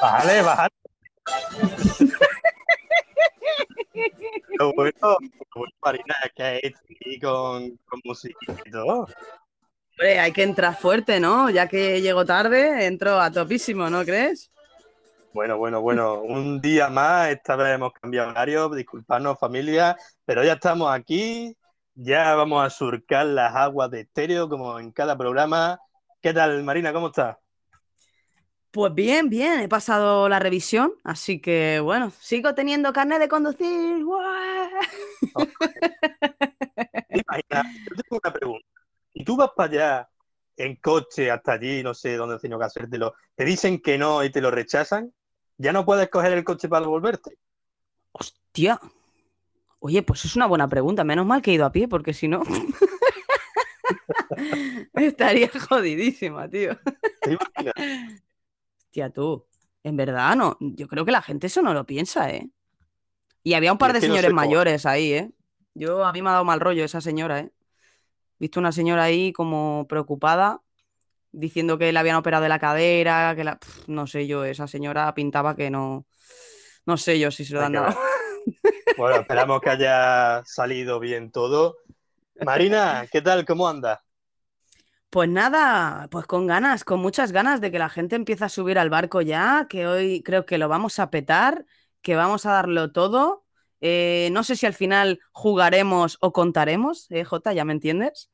Vale, vale. Lo bueno, lo bueno, Marina, es que hay con, con musiquita y todo. Hombre, hay que entrar fuerte, ¿no? Ya que llego tarde, entro a topísimo, ¿no crees? Bueno, bueno, bueno, un día más, esta vez hemos cambiado horario, disculpadnos familia, pero ya estamos aquí, ya vamos a surcar las aguas de estéreo como en cada programa. ¿Qué tal, Marina? ¿Cómo estás? Pues bien, bien, he pasado la revisión, así que bueno, sigo teniendo carnet de conducir. Imagina, yo tengo una pregunta. Y tú vas para allá en coche hasta allí, no sé dónde tengo que hacértelo, te dicen que no y te lo rechazan, ya no puedes coger el coche para volverte. Hostia. Oye, pues es una buena pregunta. Menos mal que he ido a pie, porque si no. Estaría jodidísima, tío. ¿Te imaginas? Hostia, tú. En verdad, no. Yo creo que la gente eso no lo piensa, ¿eh? Y había un par de no señores sé mayores ahí, ¿eh? Yo, a mí me ha dado mal rollo esa señora, ¿eh? Visto una señora ahí como preocupada, diciendo que le habían operado de la cadera, que la... No sé yo, esa señora pintaba que no... No sé yo si se lo han dado. Bueno, esperamos que haya salido bien todo. Marina, ¿qué tal? ¿Cómo andas? Pues nada, pues con ganas, con muchas ganas de que la gente empiece a subir al barco ya, que hoy creo que lo vamos a petar, que vamos a darlo todo. Eh, no sé si al final jugaremos o contaremos, eh, Jota, ya me entiendes.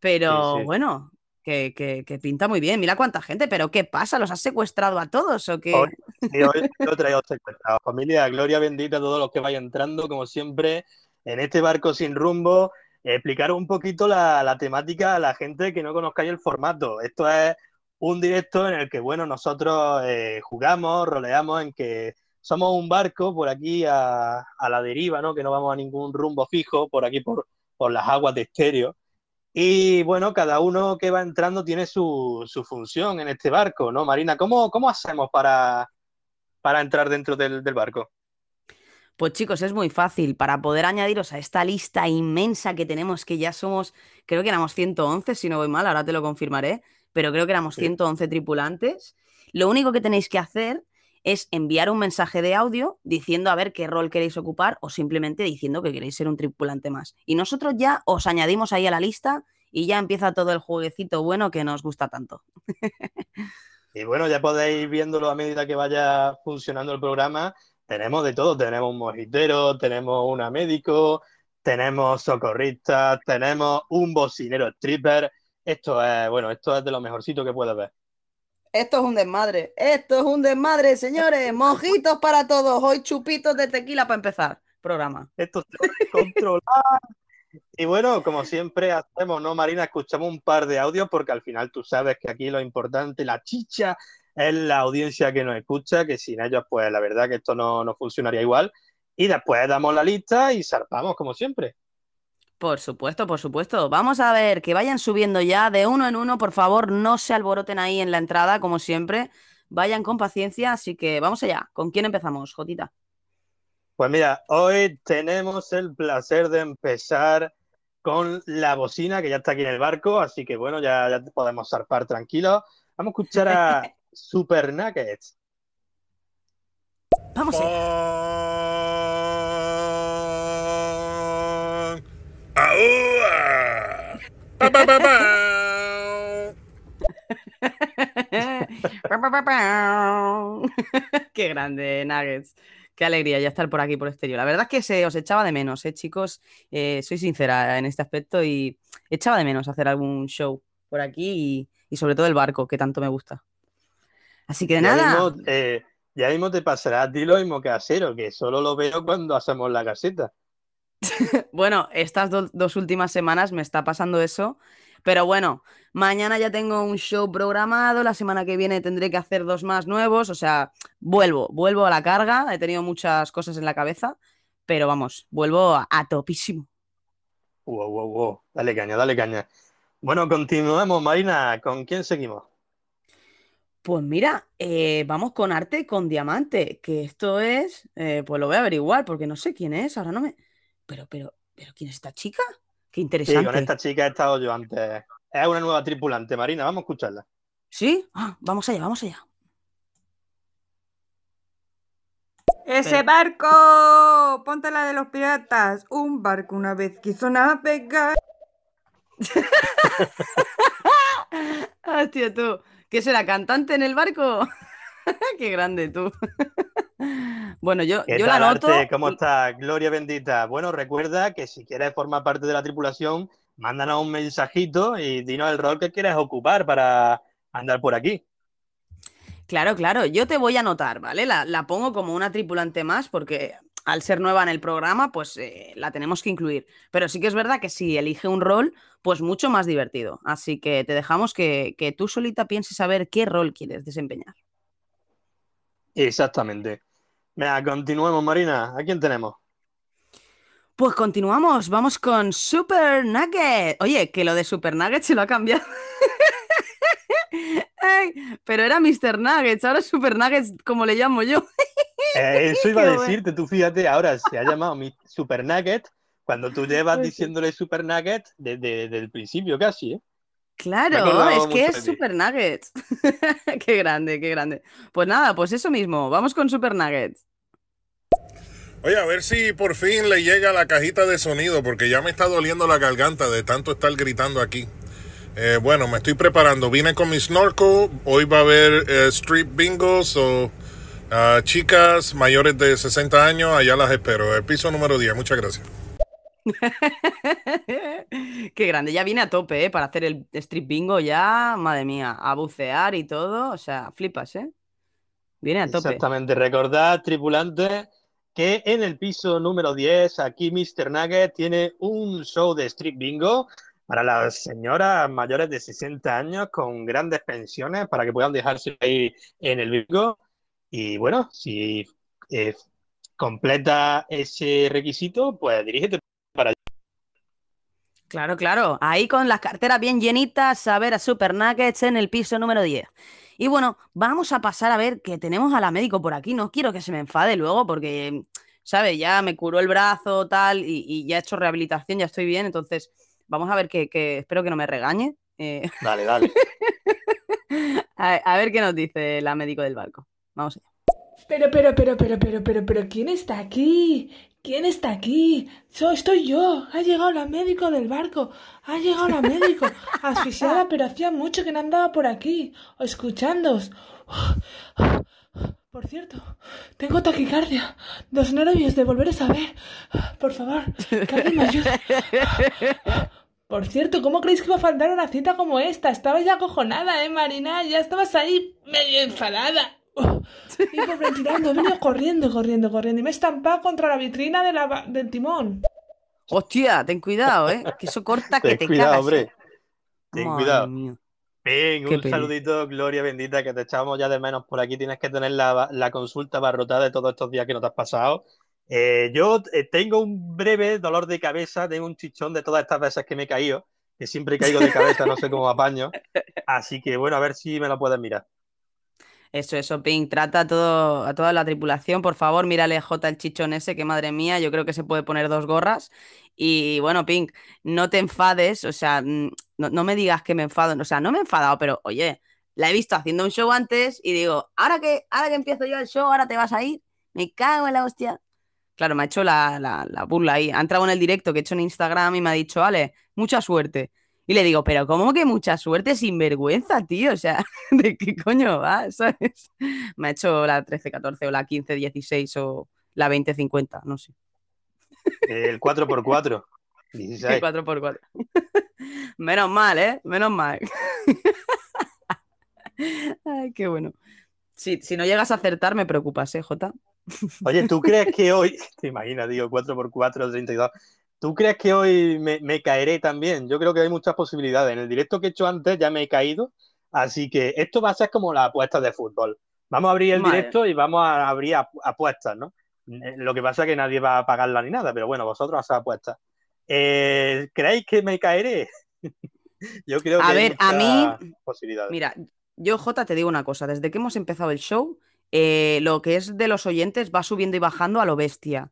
Pero Sí, sí. bueno, que, que- que pinta muy bien. Mira cuánta gente, pero ¿qué pasa? ¿Los has secuestrado a todos o qué? Hoy, sí, hoy lo he traído secuestrado. Familia, gloria bendita a todos los que vayan entrando, como siempre, en este barco sin rumbo. Explicar un poquito la, temática a la gente que no conozcáis el formato. Esto es un directo en el que, bueno, nosotros eh, jugamos, roleamos, en que somos un barco por aquí a, la deriva, ¿no? Que no vamos a ningún rumbo fijo, por aquí por, las aguas de estéreo. Y bueno, cada uno que va entrando tiene su, función en este barco, ¿no? Marina, ¿cómo, hacemos para, entrar dentro del barco? Pues chicos, es muy fácil. Para poder añadiros a esta lista inmensa que tenemos, que ya somos, creo que éramos 111, si no voy mal, ahora te lo confirmaré, pero creo que éramos Sí. 111 tripulantes. Lo único que tenéis que hacer es enviar un mensaje de audio diciendo a ver qué rol queréis ocupar o simplemente diciendo que queréis ser un tripulante más. Y nosotros ya os añadimos ahí a la lista y ya empieza todo el jueguecito bueno que nos gusta tanto. Y bueno, ya podéis ir viéndolo a medida que vaya funcionando el programa. Tenemos de todo, tenemos un mojitero, tenemos una médico, tenemos socorristas, tenemos un bocinero stripper. Esto es, bueno, esto es de lo mejorcito que puedes ver. Esto es un desmadre, esto es un desmadre, señores. Mojitos para todos, hoy chupitos de tequila para empezar. Programa. Esto se controlar. Y bueno, como siempre hacemos, ¿no, Marina? Escuchamos un par de audios porque al final tú sabes que aquí lo importante, la chicha, es la audiencia que nos escucha, que sin ellos, pues la verdad que esto no, no funcionaría igual. Y después damos la lista y zarpamos, como siempre. Por supuesto, por supuesto. Vamos a ver, que vayan subiendo ya de uno en uno, por favor, no se alboroten ahí en la entrada, como siempre. Vayan con paciencia, así que vamos allá. ¿Con quién empezamos, Jotita? Pues mira, hoy tenemos el placer de empezar con la bocina, que ya está aquí en el barco, así que bueno, ya, ya podemos zarpar tranquilos. Vamos a escuchar a Super Nuggets. Vamos pa. Qué grande, Nuggets. Qué alegría ya estar por aquí, por exterior. La verdad es que se os echaba de menos, ¿eh, chicos? Eh, soy sincera en este aspecto y echaba de menos hacer algún show por aquí y, y sobre todo el barco, que tanto me gusta. Así que Ya nada, mismo, eh, ya mismo te pasará a ti lo mismo que a Cero, que solo lo veo cuando hacemos la caseta. bueno, estas do- dos últimas semanas me está pasando eso, pero bueno, mañana ya tengo un show programado, la semana que viene tendré que hacer dos más nuevos, o sea, vuelvo, vuelvo a la carga, he tenido muchas cosas en la cabeza, pero vamos, vuelvo a, a topísimo. Wow, wow, wow. Dale caña, dale caña. Bueno, continuamos, Marina. ¿Con quién seguimos? Pues mira, eh, vamos con arte con diamante, que esto es, eh, pues lo voy a averiguar porque no sé quién es, ahora no me... Pero, pero, pero, ¿quién es esta chica? Qué Sí, interesante. con esta chica he estado yo antes. Es una nueva tripulante, Marina. Vamos a escucharla. ¿Sí? Ah, vamos allá, vamos allá. ¡Ese barco! Ponte la de los piratas. Un barco una vez quiso navegar. Hostia, tú. ¿Qué será? ¿Cantante en el barco? Qué grande tú. bueno, yo, ¿Qué yo la noto. Arte? ¿Cómo estás? Gloria bendita. Bueno, recuerda que si quieres formar parte de la tripulación, mándanos un mensajito y dinos el rol que quieres ocupar para andar por aquí. Claro, claro, yo te voy a anotar, ¿vale? La, la pongo como una tripulante más porque al ser nueva en el programa, pues eh, la tenemos que incluir. Pero sí que es verdad que si elige un rol, pues mucho más divertido. Así que te dejamos que, que tú solita pienses a ver qué rol quieres desempeñar. Exactamente. Venga, continuemos, Marina. ¿A quién tenemos? Pues continuamos, vamos con Super Nugget. Oye, que lo de Super Nugget se lo ha cambiado. Ay, pero era Mr. Nuggets, ahora Super Nuggets, como le llamo yo. Eh, eso iba a decirte, tú fíjate, ahora se ha llamado mi Super Nugget cuando tú llevas Pues sí. diciéndole Super Nugget desde, desde el principio casi, ¿eh? Claro, es que es. Super Nuggets. qué grande, qué grande. Pues nada, pues eso mismo, vamos con Super Nuggets. Oye, a ver si por fin le llega la cajita de sonido, porque ya me está doliendo la garganta de tanto estar gritando aquí. Eh, bueno, me estoy preparando. Vine con mi snorkel. Hoy va a haber eh, street bingos o ah, chicas mayores de 60 años. Allá las espero. El piso número 10. Muchas gracias. Qué grande, ya viene a tope, ¿eh? Para hacer el strip bingo ya, madre mía, a bucear y todo, o sea, flipas, ¿eh? Viene a tope. Exactamente. Recordad, tripulantes, que en el piso número 10, aquí Mr. Nugget tiene un show de Street Bingo para las señoras mayores de 60 años con grandes pensiones para que puedan dejarse ahí en el bingo. Y bueno, si eh, completa ese requisito, pues dirígete para allá. Claro, claro, ahí con las carteras bien llenitas, a ver a Super Nuggets en el piso número 10. Y bueno, vamos a pasar a ver que tenemos a la médico por aquí. No quiero que se me enfade luego porque, ¿sabes? Ya me curó el brazo, tal, y, y ya he hecho rehabilitación, ya estoy bien. Entonces, vamos a ver que, que espero que no me regañe. Eh, Dale, dale. a, a ver qué nos dice la médico del barco. Vamos allá. Pero, pero, pero, pero, pero, pero, pero, ¿quién está aquí? ¿Quién está aquí? Soy, estoy yo. Ha llegado la médico del barco. Ha llegado la médico. Asfixiada, pero hacía mucho que no andaba por aquí. Escuchándoos. Por cierto, tengo taquicardia. Dos nervios de volveros a ver. Por favor, que alguien me ayude. Por cierto, ¿cómo creéis que iba a faltar una cita como esta? Estabas ya acojonada, ¿eh, Marina? Ya estabas ahí medio enfadada. Oh, Iba retirando, he venido corriendo, corriendo, corriendo y me he estampado contra la vitrina de la ba- del timón. Hostia, ten cuidado, ¿eh? Que eso corta que Ten te cuidado, cagas. hombre. Ten Madre cuidado. mía. Ven, Qué un pena. saludito, Gloria bendita, que te echamos ya de menos por aquí. Tienes que tener la, la consulta barrotada de todos estos días que no te has pasado. Eh, yo eh, tengo un breve dolor de cabeza, tengo un chichón de todas estas veces que me he caído, que siempre caigo de cabeza, no sé cómo apaño. Así que bueno, a ver si me lo puedes mirar. Eso, eso, Pink. Trata a, todo, a toda la tripulación. Por favor, mírale J el chichón ese, que madre mía, yo creo que se puede poner dos gorras. Y bueno, Pink, no te enfades, o sea, mm, no, no me digas que me enfado, o sea, no me he enfadado, pero oye, la he visto haciendo un show antes y digo, ahora que, ahora que empiezo yo el show, ahora te vas a ir, me cago en la hostia. Claro, me ha hecho la, la, la burla ahí. Ha entrado en el directo que he hecho en Instagram y me ha dicho, Ale, mucha suerte. Y le digo, pero ¿cómo que mucha suerte sin vergüenza, tío? O sea, ¿de qué coño vas? ¿Sabes? Me ha hecho la 13-14 o la 15-16 o la 20-50, no sé. El 4x4, 16. 4x4. Menos mal, ¿eh? Menos mal. Ay, qué bueno. Si, si no llegas a acertar, me preocupas, ¿eh, Jota? Oye, ¿tú crees que hoy, te imaginas, digo, 4x4, 32, ¿tú crees que hoy me, me caeré también? Yo creo que hay muchas posibilidades. En el directo que he hecho antes ya me he caído, así que esto va a ser como las apuestas de fútbol. Vamos a abrir el directo y vamos a abrir apu- apuestas, ¿no? Eh, Lo que pasa es que nadie va a pagarla ni nada, pero bueno, vosotros haced apuestas. Eh, ¿Creéis que me caeré? Yo creo que A hay ver, a muchas mí- posibilidades. Mira, yo, Jota, te digo una cosa. Desde que hemos empezado el show, eh, lo que es de los oyentes va subiendo y bajando a lo bestia.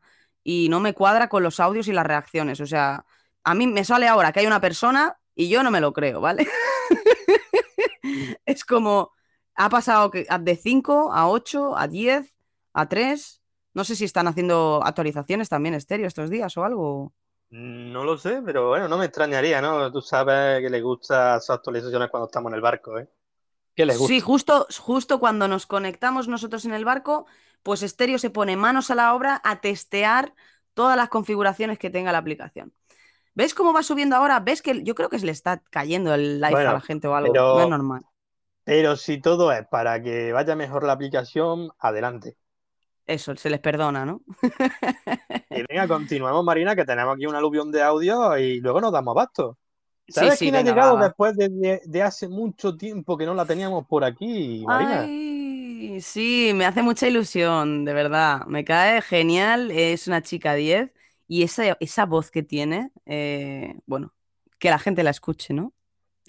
Y no me cuadra con los audios y las reacciones. O sea, a mí me sale ahora que hay una persona y yo no me lo creo, ¿vale? es como, ha pasado que- de 5 a 8, a 10, a 3. No sé si están haciendo actualizaciones también estéreo estos días o algo. No lo sé, pero bueno, no me extrañaría, ¿no? Tú sabes que le gusta esas actualizaciones cuando estamos en el barco, ¿eh? ¿Qué les gusta? Sí, justo, justo cuando nos conectamos nosotros en el barco, pues Estéreo se pone manos a la obra a testear todas las configuraciones que tenga la aplicación. ¿Ves cómo va subiendo ahora? ¿Ves que yo creo que se le está cayendo el live Bueno, a la gente o algo? pero- No es normal. Pero si todo es para que vaya mejor la aplicación, adelante. Eso, se les perdona, ¿no? Y venga, continuamos, Marina, que tenemos aquí un aluvión de audio y luego nos damos abasto. Sí, ¿Sabes sí, quién venga, ha llegado va, va. después de, de- de hace mucho tiempo que no la teníamos por aquí, Marina? Ay, sí, me hace mucha ilusión, de verdad. Me cae genial, es una chica 10 y esa, esa voz que tiene, eh, bueno, que la gente la escuche, ¿no?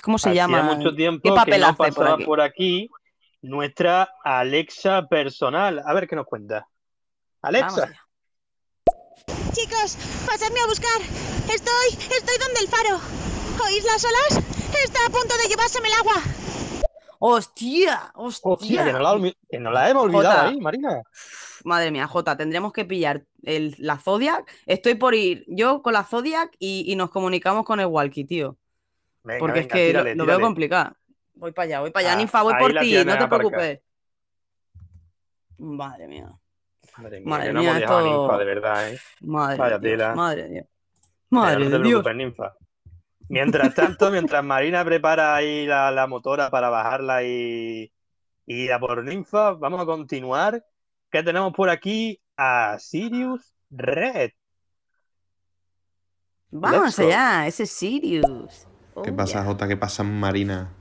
¿Cómo se Hacía llama? mucho tiempo ¿Qué que papel no hace por aquí? por aquí nuestra Alexa personal. A ver qué nos cuenta. Alexa. Chicos, pasadme a buscar. Estoy, estoy donde el faro. ¿Oís las olas? Está a punto de llevárseme el agua. ¡Hostia! hostia, ¡Hostia! que no la, que no la hemos olvidado Jota. ahí, Marina. Madre mía, Jota, tendremos que pillar el- la Zodiac. Estoy por ir yo con la Zodiac y, y nos comunicamos con el Walkie, tío. Venga, Porque es que tírale, lo, lo veo complicado. Voy para allá, voy para allá. Ah, Ninfa, voy por ti, no te preocupes. Madre mía, Madre mía, Madre que no mía, hemos esto- Ninfa, de verdad, ¿eh? madre Vaya Dios, tela. madre. Venga, Madre no te de Dios. preocupes, Ninfa. Mientras tanto, mientras Marina prepara ahí la, la motora para bajarla y, y ir a por Ninfa, vamos a continuar. Que tenemos por aquí a Sirius Red. Vamos allá, ese es Sirius. ¿Qué Oh, pasa, yeah. Jota? ¿Qué pasa, Marina?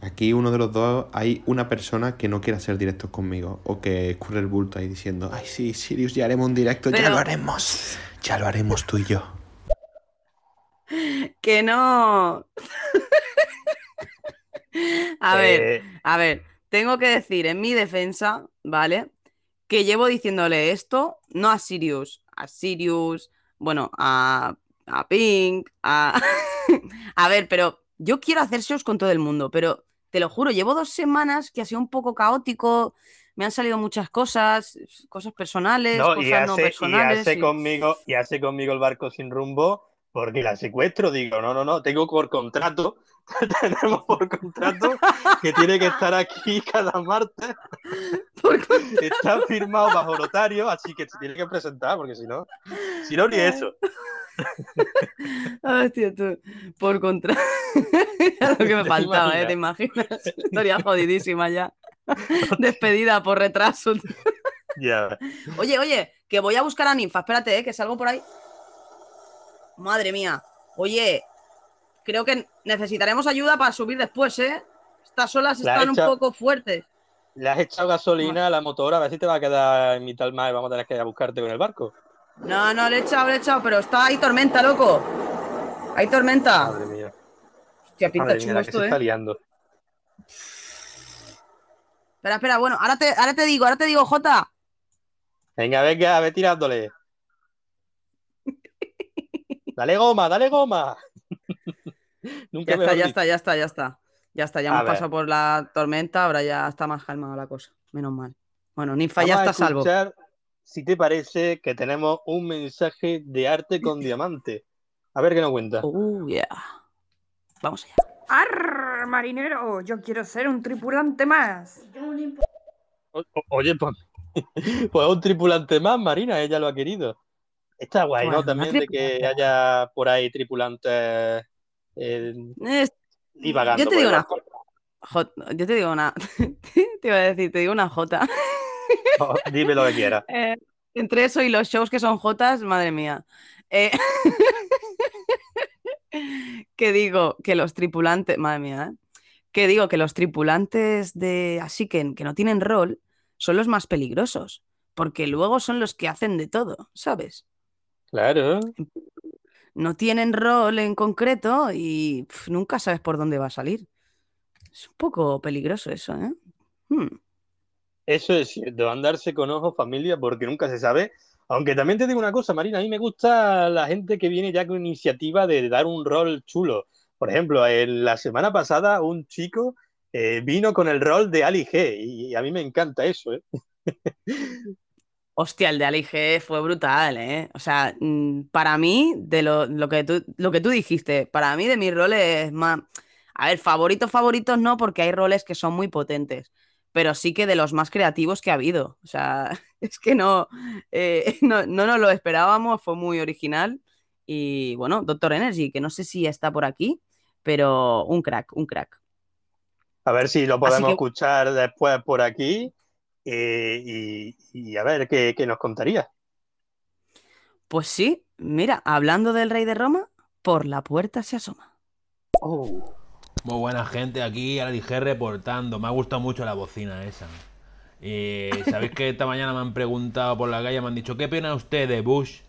Aquí uno de los dos, hay una persona que no quiere hacer directos conmigo o que escurre el bulto ahí diciendo, ay sí, Sirius, ya haremos un directo, ya lo haremos, ya lo haremos tú y yo. Que no. A ver, Eh, a ver, tengo que decir en mi defensa, ¿vale? Que llevo diciéndole esto, no a Sirius, a Sirius, bueno, a, a Pink, a... a ver, pero yo quiero hacer shows con todo el mundo, pero te lo juro, llevo dos semanas que ha sido un poco caótico, me han salido muchas cosas, cosas personales, no, cosas y no hace, y personales. hace y- conmigo, y hace conmigo el barco sin rumbo porque la secuestro. Digo, no, no, no, tengo por contrato, tenemos por contrato que tiene que estar aquí cada martes. Está firmado bajo notario, así que se tiene que presentar, porque si no, si no, ni eso. Hostia, tú, por contra. Era lo que me ¿Te faltaba, ¿eh? ¿Te imaginas? imaginas? Historia jodidísima ya. Despedida por retraso. Ya. Oye, oye, que voy a buscar a Ninfa. Espérate, ¿eh? Que salgo por ahí. Madre mía. Oye, creo que necesitaremos ayuda para subir después, ¿eh? Estas olas La están un poco fuertes. Le has echado gasolina a la motora, a ver si te va a quedar en mitad del mar y vamos a tener que ir a buscarte con el barco. No, no, le he echado, le he echado, pero está ahí tormenta, loco. Hay tormenta. Madre mía, Hostia, pinta madre mía, que esto, se está ¿eh? liando. Espera, espera, bueno, ahora te, ahora te digo, ahora te digo, Jota. Venga, venga, ve tirándole. Dale goma, dale goma. Nunca Ya está, ya está, ya está, ya está. Ya está, ya A hemos ver. pasado por la tormenta, ahora ya está más calmada la cosa. Menos mal. Bueno, Ninfa ya está salvo. escuchar, si te parece, que tenemos un mensaje de arte con diamante. A ver qué nos cuenta. Oh, yeah. Vamos allá. ¡Arr, marinero! Yo quiero ser un tripulante más. O- o- oye, pues, pues un tripulante más, Marina, ella lo ha querido. Está guay, ¿no? También de que haya por ahí tripulantes eh, Es- divagando. Yo te digo una. Jot- Yo te digo una. Te iba a decir, te digo una J. Oh, dime lo que quieras. Eh, entre eso y los shows que son Jotas, madre mía. Eh, que digo que los tripulantes, madre mía, ¿eh? que digo que los tripulantes de que, que no tienen rol son los más peligrosos, porque luego son los que hacen de todo, ¿sabes? Claro. No tienen rol en concreto y pf, nunca sabes por dónde va a salir. Es un poco peligroso eso, ¿eh? Hmm. Eso es cierto, andarse con ojos familia porque nunca se sabe. Aunque también te digo una cosa, Marina, a mí me gusta la gente que viene ya con iniciativa de dar un rol chulo. Por ejemplo, en la semana pasada un chico eh, vino con el rol de Ali G y a mí me encanta eso, ¿eh? Hostia, el de Ali G fue brutal, ¿eh? O sea, mm, para mí, de lo, lo que tú, lo que tú dijiste, para mí de mis roles más... A ver, favoritos, favoritos no, porque hay roles que son muy potentes, pero sí que de los más creativos que ha habido. O sea, es que no, eh, no, no nos lo esperábamos, fue muy original. Y bueno, Doctor Energy, que no sé si está por aquí, pero un crack, un crack. A ver si lo podemos que- escuchar después por aquí eh, y, y a ver qué, qué nos contaría. Pues sí, mira, hablando del rey de Roma, por la puerta se asoma. Oh, Muy buena gente aquí, a la dije reportando. Me ha gustado mucho la bocina esa. Y sabéis que esta mañana me han preguntado por la calle, me han dicho, ¿qué opina usted de Bush?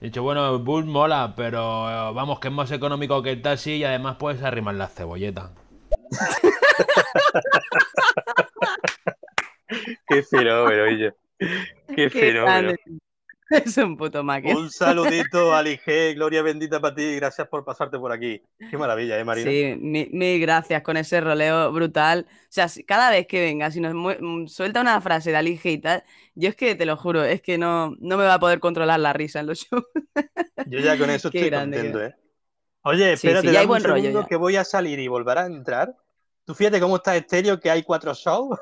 He dicho, bueno, Bush mola, pero eh, vamos, que es más económico que el taxi y además puedes arrimar las cebolletas. qué fenómeno, oye. Qué Qué fenómeno. grande. Es un puto máquina. Un saludito, Ali G, gloria bendita para ti, gracias por pasarte por aquí. Qué maravilla, ¿eh, Marina? Sí, mi- mil gracias con ese roleo brutal. O sea, si- cada vez que venga, si nos mm, suelta una frase de Alige y tal, yo es que te lo juro, es que no, no me va a poder controlar la risa en los shows. Yo ya con eso Qué estoy grande, contento, ¿eh? Oye, Sí, espérate, sí, ya hay dame un buen rollo segundo ya. que voy a salir y volver a entrar. Tú fíjate cómo está estéreo, que hay cuatro shows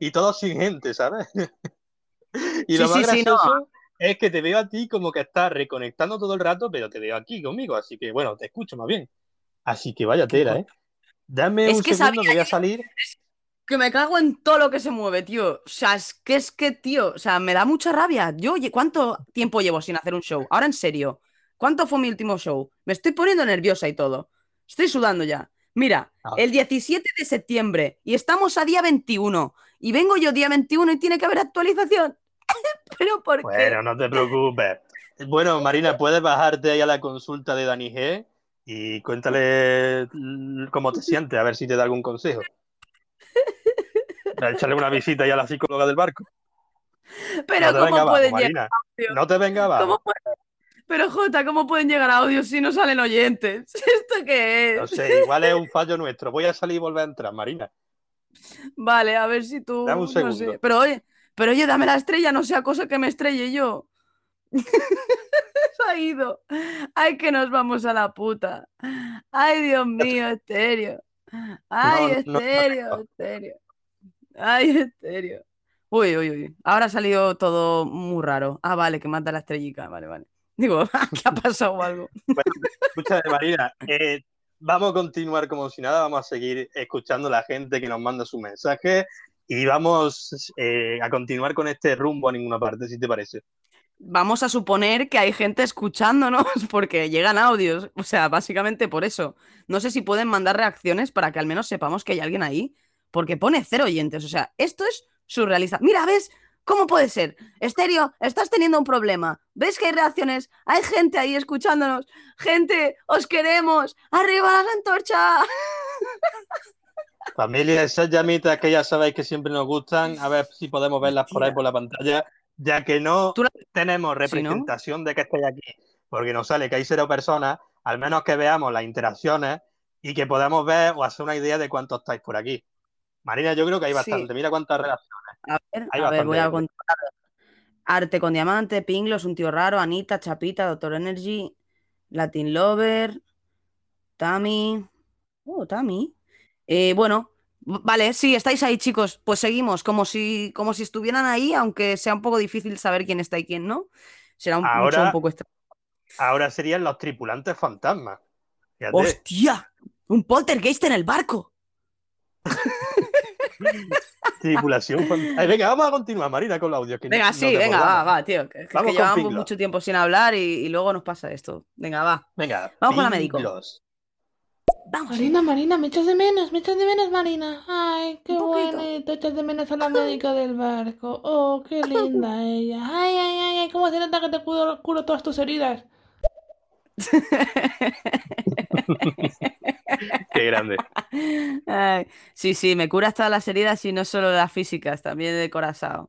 y todos sin gente, ¿sabes? Y lo Sí, más sí, no. gracioso es que te veo a ti como que estás reconectando todo el rato, pero te veo aquí conmigo, así que bueno, te escucho más bien. Así que vaya tela, ¿eh? Dame Es un que segundo, que voy a salir. Que me cago en todo lo que se mueve, tío. O sea, es que es que, tío, o sea, me da mucha rabia. Yo, ¿cuánto tiempo llevo sin hacer un show? Ahora en serio, ¿cuánto fue mi último show? Me estoy poniendo nerviosa y todo. Estoy sudando ya. Mira, Ah. el 17 de septiembre y estamos a día 21 y vengo yo día 21 y tiene que haber actualización. ¿Pero por qué? Bueno, no te preocupes. Bueno, Marina, puedes bajarte ahí a la consulta de Dani G y cuéntale cómo te sientes, a ver si te da algún consejo. Echarle una visita ahí a la psicóloga del barco. Pero no ¿cómo pueden llegar? No te venga abajo. ¿Cómo pueden- Pero Jota, ¿cómo pueden llegar audios si no salen oyentes? ¿Esto qué es? No sé, igual es un fallo nuestro. Voy a salir y volver a entrar, Marina. Vale, a ver si tú. Dame un no segundo. sé. Pero oye, pero oye, dame la estrella, no sea cosa que me estrelle yo. Se ha ido. Ay, que nos vamos a la puta. Ay, Dios mío, estéreo. Ay, No, no. estéreo, estéreo. Ay, estéreo. Uy, uy, uy. Ahora ha salido todo muy raro. Ah, vale, que mata la estrellica. Vale, vale. Digo, ¿qué ha pasado o algo? Escúchame, Marina. eh, vamos a continuar como si nada. Vamos a seguir escuchando a la gente que nos manda su mensaje y vamos eh, a continuar con este rumbo a ninguna parte, si te parece. Vamos a suponer que hay gente escuchándonos porque llegan audios. O sea, básicamente por eso. No sé si pueden mandar reacciones para que al menos sepamos que hay alguien ahí. Porque pone cero oyentes. O sea, esto es surrealista. Mira, ¿ves? ¿Cómo puede ser? Estéreo, estás teniendo un problema. ¿Ves que hay reacciones? Hay gente ahí escuchándonos. Gente, os queremos. ¡Arriba las antorchas! Familia, esas llamitas que ya sabéis que siempre nos gustan, a ver si podemos verlas por ahí por la pantalla, ya que no la- tenemos ¿no? representación de que estáis aquí, porque nos sale que hay cero personas, al menos que veamos las interacciones y que podamos ver o hacer una idea de cuántos estáis por aquí. Marina, yo creo que hay Sí. bastante. Mira cuántas relaciones. A ver, a ver, voy a contar. Arte con diamante, Pinglos, un tío raro, Anita, Chapita, Doctor Energy, Latin Lover, Tami. Oh, Tami. Eh, bueno, vale, sí, estáis ahí, chicos. Pues seguimos, como si, como si estuvieran ahí, aunque sea un poco difícil saber quién está y quién no. Será un, mucho Ahora- un poco extraño. Ahora serían los tripulantes fantasmas. Fíjate. ¡Hostia! ¡Un poltergeist en el barco! Tripulación fantasma. venga, vamos a continuar, Marina, con los audios. que Venga, no sí, venga, va, va, tío. Que, que Vamos con llevamos Pinglos. mucho tiempo sin hablar y, y luego nos pasa esto. Venga, va. Venga, Vamos con la médico. Vamos. Marina, Marina, me echas de menos, me echas de menos, Marina. Ay, qué bonito, echas de menos a la médica del barco. Oh, qué linda ella. Ay, ay, ay, ay, cómo se nota que te curo, curo todas tus heridas. Qué grande. Ay, sí, sí, me curas todas las heridas y no solo las físicas, también de corazón.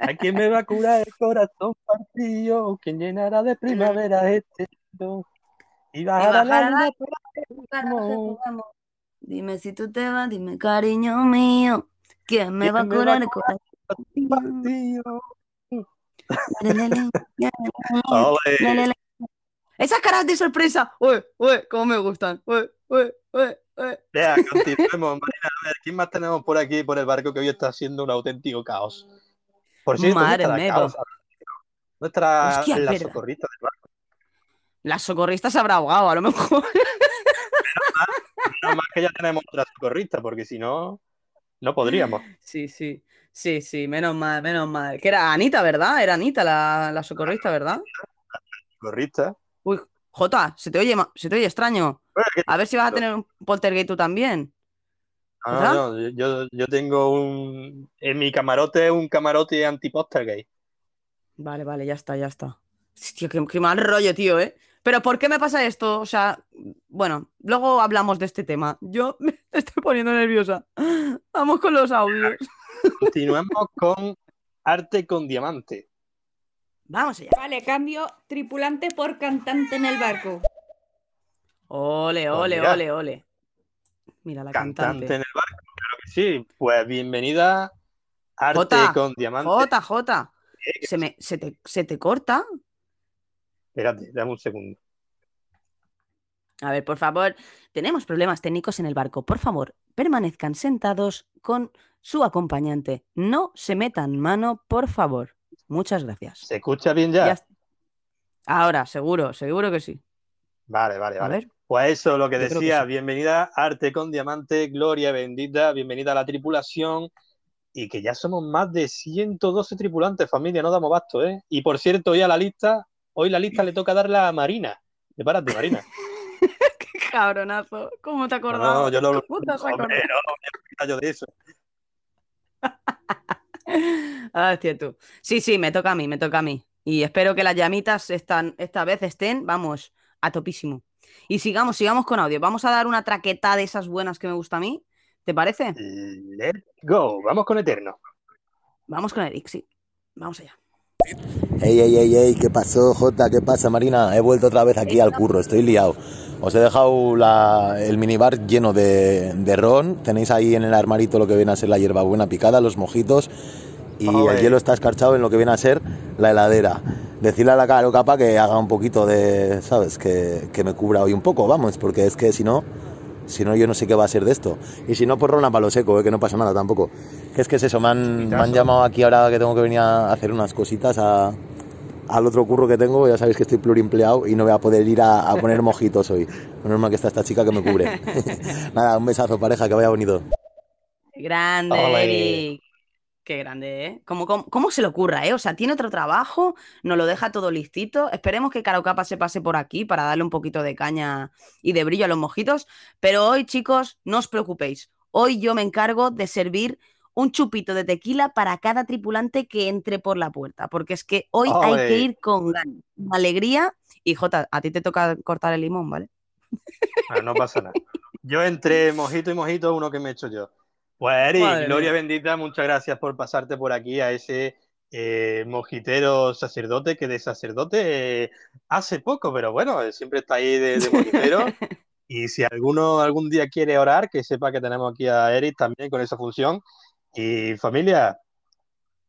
¿A quién me va a curar el corazón partido? ¿Quién llenará de primavera este mundo? Y Y bajará la bajará luna la Carajo, vamos. Dime si tú te vas, dime cariño mío, ¿quién me ¿Quién va a me va a curar el corazón? partido. Esas caras de sorpresa, uy, uy, cómo me gustan. Uy, Vea, continuemos, Marina. A ver, ¿quién más tenemos por aquí, por el barco, que hoy está siendo un auténtico caos? Por cierto, Madre ¿dónde mía. la caos? Nuestra Hostia, la socorrista del barco. La socorrista se habrá ahogado, a lo mejor. Nada más que ya tenemos otra socorrista, porque si no, no podríamos. Sí, sí, sí, sí, menos mal, menos mal. Que era Anita, ¿verdad? Era Anita la, la socorrista, ¿verdad? Socorrista. Jota, se te oye, se te oye extraño. A ver si vas a tener un poltergeist tú también. no, no, no, yo, yo tengo un. En mi camarote, un camarote anti-postergate. Vale, vale, ya está, ya está. Hostia, qué, qué mal rollo, tío, ¿eh? Pero ¿por qué me pasa esto? O sea, bueno, luego hablamos de este tema. Yo me estoy poniendo nerviosa. Vamos con los audios. Continuamos con arte con diamante. Vamos allá. Vale, cambio tripulante por cantante en el barco. Ole, Pues ole, ole, ole. Mira la Cantante cantante. en el barco, claro que sí. Pues bienvenida, arte Jota, con diamante. Jota, Jota. Se, me, se, te, se te corta. Espérate, dame un segundo. A ver, por favor, tenemos problemas técnicos en el barco. Por favor, permanezcan sentados con su acompañante. No se metan mano, por favor. Muchas gracias. ¿Se escucha bien ya? Ahora, seguro, seguro que sí. Vale, vale, A vale. ver. Pues eso, lo que Yo creo que decía, sí. bienvenida Arte con Diamante, Gloria bendita, bienvenida a la tripulación y que ya somos más de 112 tripulantes, familia, no damos basto, ¿eh? Y por cierto, hoy a la lista, hoy la lista le toca darla a Marina. Prepárate, Marina. Qué cabronazo. ¿Cómo te has No, no, yo no, no, me acuerdo yo de eso. Ah, es cierto. Sí, sí, me toca a mí, me toca a mí. Y espero que las llamitas están, esta vez estén, vamos, a topísimo. Y sigamos, sigamos con audio. Vamos a dar una traqueta de esas buenas que me gusta a mí. ¿Te parece? Let's go, vamos con Eterno. Vamos con Eric, sí. Vamos allá. Ey, ey, ey, ey, ¿qué pasó, Jota? ¿Qué pasa, Marina? He vuelto otra vez aquí al curro, estoy liado. Os he dejado la- el minibar lleno de, de ron. Tenéis ahí en el armarito lo que viene a ser la hierbabuena picada, los mojitos. Y el hielo está escarchado en lo que viene a ser la heladera. Decirle a la caro capa que haga un poquito de, ¿sabes? Que, que me cubra hoy un poco, vamos, porque es que si no, si no yo no sé qué va a ser de esto. Y si no, pues ron a palo seco, eh, que no pasa nada tampoco. Que es que es eso, me han, me han llamado aquí ahora que tengo que venir a hacer unas cositas a, al otro curro que tengo, ya sabéis que estoy pluriempleado y no voy a poder ir a, a poner mojitos hoy. Normal que está esta chica que me cubre. Nada, un besazo pareja, que vaya bonito. Grande. Eric. Qué grande, ¿eh? ¿Cómo, cómo, cómo se le ocurra, eh? O sea, tiene otro trabajo, nos lo deja todo listito. Esperemos que Caro Capa se pase por aquí para darle un poquito de caña y de brillo a los mojitos. Pero hoy, chicos, no os preocupéis. Hoy yo me encargo de servir un chupito de tequila para cada tripulante que entre por la puerta. Porque es que hoy hay Ole. que ir con ganas, alegría. Y Jota, a ti te toca cortar el limón, ¿vale? Ah, no pasa nada. Yo entre mojito y mojito, uno que me he hecho yo. Pues Eric, Madre Gloria mía. bendita, muchas gracias por pasarte por aquí a ese eh, mojitero sacerdote que de sacerdote eh, hace poco, pero bueno, eh, siempre está ahí de, de mojitero. Y si alguno algún día quiere orar, que sepa que tenemos aquí a Eric también con esa función. Y familia,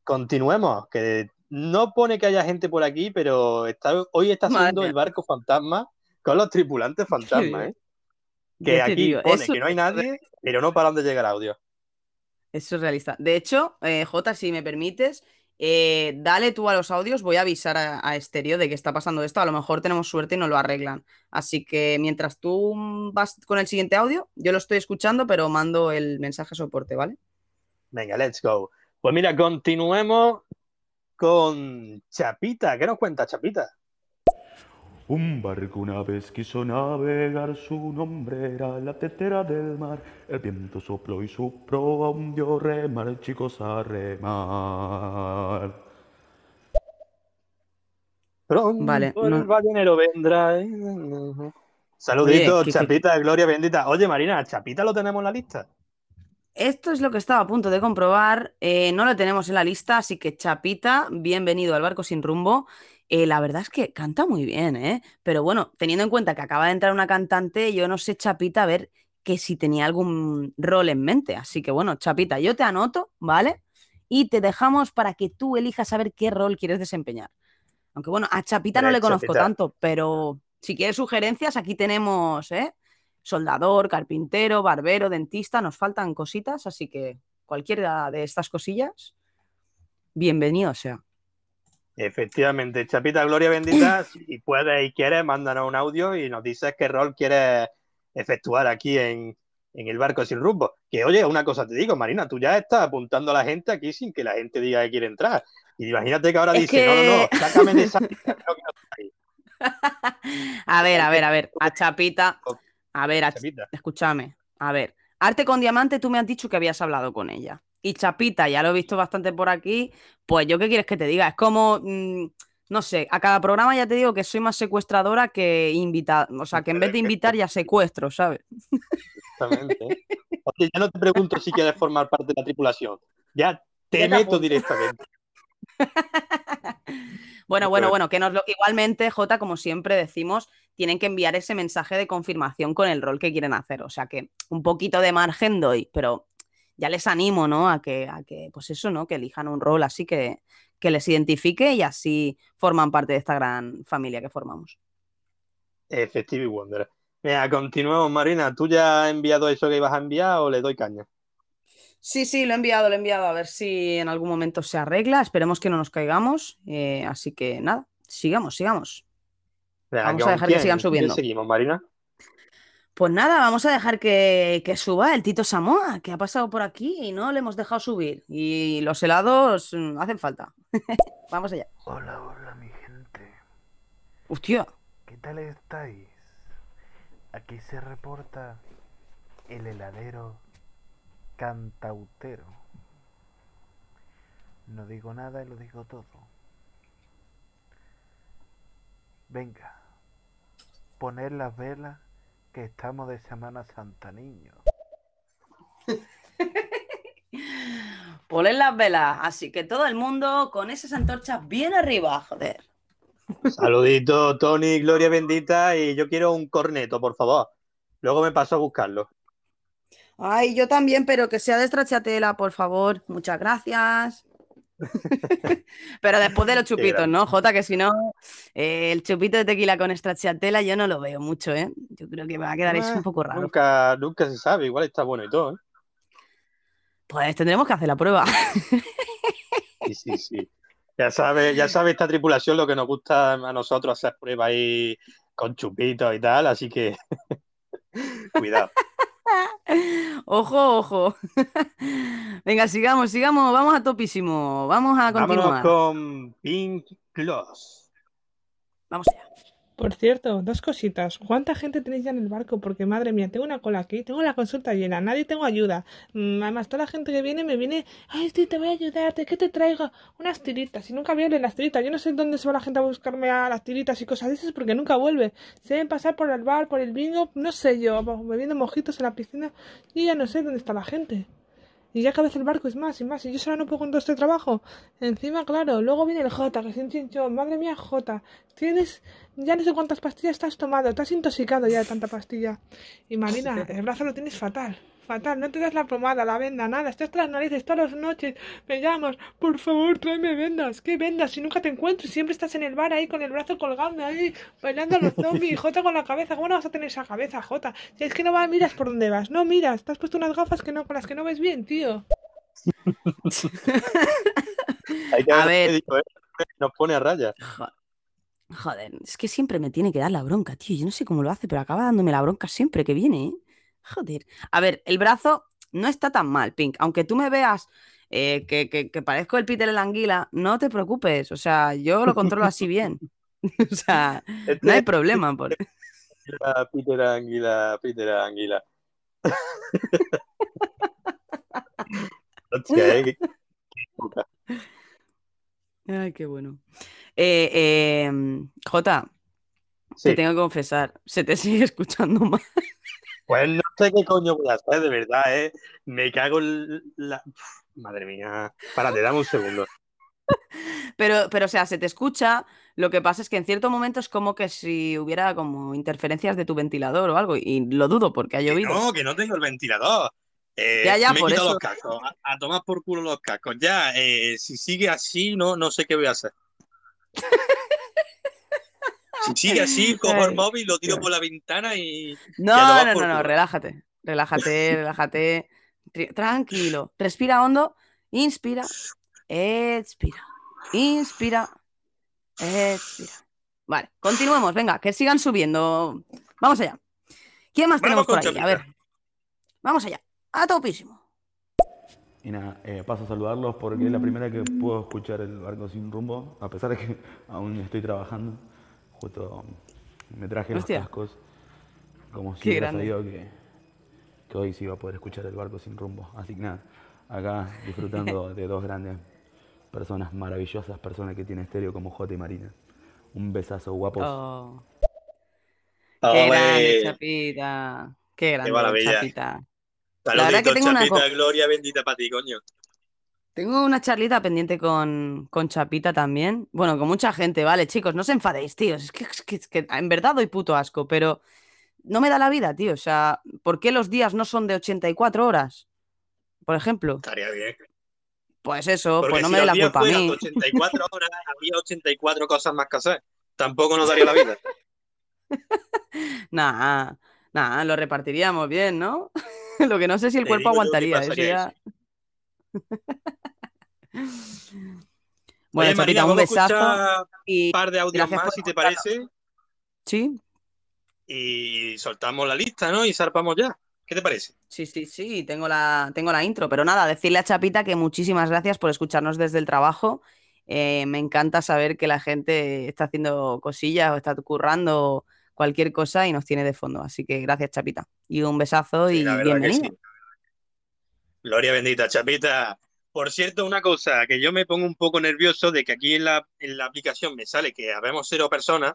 continuemos, que no pone que haya gente por aquí, pero está, hoy está mía. el barco fantasma con los tripulantes fantasma, ¿eh? Que aquí digo, pone que no hay nadie, pero no paran de llegar audios. Eso es realista. De hecho, eh, Jota, si me permites, eh, dale tú a los audios, voy a avisar a, a Estéreo de que está pasando esto. A lo mejor tenemos suerte y nos lo arreglan. Así que mientras tú vas con el siguiente audio, yo lo estoy escuchando, pero mando el mensaje a soporte, ¿vale? Venga, let's go. Pues mira, continuemos con Chapita. ¿Qué nos cuenta Chapita? Un barco una vez quiso navegar, su nombre era la tetera del mar. El viento sopló y su proa hundió remar, chicos a remar. Pronto Vale, el no- ballenero vendrá. Saludito, Oye, que- que- Chapita, Gloria bendita. Oye, Marina, ¿Chapita lo tenemos en la lista? Esto es lo que estaba a punto de comprobar. eh, no lo tenemos en la lista, así que Chapita, bienvenido al barco sin rumbo. Eh, la verdad es que canta muy bien, ¿eh? Pero bueno, teniendo en cuenta que acaba de entrar una cantante, yo no sé, Chapita, a ver que si tenía algún rol en mente. Así que bueno, Chapita, yo te anoto, ¿vale? y te dejamos para que tú elijas saber qué rol quieres desempeñar. Aunque bueno, a Chapita no le conozco tanto, pero si quieres sugerencias, aquí tenemos ¿eh? Soldador, carpintero, barbero, dentista, nos faltan cositas, así que cualquiera de estas cosillas, bienvenido sea. Efectivamente, Chapita Gloria Bendita, si puedes y quieres, mándanos un audio y nos dices qué rol quieres efectuar aquí en, en el barco sin rumbo. Que oye, una cosa te digo, Marina, tú ya estás apuntando a la gente aquí sin que la gente diga que quiere entrar. Y imagínate que ahora Es dice, no, no, no, sácame de esa lista, creo que no está ahí". A ver, a ver, a ver, a Chapita, a ver, a- escúchame, a ver, Arte con Diamante, tú me has dicho que habías hablado con ella. Y Chapita, ya lo he visto bastante por aquí, pues yo qué quieres que te diga, es como, mm, no sé, a cada programa ya te digo que soy más secuestradora que invitada, o sea, que en vez de invitar ya secuestro, ¿sabes? Exactamente. Oye, ya no te pregunto si quieres formar parte de la tripulación. Ya te Ya meto directamente. Bueno, bueno, bueno, que nos lo... igualmente, Jota, como siempre decimos, tienen que enviar ese mensaje de confirmación con el rol que quieren hacer. O sea que un poquito de margen doy, pero ya les animo, ¿no? A que, a que pues eso, ¿no? Que elijan un rol así que, que les identifique y así forman parte de esta gran familia que formamos. Efectivo y Wonder. Mira, continuemos, Marina. ¿Tú ya has enviado eso que ibas a enviar o le doy caña? Sí, sí, lo he enviado, lo he enviado, a ver si en algún momento se arregla. Esperemos que no nos caigamos. eh, así que nada, sigamos, sigamos. Venga, Vamos a ¿con dejar que sigan ¿Con quién subiendo. seguimos, Marina? Pues nada, vamos a dejar que, que suba el Tito Samoa, que ha pasado por aquí y no le hemos dejado subir. Y los helados mm, hacen falta. vamos allá. Hola, hola mi gente. Hostia. ¿Qué tal estáis? Aquí se reporta el heladero cantautero. No digo nada y lo digo todo. Venga, poner las velas que estamos de Semana Santa, niños. Ponen las velas, así que todo el mundo con esas antorchas bien arriba, joder. Saludito, Tony, Gloria bendita. Y yo quiero un corneto, por favor. Luego me paso a buscarlo. Ay, yo también, pero que sea de stracciatella, por favor. Muchas gracias. pero después de los chupitos. ¿no, Jota? Que si no, eh, el chupito de tequila con stracciatella yo no lo veo mucho, ¿eh? Yo creo que me va a quedar eso un Eh, poco raro. Nunca, nunca se sabe. Igual está bueno y todo. ¿eh? Pues tendremos que hacer la prueba. Sí, sí, sí. Ya sabe, ya sabe esta tripulación lo que nos gusta a nosotros hacer pruebas ahí con chupitos y tal, así que cuidado. Ojo, ojo. Venga, sigamos, sigamos, vamos a topísimo. Vamos a Vámonos continuar. con Pink Claws. Vamos allá. Por cierto, dos cositas. ¿Cuánta gente tenéis ya en el barco? Porque madre mía, tengo una cola aquí, tengo la consulta llena, nadie tengo ayuda. Mm, Además, toda la gente que viene me viene, ay, sí, te voy a ayudarte, ¿qué te traigo? Unas tiritas. Y nunca vienen las tiritas. Yo no sé dónde se va la gente a buscarme a las tiritas y cosas de esas porque nunca vuelve. Se deben pasar por el bar, por el bingo, no sé yo, bebiendo mojitos en la piscina y ya no sé dónde está la gente. Y ya cada vez el barco es más y más. Y yo sola no puedo con todo este trabajo. Encima, claro, luego viene el J, que es un chinchón. Madre mía, J. Tienes, ya no sé cuántas pastillas te has tomado. Te has intoxicado ya de tanta pastilla. Y Marina, el brazo lo tienes fatal. Fatal. No te das la pomada, la venda, nada. Estás tras las narices todas las noches. Me llamas, por favor, tráeme vendas. ¿Qué vendas? Si nunca te encuentro. y Siempre estás en el bar ahí con el brazo colgando ahí, bailando a los zombies. J con la cabeza. ¿Cómo no vas a tener esa cabeza, J? Si es que no vas, miras por dónde vas. No miras. Te has puesto unas gafas que no, con las que no ves bien, tío. A ver, ¿eh? Nos pone a raya. Jo- Joder, es que siempre me tiene que dar la bronca, tío. Yo no sé cómo lo hace, pero acaba dándome la bronca siempre que viene, ¿eh? Joder. A ver, el brazo no está tan mal, Pink. Aunque tú me veas eh, que, que- que parezco el Peter el Anguila, no te preocupes. O sea, yo lo controlo así bien. O sea, Este no hay problema. Por... Peter Anguila, Peter Anguila. Hostia, ¿eh? Ay, qué bueno. Eh, eh, Jota, Sí. te tengo que confesar, se te sigue escuchando mal. Pues no sé qué coño voy a hacer, de verdad, ¿eh? Me cago en la... Madre mía. Párate, dame un segundo. Pero, pero, o sea, se te escucha. Lo que pasa es que en cierto momento es como que si hubiera como interferencias de tu ventilador o algo. Y lo dudo porque ha llovido. No, que no tengo el ventilador. Eh, Ya, ya, me he por quitado eso. los cascos. A, a tomar por culo los cascos. Ya, eh, si sigue así, no, no sé qué voy a hacer. Si sigue así, cojo el móvil, lo tiro por la ventana y. No, no, no, no, relájate, relájate, relájate. Tranquilo. Respira hondo, inspira, expira, inspira, expira. Vale, continuemos, venga, que sigan subiendo. Vamos allá. ¿Quién más tenemos por ahí? A ver, vamos allá. A topísimo. Y nada, eh, paso a saludarlos porque es la primera que puedo escuchar el barco sin rumbo, a pesar de que aún estoy trabajando. Justo me traje los cascos, como si Qué hubiera grande. sabido que, que hoy sí iba a poder escuchar el barco sin rumbo. Así que nada, acá disfrutando de dos grandes personas maravillosas, personas que tienen estéreo como J y Marina. Un besazo, guapos. Oh, qué grande, Chapita. Qué grande, maravilla. Chapita. La verdad que tengo una Chapita, co- gloria bendita para ti, coño. Tengo una charlita pendiente con, con Chapita también. Bueno, con mucha gente, vale, chicos, no os enfadéis, tíos. Es que, es que- es que en verdad doy puto asco, pero no me da la vida, tío. O sea, ¿por qué los días no son de 84 horas? Por ejemplo. Estaría bien. Pues eso, Porque pues no si me dé la culpa a mí. de 84 horas, habría 84 cosas más que hacer. Tampoco nos daría la vida. Nah, nah, lo repartiríamos bien, ¿no? Lo que no sé si el Te cuerpo aguantaría, eso ya. Oye, Bueno, Marina, Chapita, un besazo. Y un par de audios más, si te parece, Sí, y soltamos la lista, ¿no? Y zarpamos ya. ¿Qué te parece? Sí, sí, sí, tengo la, tengo la intro, pero nada, decirle a Chapita que muchísimas gracias por escucharnos desde el trabajo. Eh, me encanta saber que la gente está haciendo cosillas o está currando cualquier cosa y nos tiene de fondo. Así que gracias, Chapita. Y un besazo Sí, y bienvenido. sí. Gloria bendita, Chapita. Por cierto, una cosa, que yo me pongo un poco nervioso de que aquí en la, en la aplicación me sale que habemos cero personas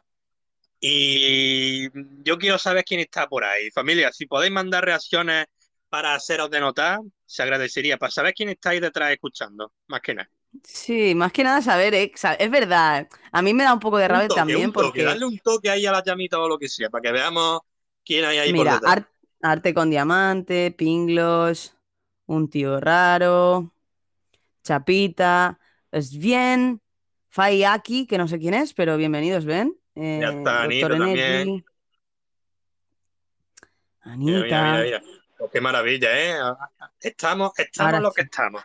y yo quiero saber quién está por ahí. Familia, si podéis mandar reacciones para haceros de notar, se agradecería, para saber quién está ahí detrás escuchando, más que nada. Sí, más que nada saber, eh, es verdad, a mí me da un poco de rabia también un toque, porque, darle un toque ahí a la llamita o lo que sea, para que veamos quién hay ahí por mira, detrás. Ar- Arte con Diamante, Pinglos, un tío raro, Chapita, Sven, Fayaki, que no sé quién es, pero bienvenidos, ven. Eh, Ya está, Anita también. Energy, Mira, mira, Anita. mira, mira. Pues qué maravilla, ¿eh? Estamos, estamos Ahora los que sí. estamos.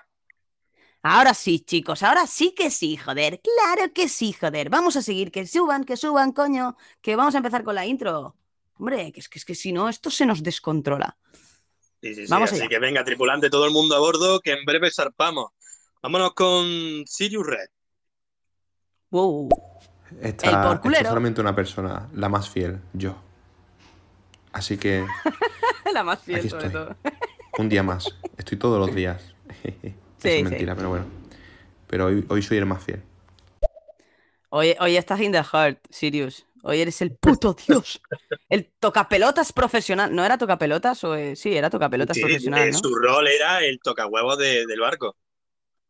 Ahora sí, chicos, ahora sí que sí, joder. Claro que sí, joder. Vamos a seguir, que suban, que suban, coño. Que vamos a empezar con la intro. Hombre, que es que, es que si no, esto se nos descontrola. Sí, sí, sí. Vamos Así allá. que venga, tripulante, todo el mundo a bordo, que en breve zarpamos. Vámonos con Sirius Red. Wow. Está, El está porculero. solamente una persona, la más fiel, yo. Así que La más fiel, Aquí sobre estoy. todo. un día más. Estoy todos los días. Sí, es sí. mentira, pero bueno. Pero hoy, hoy soy el más fiel. Hoy, hoy estás in the heart, Sirius. Hoy eres el puto dios. El tocapelotas profesional. ¿No era tocapelotas? O, eh, sí, era tocapelotas Sí, profesional, eh, ¿no? Su rol era el tocahuevos de- del barco.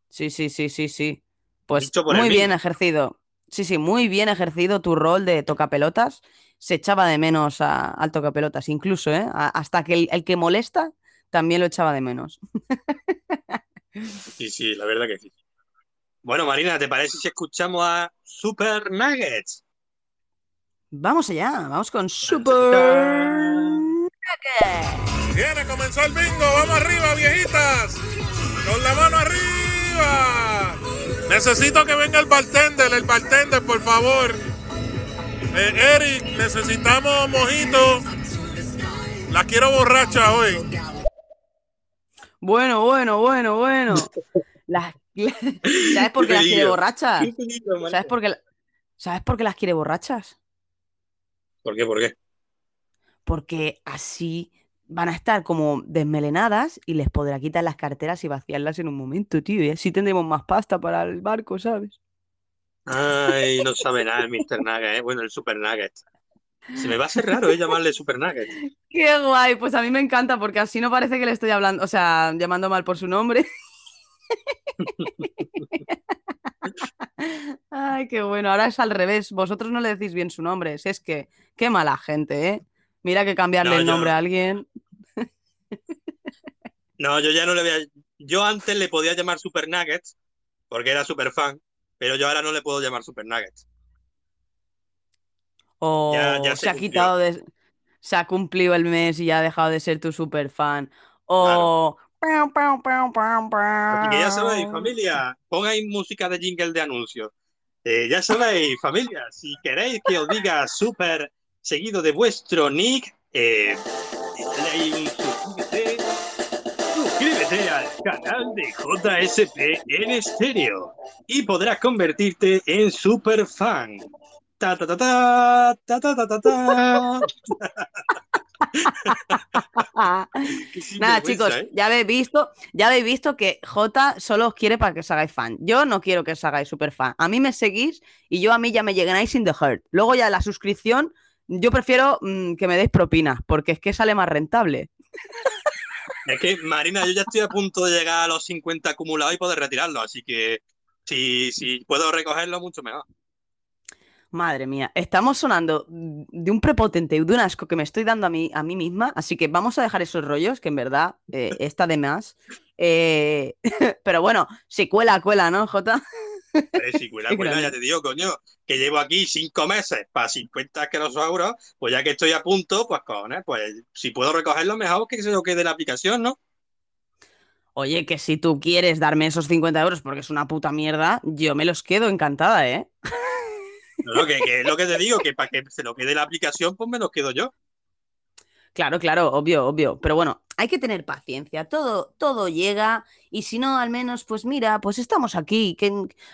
Sí, sí, sí, sí, sí. Pues muy bien ejercido. Sí, sí, muy bien ejercido tu rol de tocapelotas. Se echaba de menos a- al tocapelotas, incluso, ¿eh? A- hasta que el, el que molesta también lo echaba de menos. Sí, sí, la verdad que sí. Bueno, Marina, ¿te parece si escuchamos a Super Nuggets? Vamos allá, vamos con Super. Viene, comenzó el bingo. Vamos arriba, viejitas. Con la mano arriba. Necesito que venga el bartender, el bartender, por favor. Eh, Eric, necesitamos mojito. La quiero borracha hoy. Bueno, bueno, bueno, bueno. Las- ¿Sabes por qué las quiere borrachas? ¿Sabes por qué, ¿Sabes por qué las quiere borrachas? ¿Por qué? ¿Por qué? Porque así van a estar como desmelenadas y les podrá quitar las carteras y vaciarlas en un momento, tío. Y así tendremos más pasta para el barco, ¿sabes? Ay, no sabe nada el Mr. Nugget, ¿eh? Bueno, el Super Nugget. Se me va a hacer raro, ¿eh? Llamarle Super Nugget. Qué guay, pues a mí me encanta porque así no parece que le estoy hablando, o sea, llamando mal por su nombre. Ay, qué bueno, ahora es al revés, vosotros no le decís bien su nombre, si es que, qué mala gente, ¿eh? Mira que cambiarle No, el yo- nombre a alguien. No, yo ya no le voy a... Yo antes le podía llamar Super Nuggets, porque era super fan, pero yo ahora no le puedo llamar Super Nuggets. O Ya- ya se, se ha quitado de. Se ha cumplido el mes y ya ha dejado de ser tu super fan. O. Que ya sabéis, familia, pongáis música de jingle de anuncios. Eh, ya sabéis, familia, si queréis que os diga super seguido de vuestro nick. Eh, suscríbete, al canal de JSP en estéreo y podrás convertirte en super fan. Ta ta ta ta ta ta ta ta. Nada, chicos, ¿eh? ya habéis visto, ya habéis visto que J solo os quiere para que os hagáis fan. Yo no quiero que os hagáis super fan. A mí me seguís y yo a mí ya me lleguéis sin the heart. Luego ya la suscripción yo prefiero mm, que me deis propinas, porque es que sale más rentable. Es que, Marina, yo ya estoy a punto de llegar a los 50 acumulados y poder retirarlo, así que si, si puedo recogerlo, mucho mejor. Madre mía, estamos sonando de un prepotente y de un asco que me estoy dando a mí, a mí misma, así que vamos a dejar esos rollos, que en verdad eh, está de más. Eh, pero bueno, si cuela, cuela, ¿no, Jota? Cuela, Qué cuela, ya te digo, coño, que llevo aquí cinco meses para 50 asquerosos pues ya que estoy a punto, pues cojones, pues si puedo recogerlo, mejor que se lo quede la aplicación, ¿no? Oye, que si tú quieres darme esos 50 euros porque es una puta mierda, yo me los quedo encantada, ¿eh? No, no, que, que es lo que te digo, que para que se lo quede la aplicación, pues me lo quedo yo. Claro, claro, obvio, obvio. Pero bueno, hay que tener paciencia. Todo, todo llega. Y si no, al menos, pues mira, pues estamos aquí. Que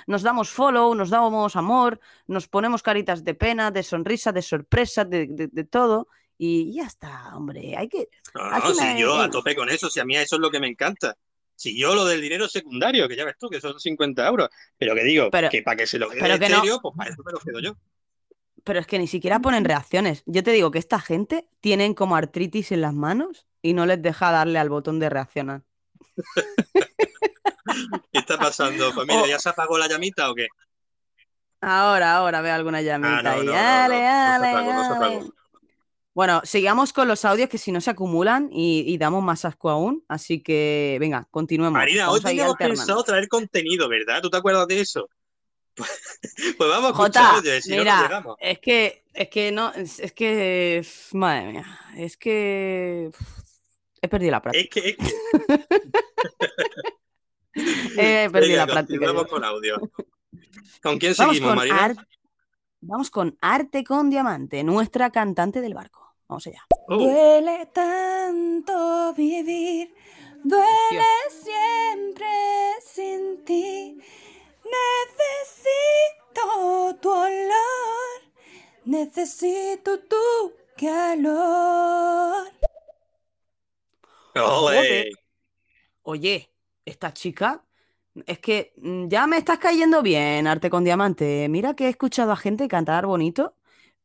nos damos follow, nos damos amor, nos ponemos caritas de pena, de sonrisa, de sorpresa, de, de- de todo. Y ya está, hombre. Hay que. No, no, si me- yo a tope con eso, si a mí eso es lo que me encanta. Si yo lo del dinero secundario, que ya ves tú, que son 50 euros, pero que digo, Pero- que para que se lo quede pero que no- estéreo, pues para eso me lo quedo yo. Pero es que ni siquiera ponen reacciones. Yo te digo que esta gente tienen como artritis en las manos y no les deja darle al botón de reaccionar. ¿Qué está pasando, familia? Oh. ¿Ya se apagó la llamita o qué? Ahora, ahora veo alguna llamita Ah, no, ahí. no, no, Ale, ale, apagó, ale. Bueno, sigamos con los audios que si no se acumulan y, y damos más asco aún. Así que, venga, continuemos. Marina, hoy Vamos a ir teníamos pensado traer contenido, ¿verdad? ¿Tú te acuerdas de eso? Pues vamos a escuchar Jota, audio, si no, no mira, llegamos. es que, es que no, es, es que, madre mía, es que he perdido la práctica. Es que, es que. He perdido Venga, la práctica. continuamos yo. con audio. ¿Con quién Vamos seguimos, con, Marina? Ar- vamos con Arte con Diamante, nuestra cantante del barco. Vamos allá. Oh, Duele tanto vivir, duele siempre sin ti. Necesito tu olor, necesito tu calor. ole. Oye, esta chica, es que mm, ya me estás cayendo bien, Arte con Diamante. Mira que he escuchado a gente cantar bonito,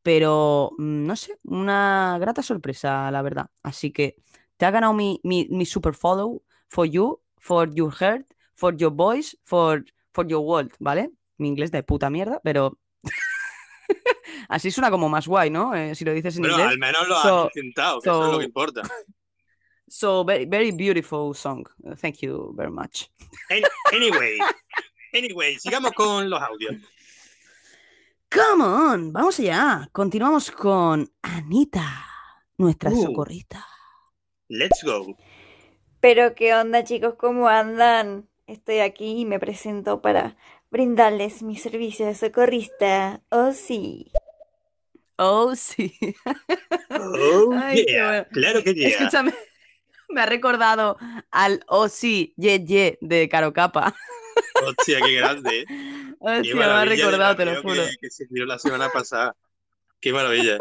pero mm, no sé, una grata sorpresa, la verdad. Así que te ha ganado mi, mi, mi super follow for you, for your heart, for your voice, for, for your world, ¿vale? Mi inglés de puta mierda, pero así suena como más guay, ¿no? Eh, si lo dices en Bueno, inglés. al menos lo has So- intentado, que eso es lo que importa. So very, very beautiful song. Thank you very much. An- Anyway, anyway, sigamos con los audios. Come on, vamos allá. Continuamos con Anita, nuestra Uh. socorrista. Let's go. Pero qué onda chicos, ¿cómo andan? Estoy aquí y me presento para brindarles mi servicio de socorrista. Oh sí. Oh, sí. Oh, Ay, qué yeah. bueno. Claro que yeah. Escúchame, me ha recordado al Oh, sí, ye, ye de Caro Capa. Hostia, qué grande. Hostia, Qué me ha recordado, te lo juro. Que, que se la semana pasada. Qué maravilla.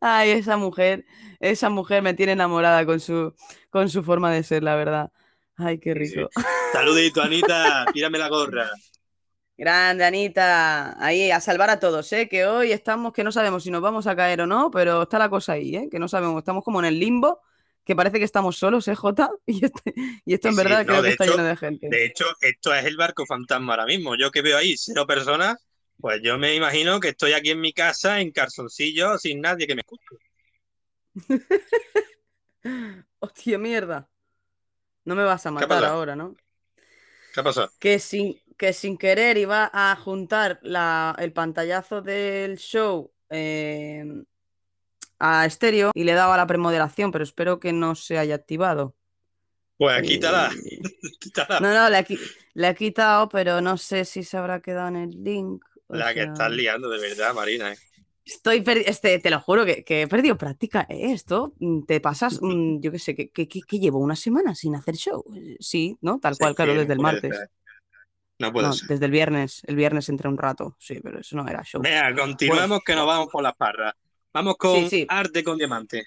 Ay, esa mujer, esa mujer me tiene enamorada con su, con su forma de ser, la verdad. Ay, qué sí. rico. Saludito, Anita. Tírame la gorra. Grande, Anita. Ahí, a salvar a todos, ¿eh? Que hoy estamos, que no sabemos si nos vamos a caer o no, pero está la cosa ahí, ¿eh? Que no sabemos, estamos como en el limbo, que parece que estamos solos, ¿eh, Jota? Y, este- y esto en Sí, verdad no, creo que está lleno de gente. De hecho, esto es el barco fantasma ahora mismo. Yo que veo ahí cero personas, pues yo me imagino que estoy aquí en mi casa en calzoncillo sin nadie que me escuche. Hostia, mierda. No me vas a matar ahora, ¿no? ¿Qué pasa? Que sin, que sin querer iba a juntar la- el pantallazo del show eh, a estéreo y le daba la premoderación, pero espero que no se haya activado. Pues quítala. Quítala. No, no, le he, qui- le he quitado, pero no sé si se habrá quedado en el link. La que estás liando, de verdad, Marina. ¿eh? Estoy perdi- este, te lo juro que, que he perdido práctica. ¿eh? Esto mm, te pasas, mm, yo qué sé, que, que- que- llevo una semana sin hacer show. Sí, ¿no? Tal cual, claro, Sí, desde el martes. ser. No puede No, ser. desde el viernes. El viernes entré un rato, sí, pero eso no era show. Venga, continuemos que nos vamos por las parras. Vamos con Sí, sí. arte con diamante.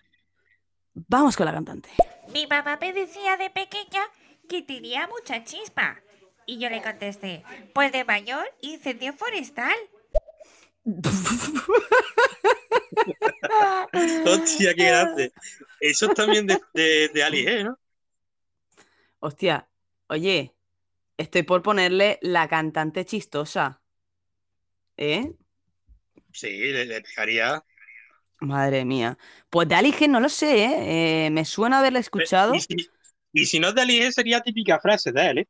Vamos con la cantante. Mi mamá me decía de pequeña que tenía mucha chispa. Y yo le contesté, pues de mayor, incendio forestal. Hostia, qué grande. Eso es también de, de, de Ali G, ¿no? Hostia, oye, estoy por ponerle la cantante chistosa. ¿Eh? Sí, le, le pegaría. Madre mía. Pues de Aligen no lo sé, ¿eh? Eh, me suena haberla escuchado. Y si, y si no es de Ali G, sería típica frase de él, ¿eh?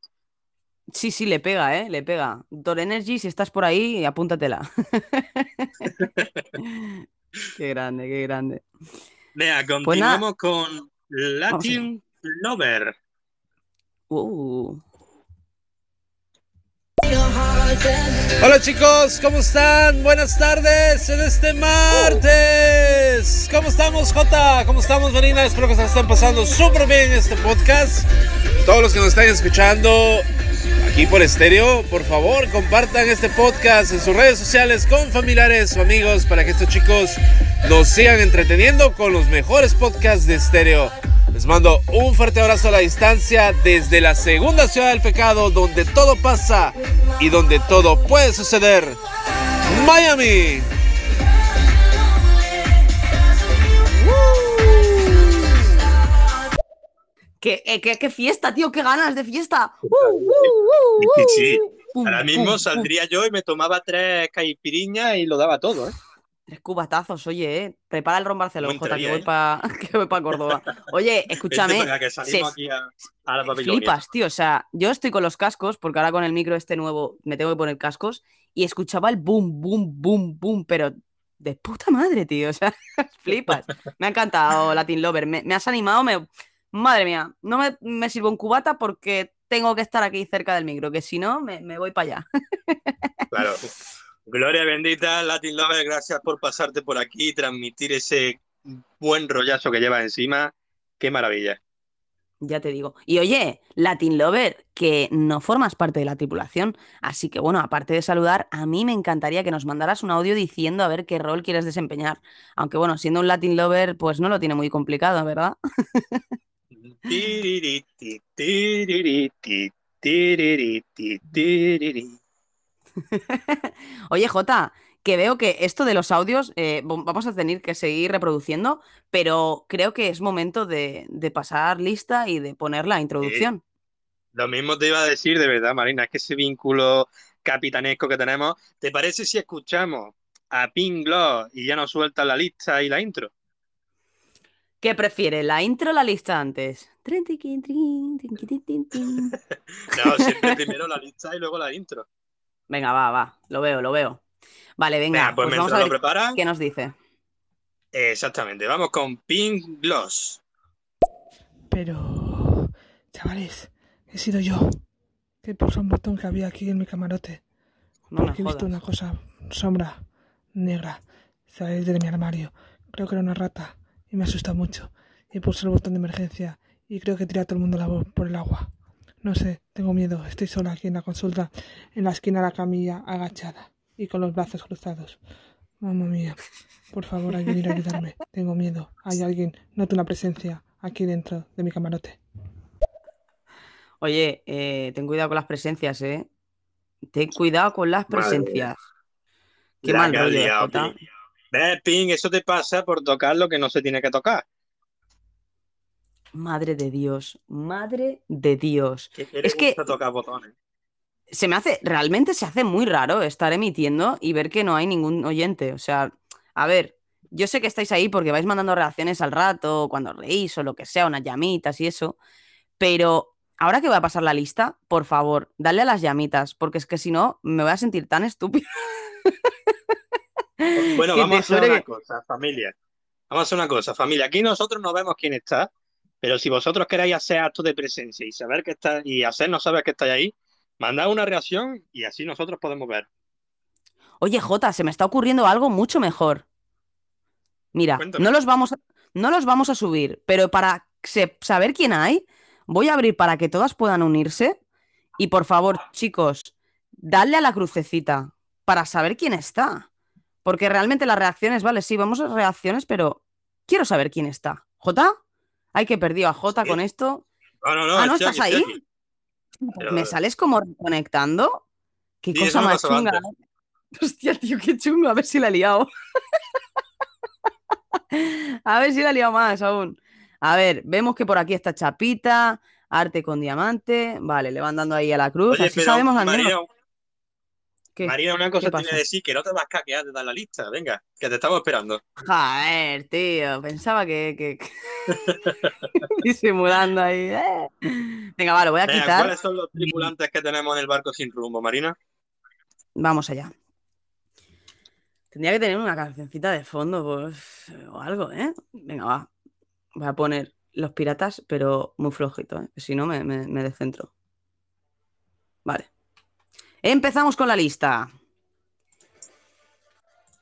Sí, sí, le pega, ¿eh? Le pega. Dor Energy, si estás por ahí, apúntatela. Qué grande, qué grande. Venga, Pues continuamos con Latin Lover. Uh. Hola chicos, ¿cómo están? Buenas tardes en este martes. ¿Cómo estamos, Jota? ¿Cómo estamos, Marina? Espero que se estén pasando súper bien en este podcast. Todos los que nos están escuchando aquí por estéreo, por favor, compartan este podcast en sus redes sociales con familiares o amigos para que estos chicos nos sigan entreteniendo con los mejores podcasts de estéreo. Les mando un fuerte abrazo a la distancia desde la segunda ciudad del pecado, donde todo pasa donde todo puede suceder. Miami. ¿Qué, eh, qué- qué fiesta, tío? ¡Qué ganas de fiesta! ¡Uh, uh, uh, Sí, uh! Ahora mismo saldría yo y me tomaba tres caipiriñas y lo daba todo, ¿eh? Tres cubatazos, oye, ¿eh? Prepara el ron Barcelona, ¿Cómo Jota, que voy para que voy pa Córdoba. Oye, escúchame. Que se- aquí a, a la Babilonia. Flipas, tío. O sea, yo estoy con los cascos, porque ahora con el micro este nuevo me tengo que poner cascos, y escuchaba el boom, boom, boom, boom, pero de puta madre, tío. O sea, flipas. Me ha encantado Latin Lover. Me, me has animado, me... Madre mía, no me, me sirvo un cubata porque tengo que estar aquí cerca del micro, que si no, me, me voy para allá. Claro. Gloria bendita, Latin Lover, gracias por pasarte por aquí y transmitir ese buen rollazo que llevas encima. Qué maravilla. Ya te digo. Y oye, Latin Lover, que no formas parte de la tripulación. Así que bueno, aparte de saludar, a mí me encantaría que nos mandaras un audio diciendo a ver qué rol quieres desempeñar. Aunque bueno, siendo un Latin Lover, pues no lo tiene muy complicado, ¿verdad? Oye, Jota, que veo que esto de los audios eh, vam- vamos a tener que seguir reproduciendo, pero creo que es momento de, de pasar lista y de poner la introducción. Lo mismo te iba a decir, de verdad, Marina, es que ese vínculo capitanesco que tenemos, ¿te parece si escuchamos a Pink Gloss y ya nos sueltan la lista y la intro? ¿Qué prefieres, la intro o la lista antes? No, siempre primero la lista y luego la intro. Venga, va, va, lo veo, lo veo. Vale, venga, Venga, pues pues vamos a lo ver preparan. qué nos dice. Exactamente, vamos con Pink Gloss. Pero, chavales, he sido yo. Que pulsó un botón que había aquí en mi camarote. No me porque he visto una cosa, sombra negra, salir de mi armario. Creo que era una rata y me asusta mucho. Y pulsé el botón de emergencia y creo que tiré a todo el mundo la voz por el agua. No sé, tengo miedo. Estoy sola aquí en la consulta, en la esquina de la camilla, agachada y con los brazos cruzados. Mamma mía, por favor, alguien a ayudarme. Tengo miedo. Hay alguien, noto una presencia aquí dentro de mi camarote. Oye, eh, ten cuidado con las presencias, ¿eh? Ten cuidado con las Madre presencias. Qué La mal rollo, liado, Jota. Pink. ¿Ves, Pink? Eso te pasa por tocar lo que no se tiene que tocar. Madre de Dios, madre de Dios. Es que tocar botones. se me hace, realmente se hace muy raro estar emitiendo y ver que no hay ningún oyente. O sea, a ver, yo sé que estáis ahí porque vais mandando reacciones al rato, cuando reís o lo que sea, unas llamitas y eso, pero ahora que voy a pasar la lista, por favor, dale a las llamitas, porque es que si no, me voy a sentir tan estúpida. Bueno, vamos a hacer una que- cosa, familia. Vamos a hacer una cosa, familia. Aquí nosotros no vemos quién está, pero si vosotros queréis hacer acto de presencia y saber que está y hacernos saber que estáis ahí, mandad una reacción y así nosotros podemos ver. Oye, Jota, se me está ocurriendo algo mucho mejor. Mira, Cuéntame. no los vamos a, no los vamos a subir, pero para se- saber quién hay, voy a abrir para que todas puedan unirse. Y por favor, chicos, dadle a la crucecita para saber quién está. Porque realmente las reacciones, vale, sí, vamos a reacciones, pero quiero saber quién está. ¿Jota? Ay, que perdido a Jota con esto. No, no, no, ah, ¿no estoy estás aquí, ahí? Pero- ¿Me sales como reconectando? Qué Sí, cosa más chunga. antes. ¿eh? Hostia, tío, qué chungo. A ver si la he liado. A ver si la he liado más aún. A ver, vemos que por aquí está Chapita, arte con diamante. Vale, le van dando ahí a la cruz. Oye, Así pero sabemos al menos. ¿Qué? Marina, una cosa ¿Qué te voy a pasa? decir, que no te vas a de dar la lista. Venga, que te estamos esperando. Joder, tío. Pensaba que. que... Disimulando ahí. eh. Venga, vale, voy a Venga, quitar. ¿cuáles son los tripulantes que tenemos en el barco sin rumbo, Marina? Vamos allá. Tendría que tener una cancioncita de fondo pues, o algo, ¿eh? Venga, va. Voy a poner los piratas, pero muy flojito, ¿eh? que Si no, me, me, me descentro. Vale. Empezamos con la lista.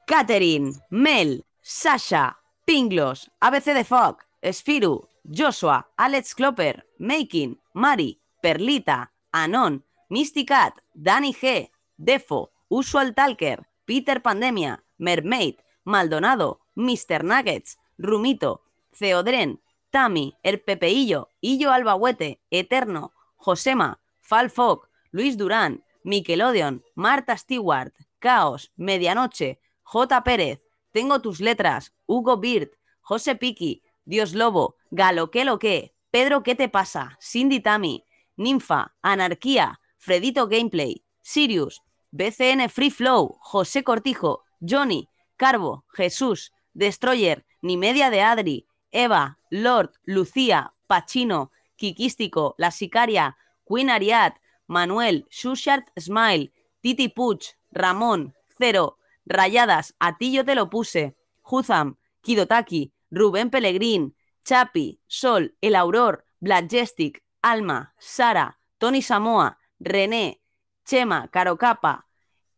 Catherine, Mel, Sasha, Pinglos, ABC de Fog, Sfiru, Joshua, Alex Klopper, Making, Mari, Perlita, Anon, Misty Cat, Danny G, Defo, Usual Talker, Peter Pandemia, Mermaid, Maldonado, Mr. Nuggets, Rumito, Ceodren, Tami, El Pepeillo, Illo Albahuete, Eterno, Josema, Falfog, Luis Durán, Nickelodeon, Marta Stewart, Caos, Medianoche, J. Pérez, Tengo tus letras, Hugo Bird, José Piki, Dios Lobo, Galo que lo que, Pedro ¿qué te pasa? Cindy Tami, Ninfa, Anarquía, Fredito Gameplay, Sirius, BCN Free Flow, José Cortijo, Johnny, Carbo, Jesús, Destroyer, Ni Media de Adri, Eva, Lord, Lucía, Pachino, Kikístico, La Sicaria, Queen Ariad, Manuel, Shushart Smile, Titi Puch, Ramón, Cero, Rayadas, A ti yo te lo puse, Huzam, Kidotaki, Rubén Pellegrín, Chapi, Sol, El Auror, Blackjestic, Alma, Sara, Tony Samoa, René, Chema, Carocapa,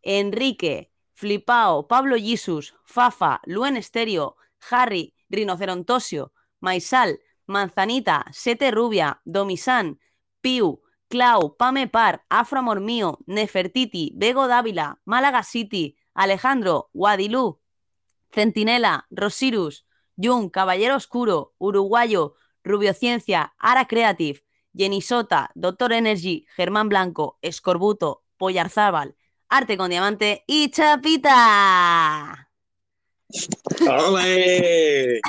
Enrique, Flipao, Pablo Jesus, Fafa, Luen Estéreo, Harry, Rinocerontosio, Maisal, Manzanita, Sete Rubia, Domisan, Piu, Clau, Pame Par, Afro Amor Mío, Nefertiti, Bego Dávila, Málaga City, Alejandro, Guadilú, Centinela, Rosirus, Jung, Caballero Oscuro, Uruguayo, Rubio Ciencia, Ara Creative, Jenisota, Doctor Energy, Germán Blanco, Escorbuto, Pollarzábal, Arte con Diamante y Chapita. ¡Ole!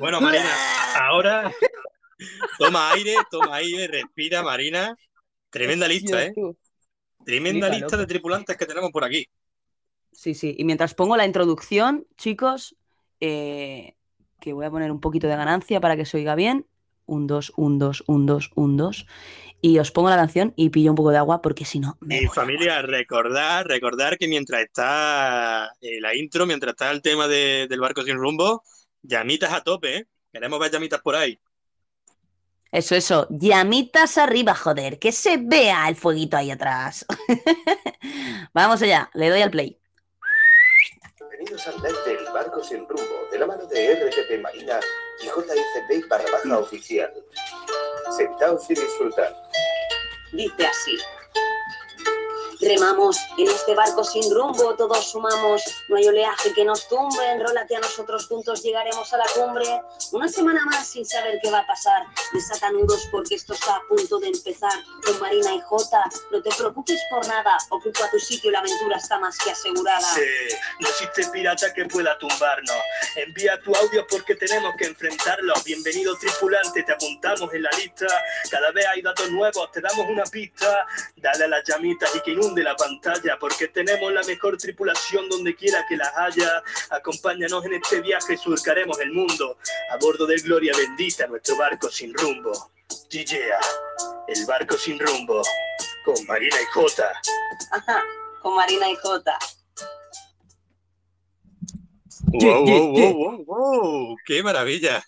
Bueno, Marina, ahora toma aire, toma aire, respira, Marina. Tremenda lista, ¿eh? Tremenda lista loco. de tripulantes que tenemos por aquí. Sí, sí. Y mientras pongo la introducción, chicos, eh, que voy a poner un poquito de ganancia para que se oiga bien. Un, dos, un, dos, un, dos, un, dos. Y os pongo la canción y pillo un poco de agua porque si no. Y familia, recordar, recordar que mientras está eh, la intro, mientras está el tema de- del barco sin rumbo, llamitas a tope, ¿eh? Queremos ver llamitas por ahí. Eso, eso. Llamitas arriba, joder. Que se vea el fueguito ahí atrás. Vamos allá. Le doy al play. Bienvenidos al live del Barco Sin Rumbo, de la mano de RTP Marina y JICP barra baja oficial. Sentaos y disfrutad. Dice así. Remamos en este barco sin rumbo, todos sumamos, no hay oleaje que nos tumbe, enrólate a nosotros juntos, llegaremos a la cumbre. Una semana más sin saber qué va a pasar, desata nudos porque esto está a punto de empezar. Con Marina y Jota, no te preocupes por nada, ocupa tu sitio, la aventura está más que asegurada. Sí, no existe pirata que pueda tumbarnos. Envía tu audio porque tenemos que enfrentarlo. Bienvenido tripulante, te apuntamos en la lista. Cada vez hay datos nuevos, te damos una pista. Dale a las llamitas y que inunden de la pantalla, porque tenemos la mejor tripulación donde quiera que la haya. Acompáñanos en este viaje, surcaremos el mundo a bordo del Gloria Bendita, nuestro barco sin rumbo. GGA, el barco sin rumbo, con Marina y Jota. Ajá, con Marina y Jota. Wow, wow, wow, wow, wow, qué maravilla.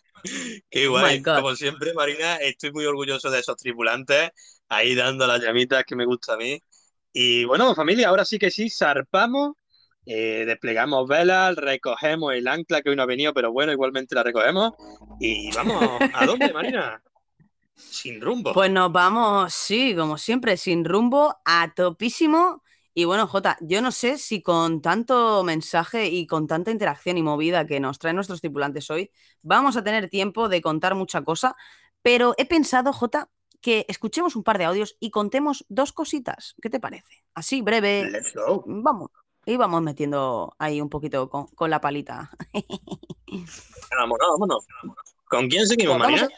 Qué Oh guay. God. Como siempre, Marina, estoy muy orgulloso de esos tripulantes, ahí dando las llamitas que me gusta a mí. Y bueno, familia, ahora sí que sí, zarpamos, eh, desplegamos velas, recogemos el ancla que hoy no ha venido, pero bueno, igualmente la recogemos. Y vamos, ¿a dónde, Marina? Sin rumbo. Pues nos vamos, sí, como siempre, sin rumbo, a topísimo. Y bueno, Jota, yo no sé si con tanto mensaje y con tanta interacción y movida que nos traen nuestros tripulantes hoy, vamos a tener tiempo de contar mucha cosa, pero he pensado, Jota, que escuchemos un par de audios y contemos dos cositas. ¿Qué te parece? Así, breve. Let's go. Vamos. Y vamos metiendo ahí un poquito con, con la palita. Vámonos, vámonos. ¿Con quién seguimos, Pues Marina?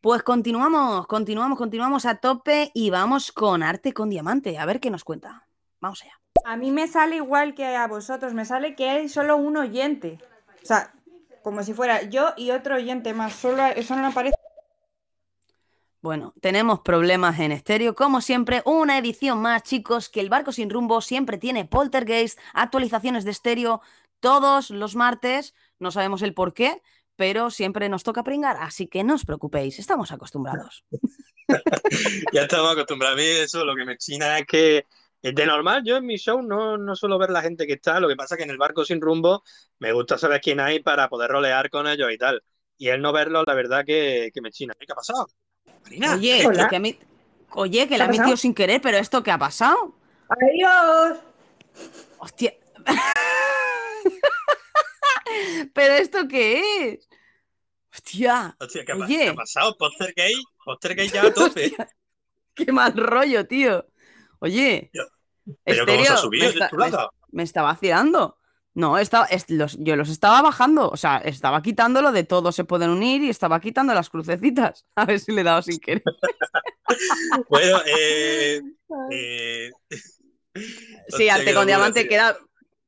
Pues continuamos, continuamos, continuamos a tope y vamos con arte con diamante. A ver qué nos cuenta. Vamos allá. A mí me sale igual que a vosotros, me sale que hay solo un oyente. O sea, como si fuera yo y otro oyente más, solo eso no aparece. Bueno, tenemos problemas en estéreo. Como siempre, una edición más, chicos, que el barco sin rumbo siempre tiene poltergeist, actualizaciones de estéreo todos los martes. No sabemos el por qué, pero siempre nos toca pringar, así que no os preocupéis, estamos acostumbrados. Ya estamos acostumbrados. A mí eso lo que me china es que de normal yo en mi show no, no suelo ver la gente que está, lo que pasa que en el barco sin rumbo me gusta saber quién hay para poder rolear con ellos y tal. Y el no verlo, la verdad que, que me china. ¿Qué ha pasado? Marina, Oye, Hola. que a mí- Oye, que ¿Qué la ha metido sin querer, pero ¿esto qué ha pasado? ¡Adiós! Hostia. ¿Pero esto qué es? Hostia. Hostia, ¿qué ha, pa- Oye. qué ha pasado? Poster gay, poster gay ya a tope. Qué mal rollo, tío. Oye, Pero ¿cómo se ha Estéreo, subido? me, está- ¿Tú lo has me- me está vacilando. No, estaba, es- los- yo los estaba bajando, o sea, estaba quitándolo de todos se pueden unir y estaba quitando las crucecitas. A ver si le he dado sin querer. Bueno, eh, eh, Sí, arte con diamante queda.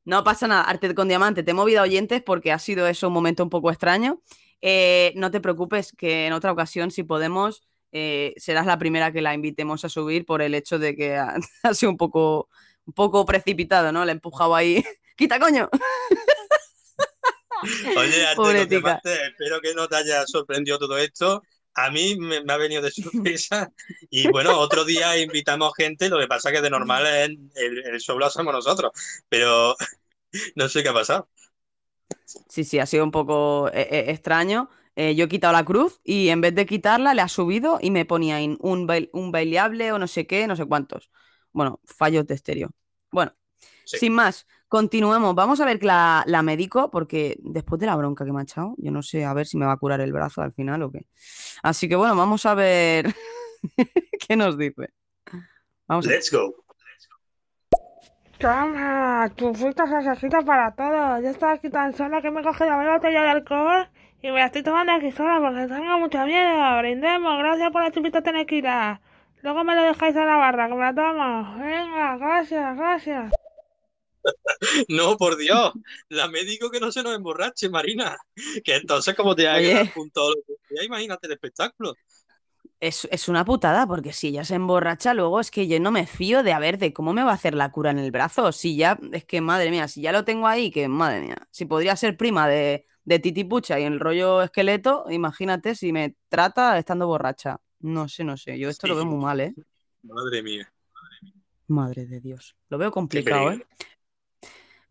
No pasa nada, arte con diamante. Te he movido a oyentes porque ha sido eso un momento un poco extraño. Eh, no te preocupes, que en otra ocasión, si podemos, eh, serás la primera que la invitemos a subir por el hecho de que ha, ha sido un poco, un poco precipitado, ¿no? Le he empujado ahí. ¡Quita, coño! Oye, tica. Diamante, espero que no te haya sorprendido todo esto. A mí me, me ha venido de sorpresa. Y bueno, otro día invitamos gente, lo que pasa que de normal es el, el show lo hacemos nosotros. Pero no sé qué ha pasado. Sí, sí, ha sido un poco eh, eh, extraño. Eh, yo he quitado la cruz y en vez de quitarla le ha subido y me ponía en un, bail- un baileable o no sé qué, no sé cuántos. Bueno, fallos de estéreo. Bueno, sin más, continuemos. Vamos a ver que la, la médico, porque después de la bronca que me ha echado, yo no sé a ver si me va a curar el brazo al final o qué. Así que bueno, vamos a ver qué nos dice. Vamos a ver. Let's go. Toma, tu fruta necesita para todo. Yo estaba aquí tan sola que me he cogido una botella de alcohol y me la estoy tomando aquí sola porque tengo mucho miedo. Brindemos, gracias por la chupita tenequila. Luego me lo dejáis en la barra, que me la tomo. Venga, gracias, gracias. No, por Dios, la médico que no se nos emborrache, Marina. Que entonces, como te haga Oye. quedar junto a lo que sea, imagínate el espectáculo. Es, es una putada, porque si ella se emborracha, luego es que yo no me fío de a ver de cómo me va a hacer la cura en el brazo. Si ya, es que madre mía, si ya lo tengo ahí, que madre mía, si podría ser prima de, de Titi Pucha y el rollo esqueleto, imagínate si me trata estando borracha. No sé, no sé, yo esto lo veo muy mal, ¿eh? Madre mía. Madre de Dios. Lo veo complicado. ¿eh?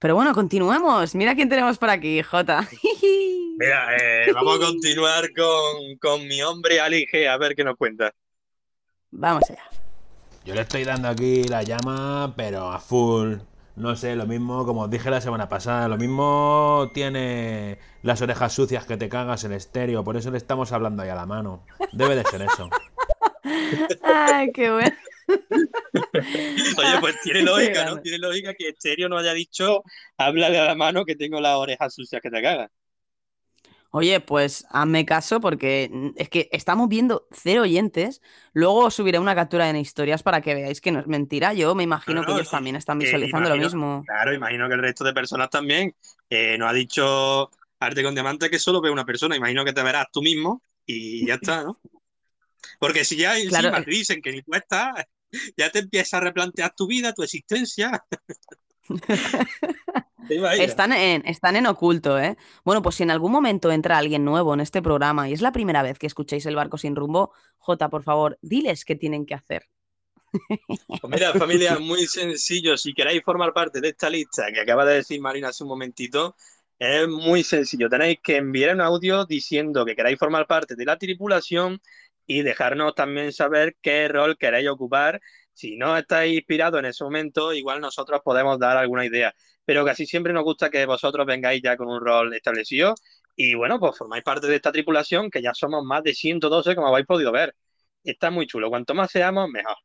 Pero bueno, continuemos. Mira quién tenemos por aquí, Jota. Mira, eh, vamos a continuar con, con mi hombre Ali G, a ver qué nos cuenta. Vamos allá. Yo le estoy dando aquí la llama, pero a full. No sé, lo mismo, como os dije la semana pasada, lo mismo tiene las orejas sucias que te cagas el estéreo, por eso le estamos hablando ahí a la mano. Debe de ser eso. Ay, qué bueno. Oye, pues tiene Qué lógica. ¿no? Tiene lógica que Estéreo no haya dicho, háblale a la mano que tengo las orejas sucias que te cagas. Oye, pues hazme caso porque mm, es que estamos viendo cero oyentes. Luego os subiré una captura en historias para que veáis que no es mentira. Yo me imagino No, que no, ellos también están visualizando lo imagino- mismo. Claro, imagino que el resto de personas también. Eh, nos ha dicho Arte con Diamante que solo ve una persona. Imagino que te verás tú mismo y ya está, ¿no? Porque si ya Claro, encima te dicen que ni tú estás, ya te empiezas a replantear tu vida, tu existencia. Están en, están en oculto, ¿eh? Bueno, pues si en algún momento entra alguien nuevo en este programa y es la primera vez que escucháis el barco sin rumbo, Jota, por favor, diles qué tienen que hacer. Pues mira, familia, muy sencillo. Si queréis formar parte de esta lista que acaba de decir Marina hace un momentito, es muy sencillo. Tenéis que enviar un audio diciendo que queréis formar parte de la tripulación y dejarnos también saber qué rol queréis ocupar. Si no estáis inspirados en ese momento, igual nosotros podemos dar alguna idea. Pero casi siempre nos gusta que vosotros vengáis ya con un rol establecido y bueno, pues formáis parte de esta tripulación, que ya somos más de 112, como habéis podido ver. Está muy chulo. Cuanto más seamos, mejor.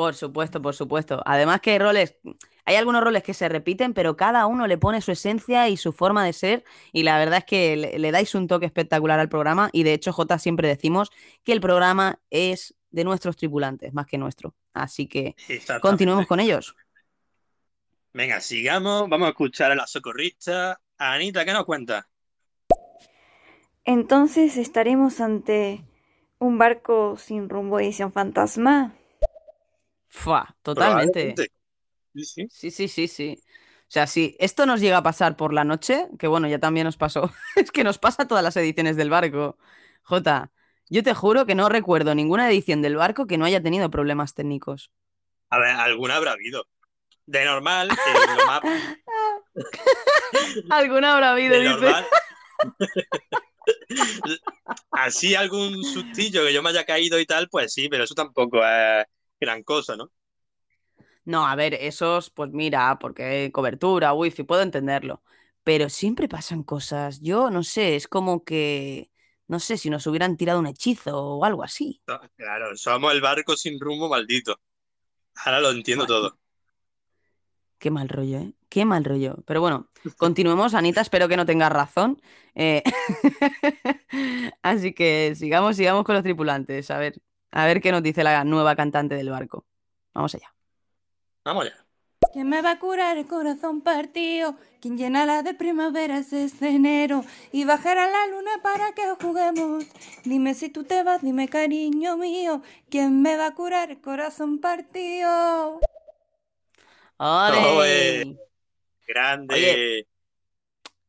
Por supuesto, por supuesto. Además que hay roles, hay algunos roles que se repiten, pero cada uno le pone su esencia y su forma de ser y la verdad es que le, le dais un toque espectacular al programa y de hecho, Jota, siempre decimos que el programa es de nuestros tripulantes, más que nuestro. Así que continuemos con ellos. Venga, sigamos. Vamos a escuchar a la socorrista. Anita, ¿qué nos cuenta? Entonces estaremos ante un barco sin rumbo edición fantasma. Fua, totalmente. Sí, sí. Sí, sí, sí, sí. O sea, si esto nos llega a pasar por la noche, que bueno, ya también nos pasó, es que nos pasa todas las ediciones del barco. Jota, yo te juro que no recuerdo ninguna edición del barco que no haya tenido problemas técnicos. A ver, alguna habrá habido. De normal, eh, lo más Alguna habrá habido, de dice. normal. Así algún sustillo que yo me haya caído y tal, pues sí, pero eso tampoco es gran cosa, ¿no? No, a ver, esos, pues mira, porque cobertura, wifi, puedo entenderlo. Pero siempre pasan cosas. Yo no sé, es como que, no sé, si nos hubieran tirado un hechizo o algo así. Claro, somos el barco sin rumbo maldito. Ahora lo entiendo todo. Qué mal rollo, ¿eh? Qué mal rollo. Pero bueno, continuemos, Anita, espero que no tengas razón. Eh, Así que sigamos, sigamos con los tripulantes. A ver, a ver qué nos dice la nueva cantante del barco. Vamos allá. Vamos allá. ¿Quién me va a curar el corazón partido? ¿Quién llena la de primaveras este enero? Y bajar a la luna para que juguemos. Dime si tú te vas, dime cariño mío. ¿Quién me va a curar el corazón partido? ¡Ole! ¡Ole! Grande. Oye.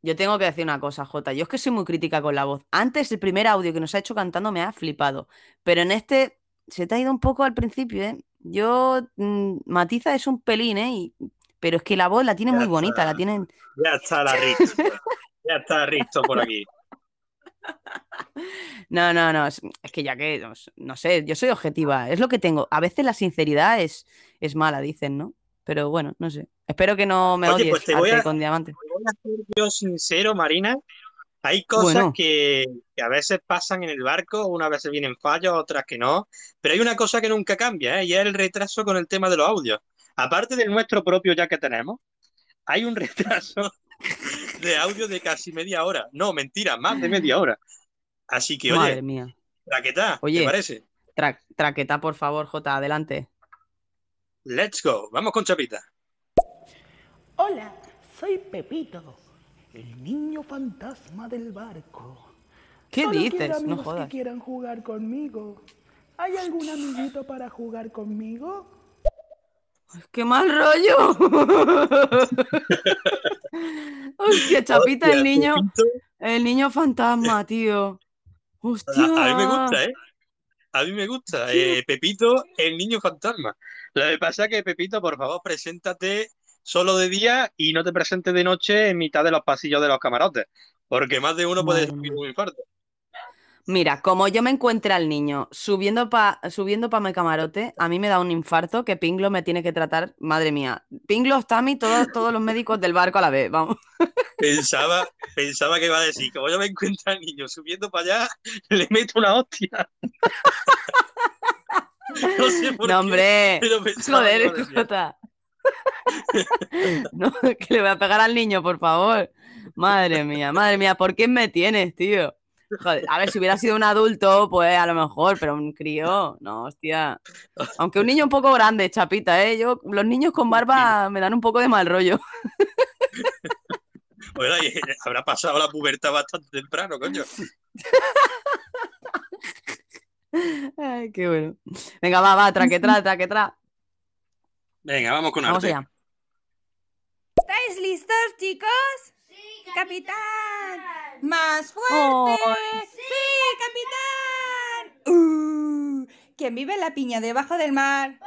Yo tengo que decir una cosa, Jota. Yo es que soy muy crítica con la voz. Antes, el primer audio que nos ha hecho cantando me ha flipado. Pero en este se te ha ido un poco al principio, ¿eh? Yo, mm, Matiza es un pelín, ¿eh? Y- pero es que la voz la tiene Ya muy está. bonita, la tienen... Ya está la Risto. Ya está Risto por aquí. No, no, no, es, que ya que, no sé, yo soy objetiva, es lo que tengo. A veces la sinceridad es, es mala, dicen, ¿no? Pero bueno, no sé. Espero que no me Oye, odies, pues te voy a- con diamante. voy a ser yo sincero, Marina. Hay cosas Bueno. que, que a veces pasan en el barco, unas veces vienen fallos, otras que no. Pero hay una cosa que nunca cambia, ¿eh? Y es el retraso con el tema de los audios. Aparte del nuestro propio ya que tenemos, hay un retraso de audio de casi media hora. No, mentira, más de media hora. Así que, Madre oye, mía. traqueta, ¿te Oye. parece? Tra- traqueta, por favor, Jota, adelante. Let's go. Vamos con Chapita. Hola, soy Pepito, el niño fantasma del barco. ¿Qué Solo dices? quiero No amigos jodas. que quieran jugar conmigo. ¿Hay algún amiguito para jugar conmigo? ¡Qué mal rollo! Hostia, Chapita, el niño, Pepito. el niño fantasma, tío. Hostia. A, a mí me gusta, ¿eh? A mí me gusta. Eh, Pepito, el niño fantasma. Lo que pasa es que, Pepito, por favor, preséntate solo de día y no te presentes de noche en mitad de los pasillos de los camarotes, porque más de uno puede sufrir un infarto. Mira, como yo me encuentre al niño subiendo para subiendo pa mi camarote, a mí me da un infarto que Pinglo me tiene que tratar. Madre mía. Pinglo, Tami, todos, todos los médicos del barco a la vez, vamos. Pensaba, pensaba que iba a decir, como yo me encuentro al niño subiendo para allá, le meto una hostia. No sé por No, qué, hombre. pero Joder, iba a decir. Jota. No, que le voy a pegar al niño, por favor. Madre mía, madre mía, ¿por qué me tienes, tío? Joder, a ver, si hubiera sido un adulto, pues a lo mejor, pero un crío, no, hostia. Aunque un niño un poco grande, chapita, ¿eh? Yo, los niños con barba me dan un poco de mal rollo. Bueno, y habrá pasado la pubertad bastante temprano, coño. Ay, qué bueno. Venga, va, va, traquetra, traquetra. Venga, vamos con Vamos arte. allá. ¿Estáis listos, chicos? Sí, capitán. Más fuerte. Ay. Sí, capitán. Uh, ¿Quién vive en la piña debajo del mar?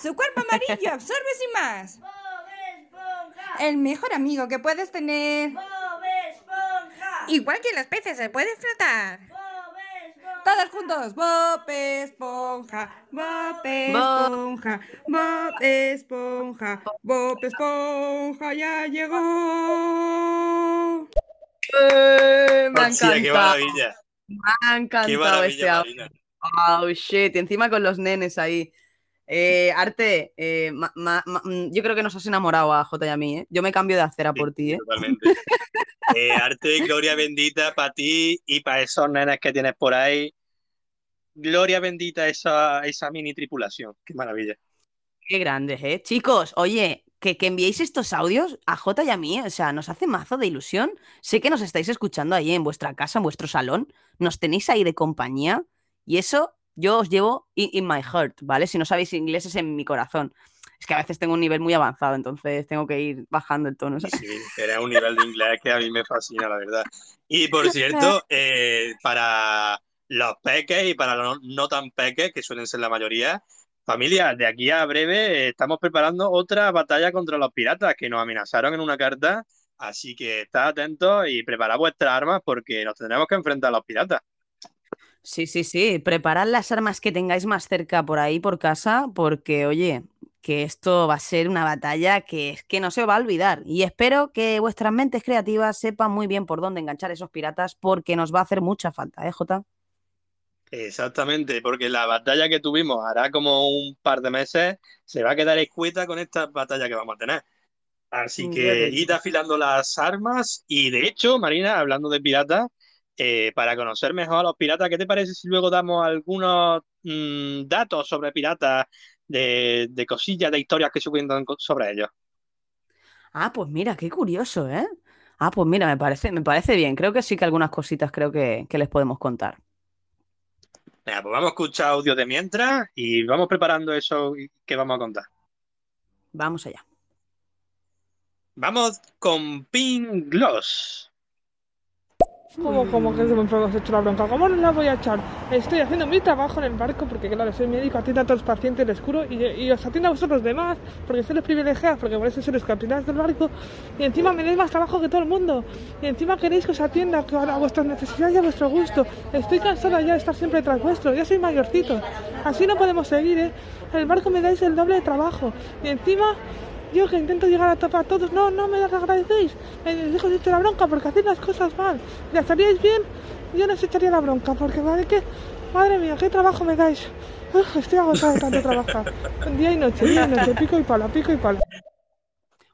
Su cuerpo amarillo absorbe sin más. El mejor amigo que puedes tener. Igual que los peces se puede flotar. Todos juntos. Bob Esponja, Bob Esponja, Bob Esponja, Bob Esponja ya llegó. Me ha qué encantado. maravilla. Me ha encantado Qué este audio. Oh, shit. Y encima con los nenes ahí. Eh, Arte, eh, ma- ma- ma- mm, yo creo que nos has enamorado a Jota y a mí, ¿eh? Yo me cambio de acera por ti. Totalmente. Arte, gloria bendita para ti y para esos nenes que tienes por ahí. Gloria bendita esa, esa mini tripulación. Qué maravilla. Qué grandes, ¿eh? Chicos, oye, que, que enviéis estos audios a Jota y a mí, o sea, nos hace mazo de ilusión. Sé que nos estáis escuchando ahí en vuestra casa, en vuestro salón, nos tenéis ahí de compañía y eso yo os llevo in, in my heart, ¿vale? Si no sabéis inglés es en mi corazón. Es que a veces tengo un nivel muy avanzado, entonces tengo que ir bajando el tono, ¿sabes? Sí, era un nivel de inglés que a mí me fascina, la verdad. Y por cierto, eh, para los peques y para los no tan peques, que suelen ser la mayoría, familia, de aquí a breve eh, estamos preparando otra batalla contra los piratas que nos amenazaron en una carta. Así que estad atentos y preparad vuestras armas porque nos tendremos que enfrentar a los piratas. Sí, sí, sí. Preparad las armas que tengáis más cerca por ahí, por casa, porque, oye, que esto va a ser una batalla que es que no se va a olvidar. Y espero que vuestras mentes creativas sepan muy bien por dónde enganchar esos piratas, porque nos va a hacer mucha falta, ¿eh, Jota? Exactamente, porque la batalla que tuvimos hará como un par de meses, se va a quedar escueta con esta batalla que vamos a tener. Así que id afilando las armas y de hecho, Marina, hablando de piratas, eh, para conocer mejor a los piratas, ¿qué te parece si luego damos algunos mm, datos sobre piratas, de, de cosillas, de historias que se cuentan sobre ellos? Ah, pues mira, qué curioso, ¿eh? Ah, pues mira, me parece, me parece bien. Creo que sí que algunas cositas creo que, que les podemos contar. Venga, pues vamos a escuchar audio de mientras y vamos preparando eso que vamos a contar. Vamos allá. Vamos con Pink Gloss. ¿Cómo, cómo que se me has hecho la bronca? ¿Cómo no la voy a echar? Estoy haciendo mi trabajo en el barco porque, claro, soy médico, atiendo a todos los pacientes, les curo y, y os atiendo a vosotros demás porque sois los privilegiados, porque por eso sois los capitanes del barco y encima me dais más trabajo que todo el mundo y encima queréis que os atienda a vuestras necesidades y a vuestro gusto. Estoy cansada ya de estar siempre tras vuestro, ya soy mayorcito. Así no podemos seguir, ¿eh? En el barco me dais el doble de trabajo y encima... Yo que intento llegar a top a todos, no, no me agradecéis. Me dejo de echar la bronca porque hacéis las cosas mal. Si estaríais bien, yo no os echaría la bronca porque vale que. Madre mía, qué trabajo me dais. Uf, estoy agotada de tanto trabajar. Día y noche, día y noche, pico y pala, pico y pala.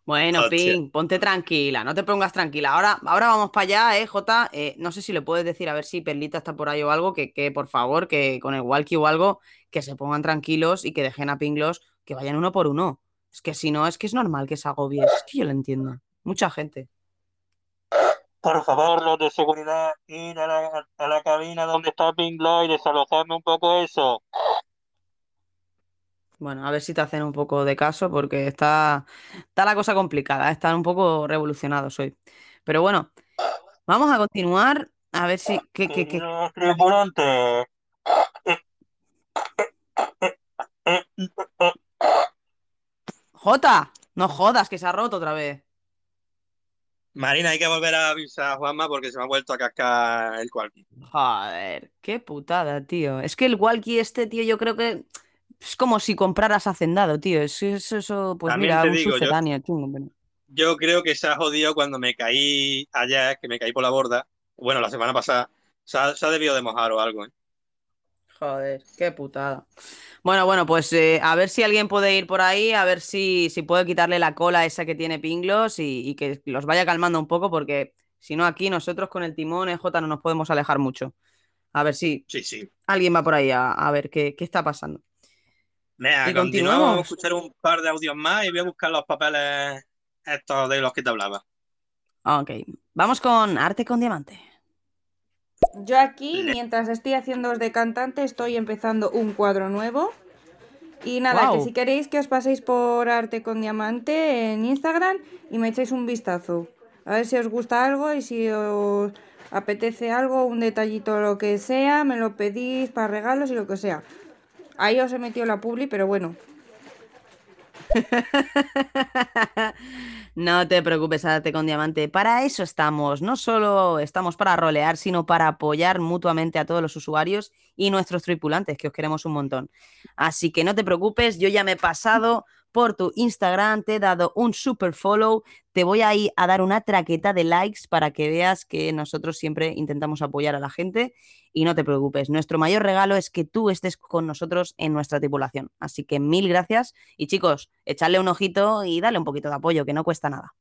Bueno. Pink, ponte tranquila, no te pongas tranquila. Ahora, ahora vamos para allá, ¿eh, Jota? Eh, no sé si le puedes decir a ver si Perlita está por ahí o algo, que, que por favor, que con el walkie o algo, que se pongan tranquilos y que dejen a Pinglos que vayan uno por uno. Es que si no, es que es normal que se agobie. Es que yo lo entiendo. Mucha gente. Por favor, los de seguridad, ir a la, a la cabina donde está Pink Glow y desalojarme un poco eso. Bueno, a ver si te hacen un poco de caso porque está, está la cosa complicada, ¿eh? están un poco revolucionados hoy. Pero bueno, vamos a continuar a ver si... ¿qué, qué, qué? Los tripulantes. Jota, no jodas, que se ha roto otra vez. Marina, hay que volver a avisar a Juanma porque se me ha vuelto a cascar el cualquier. Joder, qué putada, tío. Es que el walkie este, tío, yo creo que es como si compraras hacendado, tío. Es es eso, pues También mira, un digo, yo- sucedáneo, chungo, pero- Yo creo que se ha jodido cuando me caí ayer, que me caí por la borda. Bueno, la semana pasada. Se ha, se ha debido de mojar o algo, ¿eh? Joder, qué putada. Bueno, bueno, pues eh, a ver si alguien puede ir por ahí, a ver si, si puede quitarle la cola esa que tiene Pinglos y, y que los vaya calmando un poco, porque si no, aquí nosotros con el timón EJ no nos podemos alejar mucho. A ver si Sí, sí. alguien va por ahí a, a ver qué, qué está pasando. Y continuamos. continuamos. Vamos a escuchar un par de audios más y voy a buscar los papeles estos de los que te hablaba. Ok, vamos con Arte con Diamante. Yo aquí, mientras estoy haciendo de cantante, estoy empezando un cuadro nuevo. Y nada, que si queréis que os paséis por Arte con Diamante en Instagram y me echéis un vistazo. A ver si os gusta algo y si os apetece algo, un detallito lo que sea, me lo pedís para regalos y lo que sea. Ahí os he metido la publi, pero bueno. No te preocupes, Arte con Diamante. Para eso estamos. No solo estamos para rolear, sino para apoyar mutuamente a todos los usuarios y nuestros tripulantes, que os queremos un montón. Así que no te preocupes, yo ya me he pasado por tu Instagram, te he dado un super follow, te voy a a dar una traqueta de likes para que veas que nosotros siempre intentamos apoyar a la gente y no te preocupes, nuestro mayor regalo es que tú estés con nosotros en nuestra tripulación. Así que mil gracias y chicos, echarle un ojito y darle un poquito de apoyo, que no cuesta nada.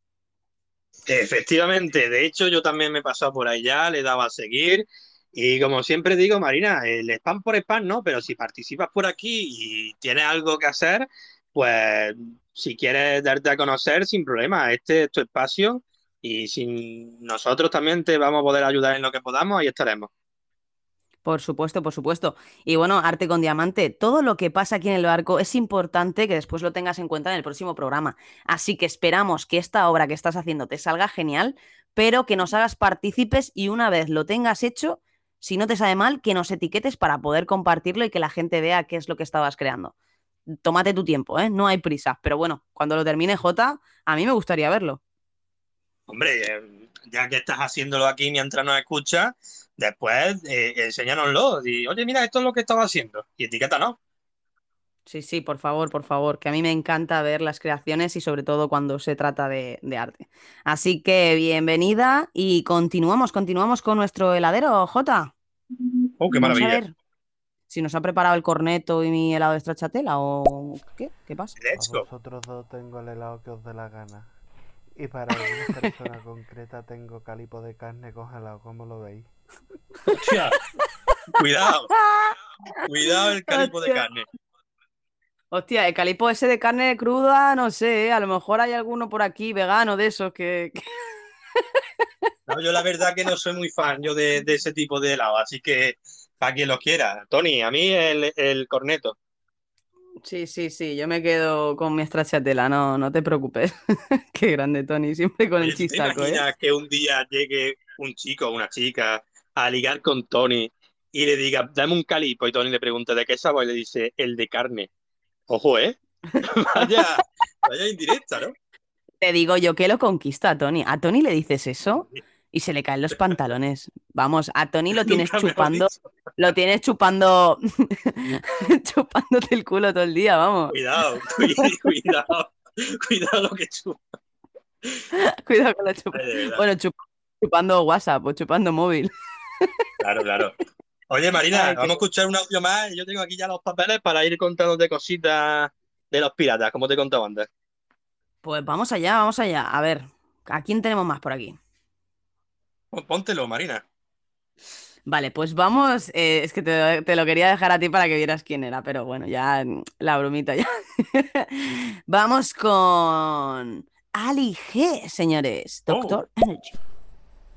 Efectivamente, de hecho yo también me he pasado por ya, le dado a seguir y como siempre digo, Marina, el spam por spam no, pero si participas por aquí y tienes algo que hacer, pues si quieres darte a conocer, sin problema, este es tu espacio y sin nosotros también te vamos a poder ayudar en lo que podamos, ahí estaremos. Por supuesto, por supuesto. Y bueno, Arte con Diamante, todo lo que pasa aquí en el barco es importante que después lo tengas en cuenta en el próximo programa. Así que esperamos que esta obra que estás haciendo te salga genial, pero que nos hagas partícipes y una vez lo tengas hecho, si no te sabe mal, que nos etiquetes para poder compartirlo y que la gente vea qué es lo que estabas creando. Tómate tu tiempo, ¿eh? No hay prisa. Pero bueno, cuando lo termine Jota, a mí me gustaría verlo. Hombre, eh, ya que estás haciéndolo aquí mientras nos escuchas, después eh, enséñanoslo. Y, oye, mira, esto es lo que estaba haciendo. Y etiquétanos. Sí, sí, por favor, por favor, que a mí me encanta ver las creaciones y sobre todo cuando se trata de, de arte. Así que bienvenida y continuamos, continuamos con nuestro heladero, Jota. Oh, qué Vamos maravilla. Si nos ha preparado el corneto y mi helado de stracciatella o qué, ¿qué pasa? Para vosotros dos tengo el helado que os dé la gana. Y para alguna persona concreta tengo calipo de carne congelado, ¿cómo lo veis? Hostia, cuidado, cuidado el calipo de carne. Hostia, el calipo ese de carne cruda, no sé, ¿eh? a lo mejor hay alguno por aquí vegano de esos que... que- No, yo la verdad que no soy muy fan yo de, de ese tipo de helado, así que para quien lo quiera. Tony, a mí el, el corneto. Sí, sí, sí, yo me quedo con mi stracciatella, no, no te preocupes. Qué grande, Tony, siempre con el Oye, ¿tú te chistaco, ¿eh? que un día llegue un chico o una chica a ligar con Tony y le diga, dame un calipo, y Tony le pregunta, ¿de qué sabor? Y le dice, el de carne. Ojo, ¿eh? Vaya, vaya indirecta, ¿no? Te digo yo que lo conquista a Tony. ¿A Tony le dices eso? Y se le caen los pantalones. Vamos, a Tony lo tienes chupando, lo tienes chupando, chupándote el culo todo el día, vamos. Cuidado, cuidado, cuidado, lo que chupa. Cuidado con la chupa. Ay. Bueno, chup- chupando WhatsApp o chupando móvil. Claro, claro. Oye, Marina, Ay, vamos a escuchar un audio más. Yo tengo aquí ya los papeles para ir contándote cositas de los piratas, como te contaba antes. Pues vamos allá, vamos allá. A ver, ¿a quién tenemos más por aquí? Póntelo, Marina. Vale, pues vamos. eh, es que te, te lo quería dejar a ti para que vieras quién era, pero bueno, ya mm, la bromita ya. Vamos con Ali G, señores. Doctor Energy.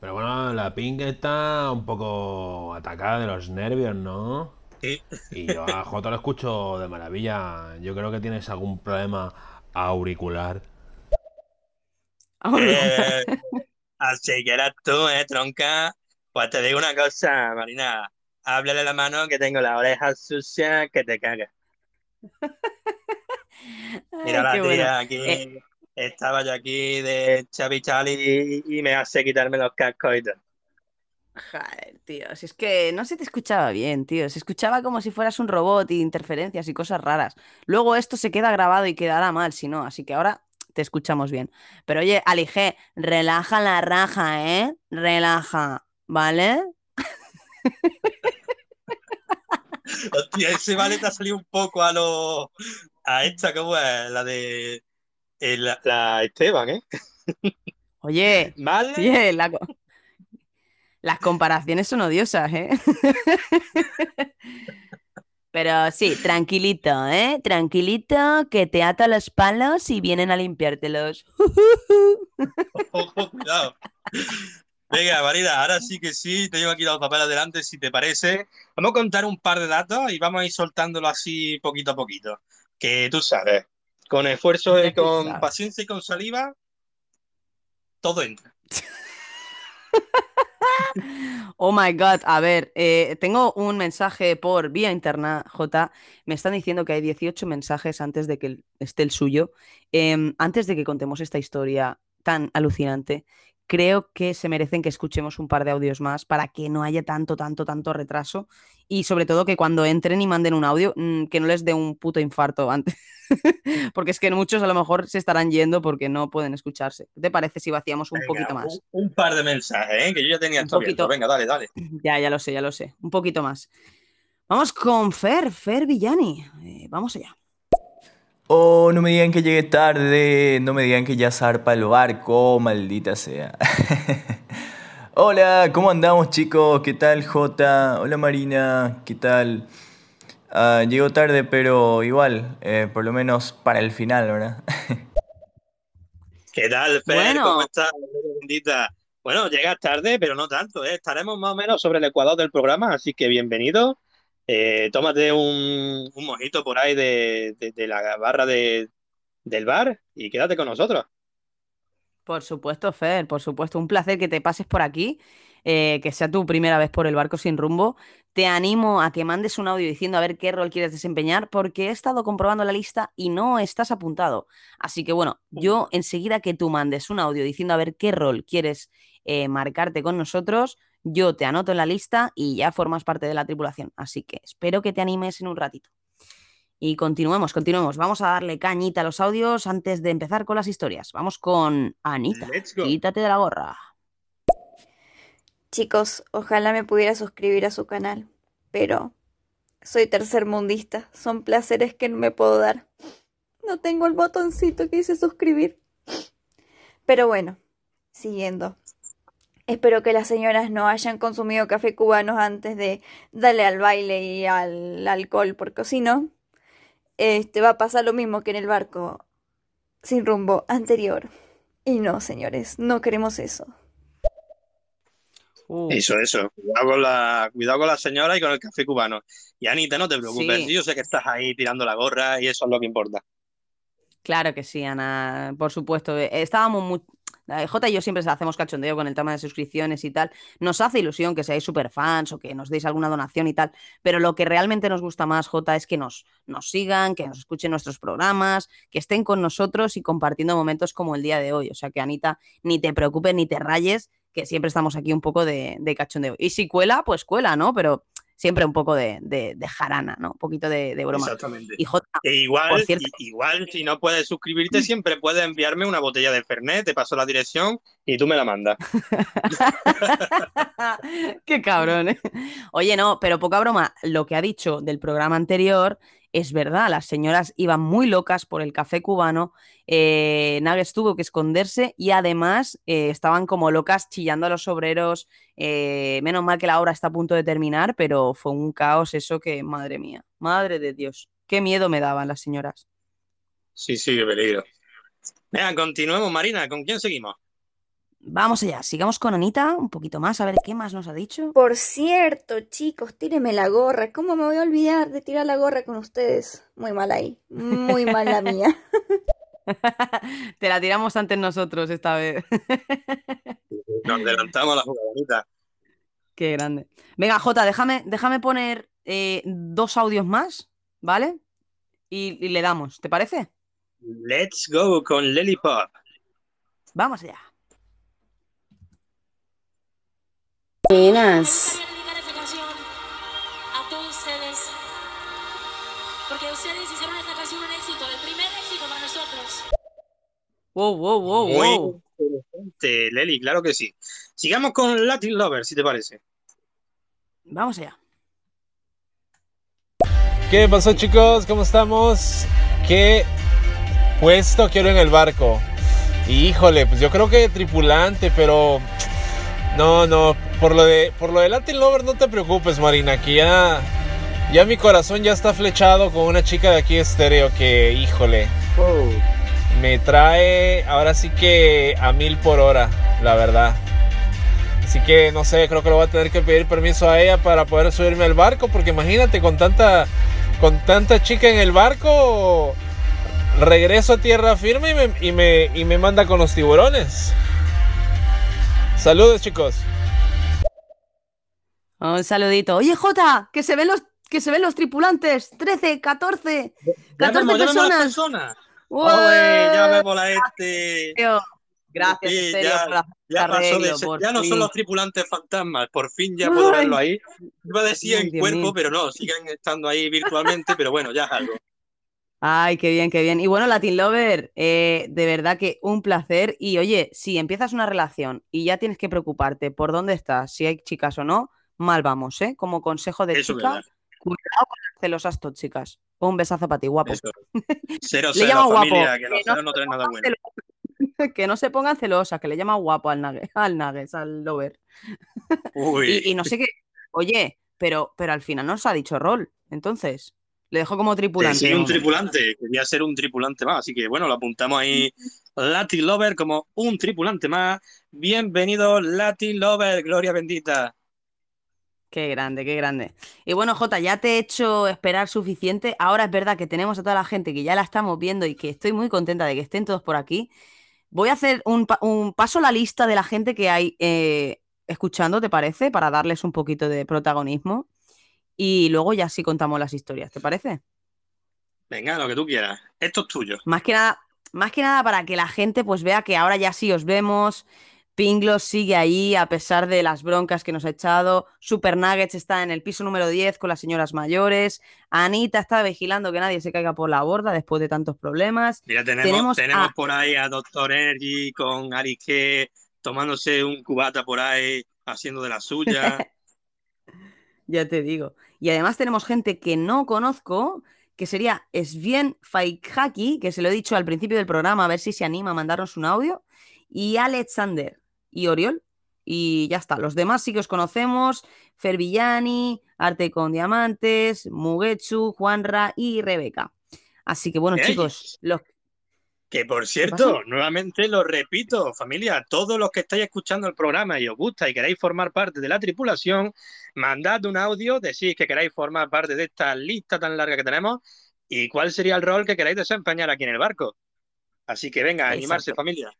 Pero bueno, la Pink está un poco atacada de los nervios, ¿no? Sí. Y yo a Jota lo escucho de maravilla. Yo creo que tienes algún problema auricular. Eh, así que eras tú, ¿eh, tronca? Pues te digo una cosa, Marina. Háblale la mano que tengo la oreja sucia que te caga. Mira la tía bueno. aquí. Eh, Estaba yo aquí de Chavi Chali y, y me hace quitarme los cascos y todo. Joder, tío, si es que no se te escuchaba bien, tío. Se escuchaba como si fueras un robot y interferencias y cosas raras. Luego esto se queda grabado y quedará mal, si no. Así que ahora te escuchamos bien. Pero oye, Ali G, relaja la raja, ¿eh? Relaja, ¿vale? Hostia, ese vale te ha salido un poco a lo. a esta, ¿cómo es? La de. eh, la, la Esteban, ¿eh? Oye, ¿Vale? sí, eh, la co- las comparaciones son odiosas, ¿eh? Pero sí, tranquilito, ¿eh? Tranquilito, que te ato los palos y vienen a limpiártelos. Ojo, cuidado. Venga, Marina, ahora sí que sí, tengo aquí los papeles delante, si te parece. Vamos a contar un par de datos y vamos a ir soltándolo así poquito a poquito. Que tú sabes, con esfuerzo y con sabes. paciencia y con saliva, todo entra. Oh my God, a ver, eh, tengo un mensaje por vía interna, J. Me están diciendo que hay 18 mensajes antes de que esté el suyo. Em, antes de que contemos esta historia tan alucinante, creo que se merecen que escuchemos un par de audios más para que no haya tanto, tanto, tanto retraso. Y sobre todo que cuando entren y manden un audio, mm, que no les dé un puto infarto antes. Porque es que muchos a lo mejor se estarán yendo porque no pueden escucharse. ¿Qué te parece si vaciamos un Venga, poquito más? Un, un par de mensajes, ¿eh? Que yo ya tenía Un esto poquito. Venga, dale, dale. Ya, ya lo sé, ya lo sé. Un poquito más. Vamos con Fer, Fer Villani. Eh, vamos allá. Oh, no me digan que llegué tarde, no me digan que ya zarpa el barco, maldita sea. Hola, ¿cómo andamos chicos? ¿Qué tal Jota? Hola Marina, ¿qué tal? Ah, llego tarde, pero igual, eh, por lo menos para el final, ¿verdad? ¿Qué tal, Fer? Bueno. ¿Cómo estás? Bueno, llegas tarde, pero no tanto, ¿eh? Estaremos más o menos sobre el ecuador del programa, así que bienvenido. Eh, tómate un, un mojito por ahí de, de- de la barra de- del bar y quédate con nosotros. Por supuesto, Fer, por supuesto. Un placer que te pases por aquí, eh, que sea tu primera vez por el barco sin rumbo. Te animo a que mandes un audio diciendo a ver qué rol quieres desempeñar, porque he estado comprobando la lista y no estás apuntado. Así que bueno, yo enseguida que tú mandes un audio diciendo a ver qué rol quieres eh, marcarte con nosotros, yo te anoto en la lista y ya formas parte de la tripulación. Así que espero que te animes en un ratito. Y continuemos, continuemos. Vamos a darle cañita a los audios antes de empezar con las historias. Vamos con Anita. Quítate de la gorra. Chicos, ojalá me pudiera suscribir a su canal, pero soy tercermundista. Son placeres que no me puedo dar. No tengo el botoncito que dice suscribir. Pero bueno, siguiendo. Espero que las señoras no hayan consumido café cubanos antes de darle al baile y al alcohol, porque si no, este va a pasar lo mismo que en el barco sin rumbo anterior. Y no, señores, no queremos eso. Uh, Eso, eso. Cuidado con la, cuidado con la señora y con el café cubano. Y Anita, no te preocupes, Sí. yo sé que estás ahí tirando la gorra y eso es lo que importa. Claro que sí, Ana, por supuesto. Estábamos muy... J y yo siempre hacemos cachondeo con el tema de suscripciones y tal. Nos hace ilusión que seáis super fans o que nos deis alguna donación y tal, pero lo que realmente nos gusta más, J, es que nos, nos sigan, que nos escuchen nuestros programas, que estén con nosotros y compartiendo momentos como el día de hoy. O sea que, Anita, ni te preocupes ni te rayes, que siempre estamos aquí un poco de, de cachondeo. Y si cuela, pues cuela, ¿no? Pero siempre un poco de, de- de jarana, ¿no? Un poquito de, de broma. Exactamente. Y J, E igual, por cierto, igual, si no puedes suscribirte, siempre puedes enviarme una botella de Fernet, te paso la dirección y tú me la mandas. Qué cabrón, ¿eh? Oye, no, pero poca broma, lo que ha dicho del programa anterior es verdad, las señoras iban muy locas por el café cubano, eh, tuvo que esconderse y además eh, estaban como locas chillando a los obreros, eh, menos mal que la obra está a punto de terminar, pero fue un caos eso que, madre mía, madre de Dios, qué miedo me daban las señoras. Sí, sí, qué peligro. Venga, continuemos, Marina. ¿Con quién seguimos? Vamos allá, sigamos con Anita un poquito más, a ver qué más nos ha dicho. Por cierto, chicos, tírenme la gorra. ¿Cómo me voy a olvidar de tirar la gorra con ustedes? Muy mal ahí. Muy mal la mía. Te la tiramos antes nosotros esta vez. Nos adelantamos a la jugadorita. Qué grande. Venga, Jota, déjame, déjame poner eh, dos audios más, ¿vale? Y, y le damos, ¿te parece? Let's go con Lollipop. Vamos allá. Buenas. A todos ustedes. Porque ustedes hicieron esta canción un éxito, el primer éxito para nosotros. Wow, wow, wow, Muy wow. interesante, Leli, claro que sí. Sigamos con Latin Lover, si te parece. Vamos allá. ¿Qué pasó chicos? ¿Cómo estamos? ¿Qué puesto quiero en el barco? Híjole, pues yo creo que tripulante, pero no, no, por lo de por lo de Latin Lover no te preocupes, Marina, que ya ya mi corazón ya está flechado con una chica de aquí estéreo que, híjole, me trae ahora sí que a mil por hora, la verdad. Así que no sé, creo que lo voy a tener que pedir permiso a ella para poder subirme al barco, porque imagínate con tanta con tanta chica en el barco, regreso a tierra firme y me, y me, y me manda con los tiburones. Saludos, chicos. Un saludito. Oye, Jota, que se ven los, que se ven los tripulantes. 13, 14, 14 Ya vemos, ya vemos las personas. personas. ¡Ué! Oye, ya vemos la este. Gracias, Sí, serio, ya, por ya pasó de ser- ya no son los tripulantes fantasmas, por fin ya puedo Ay. verlo ahí. Iba a decir Ay, en Dios cuerpo, mío. pero no, siguen estando ahí virtualmente, pero bueno, ya es algo. Ay, qué bien, qué bien. Y bueno, Latin Lover, eh, de verdad que un placer. Y oye, si empiezas una relación y ya tienes que preocuparte por dónde estás, si hay chicas o no, mal vamos, ¿eh? Como consejo de Eso es chica, verdad. cuidado con las celosas tóxicas. Un besazo para ti, guapo. Eso. Cero, Le cero, llama guapo. que los Que no celos no traen nada bueno. que no se pongan celosas, que le llama guapo al Nuggets, al Nuggets, al Lover. Uy. Y, y no sé qué. Oye, pero, pero al final no os ha dicho rol. Entonces, le dejo como tripulante. sí, un momento. tripulante, quería ser un tripulante más, así que bueno, lo apuntamos ahí. Latin Lover como un tripulante más. Bienvenido, Latin Lover, gloria bendita. Qué grande, qué grande. Y bueno, Jota, ya te he hecho esperar suficiente. Ahora es verdad que tenemos a toda la gente que ya la estamos viendo y que estoy muy contenta de que estén todos por aquí. Voy a hacer un, pa- un paso a la lista de la gente que hay eh, escuchando, ¿te parece? Para darles un poquito de protagonismo. Y luego ya sí contamos las historias, ¿te parece? Venga, lo que tú quieras. Esto es tuyo. Más que nada, más que nada para que la gente pues vea que ahora ya sí os vemos. Pinglos sigue ahí a pesar de las broncas que nos ha echado. Super Nuggets está en el piso número 10 con las señoras mayores. Anita está vigilando que nadie se caiga por la borda después de tantos problemas. Mira, tenemos, Tenemos tenemos a- por ahí a Doctor Energy con Ari tomándose un cubata por ahí, haciendo de la suya. Ya te digo. Y además tenemos gente que no conozco, que sería Sven Faikhaki, que se lo he dicho al principio del programa, a ver si se anima a mandarnos un audio, y Alexander y Oriol. Y ya está. Los demás sí que os conocemos. Fervillani, Arte con Diamantes, Mugetsu, Juanra y Rebeca. Así que bueno, chicos, los... Que por cierto, nuevamente lo repito, familia, todos los que estáis escuchando el programa y os gusta y queréis formar parte de la tripulación, mandad un audio, decís que queréis formar parte de esta lista tan larga que tenemos y cuál sería el rol que queréis desempeñar aquí en el barco. Así que venga, animarse, familia.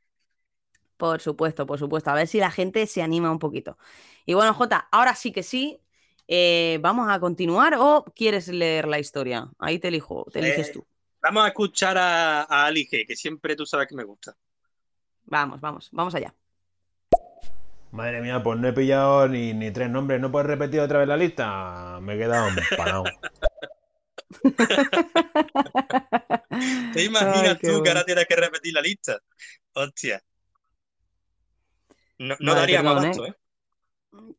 Por supuesto, por supuesto. A ver si la gente se anima un poquito. Y bueno, Jota, ahora sí que sí. eh, ¿Vamos a continuar o quieres leer la historia? Ahí te elijo, te eliges Eh, tú. Vamos a escuchar a, a Ali G, que siempre tú sabes que me gusta. Vamos, vamos, vamos allá. Madre mía, pues no he pillado ni, ni tres nombres. ¿No puedes repetir otra vez la lista? Me he quedado empanado. ¿Te imaginas Ay, tú que ahora tienes que repetir la lista? Hostia. No, no Vale, daríamos perdón, abasto, ¿eh? ¿eh?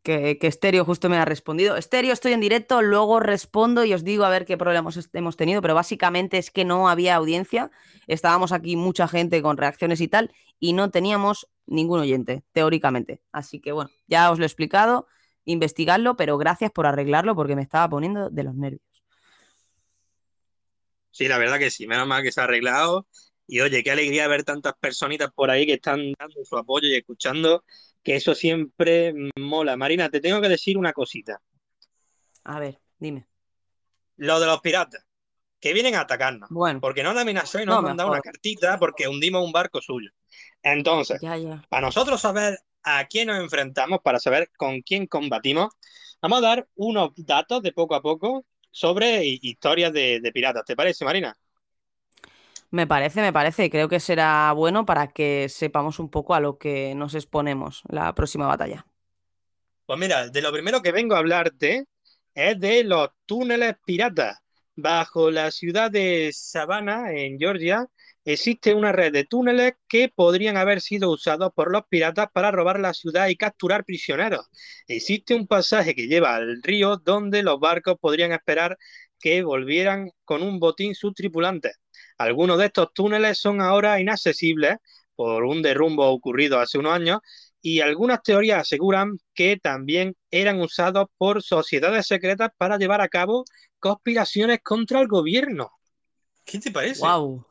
Que, que Estéreo justo me ha respondido. Estéreo, estoy en directo, luego respondo y os digo a ver qué problemas hemos tenido, pero básicamente es que no había audiencia. Estábamos aquí mucha gente con reacciones y tal, y no teníamos ningún oyente, teóricamente. Así que bueno, ya os lo he explicado, investigadlo, pero gracias por arreglarlo porque me estaba poniendo de los nervios. Sí, la verdad que sí, menos mal que se ha arreglado. Y oye, qué alegría ver tantas personitas por ahí que están dando su apoyo y escuchando, que eso siempre mola. Marina, te tengo que decir una cosita. A ver, dime. Lo de los piratas, que vienen a atacarnos. Bueno. Porque no han amenazado y nos No han mandado una cartita porque hundimos un barco suyo. Entonces, Ya, ya. para nosotros saber a quién nos enfrentamos, para saber con quién combatimos, vamos a dar unos datos de poco a poco sobre hi- historias de, de piratas. ¿Te parece, Marina? Me parece, me parece. Creo que será bueno para que sepamos un poco a lo que nos exponemos la próxima batalla. Pues mira, de lo primero que vengo a hablarte es de los túneles piratas. Bajo la ciudad de Savannah, en Georgia, existe una red de túneles que podrían haber sido usados por los piratas para robar la ciudad y capturar prisioneros. Existe un pasaje que lleva al río donde los barcos podrían esperar que volvieran con un botín sus tripulantes. Algunos de estos túneles son ahora inaccesibles por un derrumbo ocurrido hace unos años y algunas teorías aseguran que también eran usados por sociedades secretas para llevar a cabo conspiraciones contra el gobierno. ¿Qué te parece? Wow.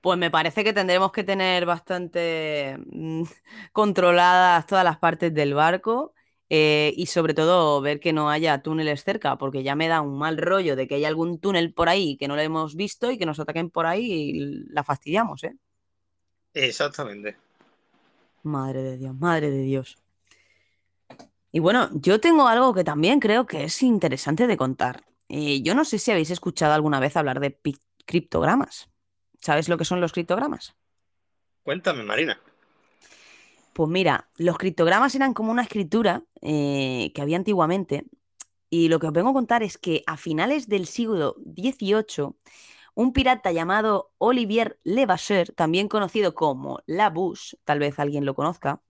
Pues me parece que tendremos que tener bastante mm, controladas todas las partes del barco eh, y sobre todo ver que no haya túneles cerca, porque ya me da un mal rollo de que haya algún túnel por ahí que no lo hemos visto y que nos ataquen por ahí y la fastidiamos, ¿eh? Exactamente. Madre de Dios, madre de Dios. Y bueno, yo tengo algo que también creo que es interesante de contar. Eh, yo no sé si habéis escuchado alguna vez hablar de criptogramas. ¿Sabes lo que son los criptogramas? Cuéntame, Marina. Pues mira, los criptogramas eran como una escritura eh, que había antiguamente. Y lo que os vengo a contar es que a finales del siglo XVIII, un pirata llamado Olivier Levasseur, también conocido como La Bouche, tal vez alguien lo conozca,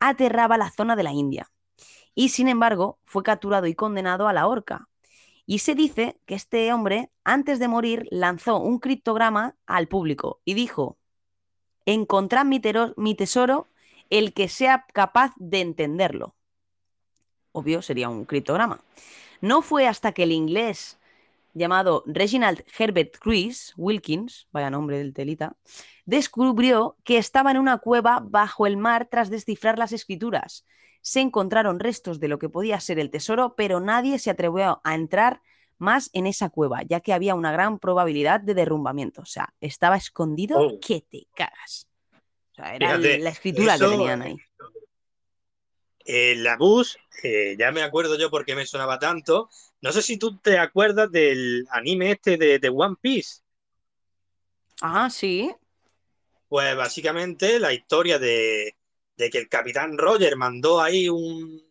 aterraba la zona de la India. Y sin embargo, fue capturado y condenado a la horca. Y se dice que este hombre, antes de morir, lanzó un criptograma al público y dijo: Encontrad mi, tesoro el que sea capaz de entenderlo. Obvio, sería un criptograma. No fue hasta que el inglés llamado Reginald Herbert Chris Wilkins, vaya nombre del telita, descubrió que estaba en una cueva bajo el mar tras descifrar las escrituras. Se encontraron restos de lo que podía ser el tesoro, pero nadie se atrevió a entrar más en esa cueva, ya que había una gran probabilidad de derrumbamiento. O sea, estaba escondido Oh. que te cagas. O sea, era Fíjate, la escritura eso- que tenían ahí. Eh, la bus, eh, ya me acuerdo yo porque me sonaba tanto. No sé si tú te acuerdas del anime este de, de One Piece. Ah, sí. Pues básicamente la historia de, de que el capitán Roger mandó ahí un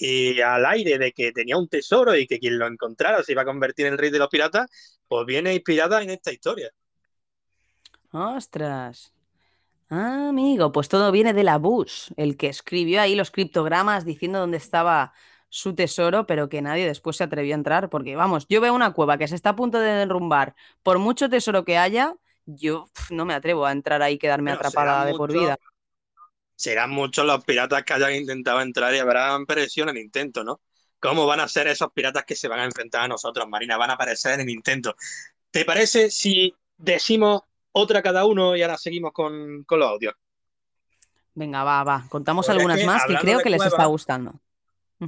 eh, al aire de que tenía un tesoro y que quien lo encontrara se iba a convertir en el rey de los piratas, pues viene inspirada en esta historia. Ostras. Ah, amigo, pues todo viene de la Bush, el que escribió ahí los criptogramas diciendo dónde estaba su tesoro, pero que nadie después se atrevió a entrar, porque vamos, yo veo una cueva que se está a punto de derrumbar, por mucho tesoro que haya, yo no me atrevo a entrar ahí y quedarme Bueno, atrapada de por vida. Serán muchos los piratas que hayan intentado entrar y habrán perecido en el intento, ¿no? ¿Cómo van a ser esos piratas que se van a enfrentar a nosotros, Marina? Van a aparecer en el intento. ¿Te parece si decimos otra cada uno y ahora seguimos con, con los audios? Venga, va, va, contamos Porque es algunas que, más que creo que les está gustando.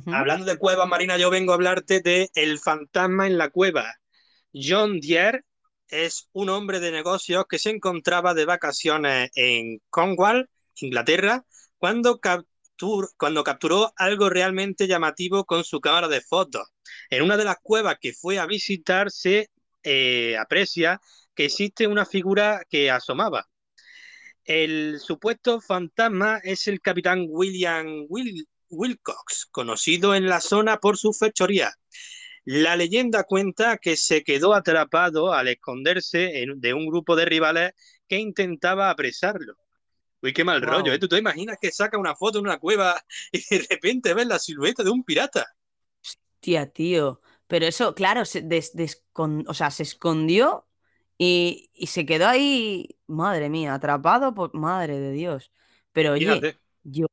Hablando de cuevas, Marina, yo vengo a hablarte de El fantasma en la cueva. John Deere es un hombre de negocios que se encontraba de vacaciones en Cornwall, Inglaterra, cuando, captur- cuando capturó algo realmente llamativo con su cámara de fotos. En una de las cuevas que fue a visitar se eh, aprecia que existe una figura que asomaba. El supuesto fantasma es el capitán William Wil- Wilcox, conocido en la zona por su fechoría. La leyenda cuenta que se quedó atrapado al esconderse en- de un grupo de rivales que intentaba apresarlo. Uy, qué mal Wow. rollo, ¿eh? ¿Tú te imaginas que saca una foto en una cueva y de repente ves la silueta de un pirata? Tía, tío. Pero eso, claro, se, des- descon- o sea, se escondió y, y se quedó ahí, madre mía, atrapado por... Madre de Dios. Pero oye, Fíjate. yo,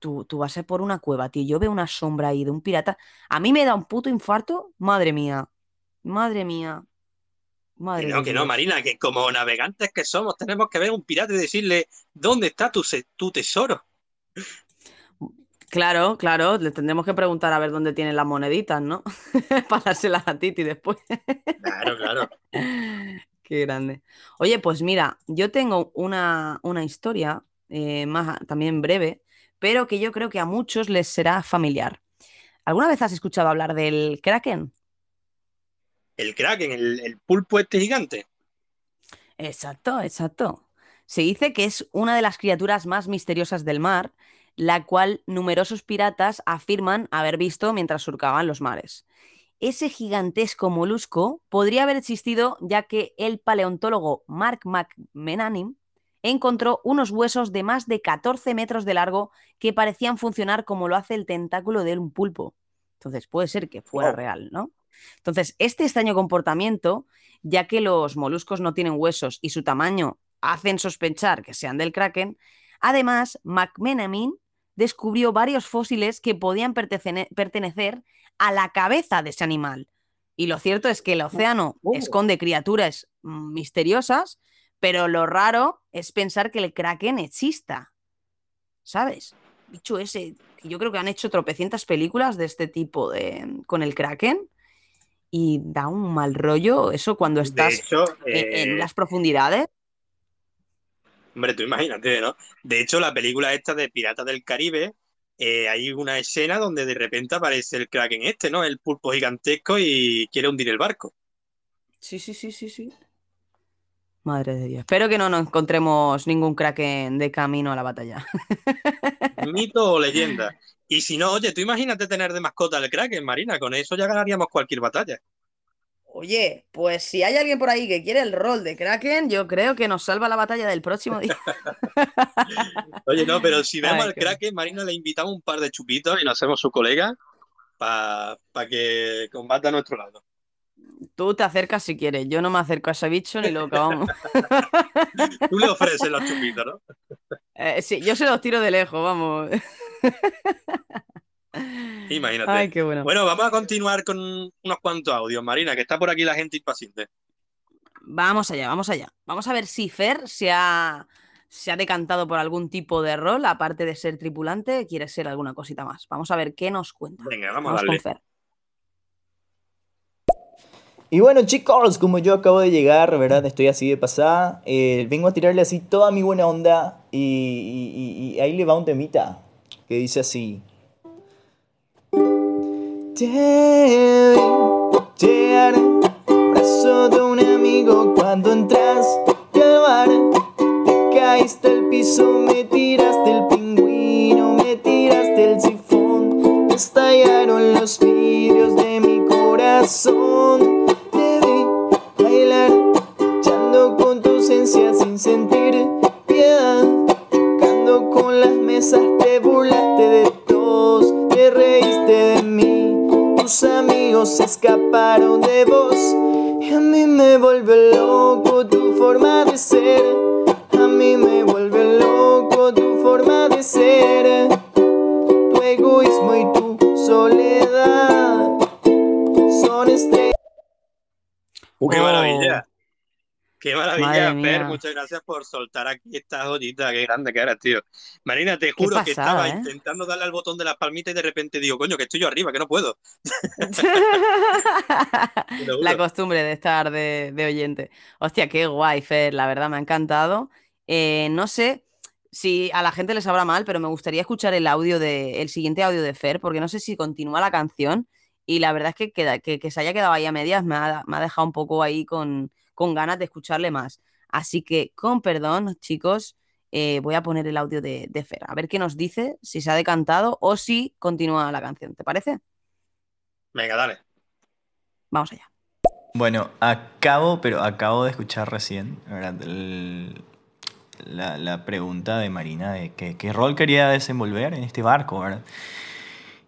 tú, tú vas a ir por una cueva, tío. Yo veo una sombra ahí de un pirata. A mí me da un puto infarto. Madre mía. Madre mía. Madre Que no, que no. Marina, que como navegantes que somos, tenemos que ver a un pirata y decirle, ¿dónde está tu, tu tesoro? Claro, claro, le tendremos que preguntar a ver dónde tienen las moneditas, ¿no? Para dárselas a Titi después. Claro, claro. Qué grande. Oye, pues mira, yo tengo una, una historia eh, más también breve, pero que yo creo que a muchos les será familiar. ¿Alguna vez has escuchado hablar del Kraken? El Kraken, el, el pulpo este gigante. Exacto, exacto. Se dice que es una de las criaturas más misteriosas del mar, la cual numerosos piratas afirman haber visto mientras surcaban los mares. Ese gigantesco molusco podría haber existido ya que el paleontólogo Mark McMenamin encontró unos huesos de más de 14 metros de largo que parecían funcionar como lo hace el tentáculo de un pulpo. Entonces puede ser que fuera real, ¿no? Entonces, este extraño comportamiento, ya que los moluscos no tienen huesos y su tamaño hacen sospechar que sean del kraken, además, McMenamin descubrió varios fósiles que podían pertenecer a la cabeza de ese animal. Y lo cierto es que el océano esconde criaturas misteriosas, pero lo raro es pensar que el kraken exista. ¿Sabes? Bicho ese, yo creo que han hecho tropecientas películas de este tipo de, con el kraken y da un mal rollo eso cuando estás hecho, en, en eh, las profundidades. Hombre, tú imagínate, ¿no? De hecho, la película esta de Piratas del Caribe, eh, hay una escena donde de repente aparece el Kraken este, ¿no? El pulpo gigantesco y quiere hundir el barco. Sí, sí, sí, sí, sí. Madre de Dios. Espero que no nos encontremos ningún kraken de camino a la batalla. Mito o leyenda. Y si no, oye, tú imagínate tener de mascota al Kraken, Marina, con eso ya ganaríamos cualquier batalla. Oye, pues si hay alguien por ahí que quiere el rol de Kraken, yo creo que nos salva la batalla del próximo día. Oye, no, pero si vemos Ay, al Kraken, Marina le invitamos un par de chupitos y nos hacemos su colega para que combata a nuestro lado. Tú te acercas si quieres, yo no me acerco a ese bicho ni loca, vamos. Tú le ofreces los chupitos, ¿no? Eh, sí, yo se los tiro de lejos, vamos. Imagínate. Ay, qué bueno. Bueno, vamos a continuar con unos cuantos audios, Marina, que está por aquí la gente impaciente. Vamos allá, vamos allá. Vamos a ver si Fer se ha, se ha decantado por algún tipo de rol, aparte de ser tripulante, quiere ser alguna cosita más. Vamos a ver qué nos cuenta. Venga, vamos, Vamos a con darle. Fer. Y bueno chicos, como yo acabo de llegar, ¿verdad? Estoy así de pasada. eh, vengo a tirarle así toda mi buena onda y, y- y- y ahí le va un temita que dice así. Te vi llegar, brazo de un amigo cuando entraste al bar. Te caíste al piso, me tiraste el pingüino, me tiraste el sifón. Estallaron los vidrios de mi corazón. Te vi bailar, echando con tu esencia sin sentir piedad. Con las mesas, te burlaste de todos, te reíste de mí. Tus amigos se escaparon de vos. Y a mí me vuelve loco tu forma de ser. A mí me vuelve loco tu forma de ser. Tu egoísmo y tu soledad son estrellas. ¡Uh, qué maravilla! ¡Qué maravilla. Fer! Muchas gracias por soltar aquí esta joyita. ¡Qué grande que eres, tío! Marina, te juro que estaba ¿eh? intentando darle al botón de las palmitas y de repente digo, coño, que estoy yo arriba, que no puedo. La costumbre de estar de, de oyente. Hostia, qué guay, Fer, la verdad me ha encantado. Eh, no sé si a la gente les habrá mal, pero me gustaría escuchar el audio de, el siguiente audio de Fer, porque no sé si continúa la canción y la verdad es que, queda- que, que se haya quedado ahí a medias me ha, me ha dejado un poco ahí con, con ganas de escucharle más. Así que, con perdón, chicos, eh, voy a poner el audio de, de Fer, a ver qué nos dice, si se ha decantado o si continúa la canción. ¿Te parece? Venga, dale. Vamos allá. Bueno, acabo, pero acabo de escuchar recién, ¿verdad? El- la, la pregunta de Marina de qué, qué rol quería desenvolver en este barco, ¿verdad?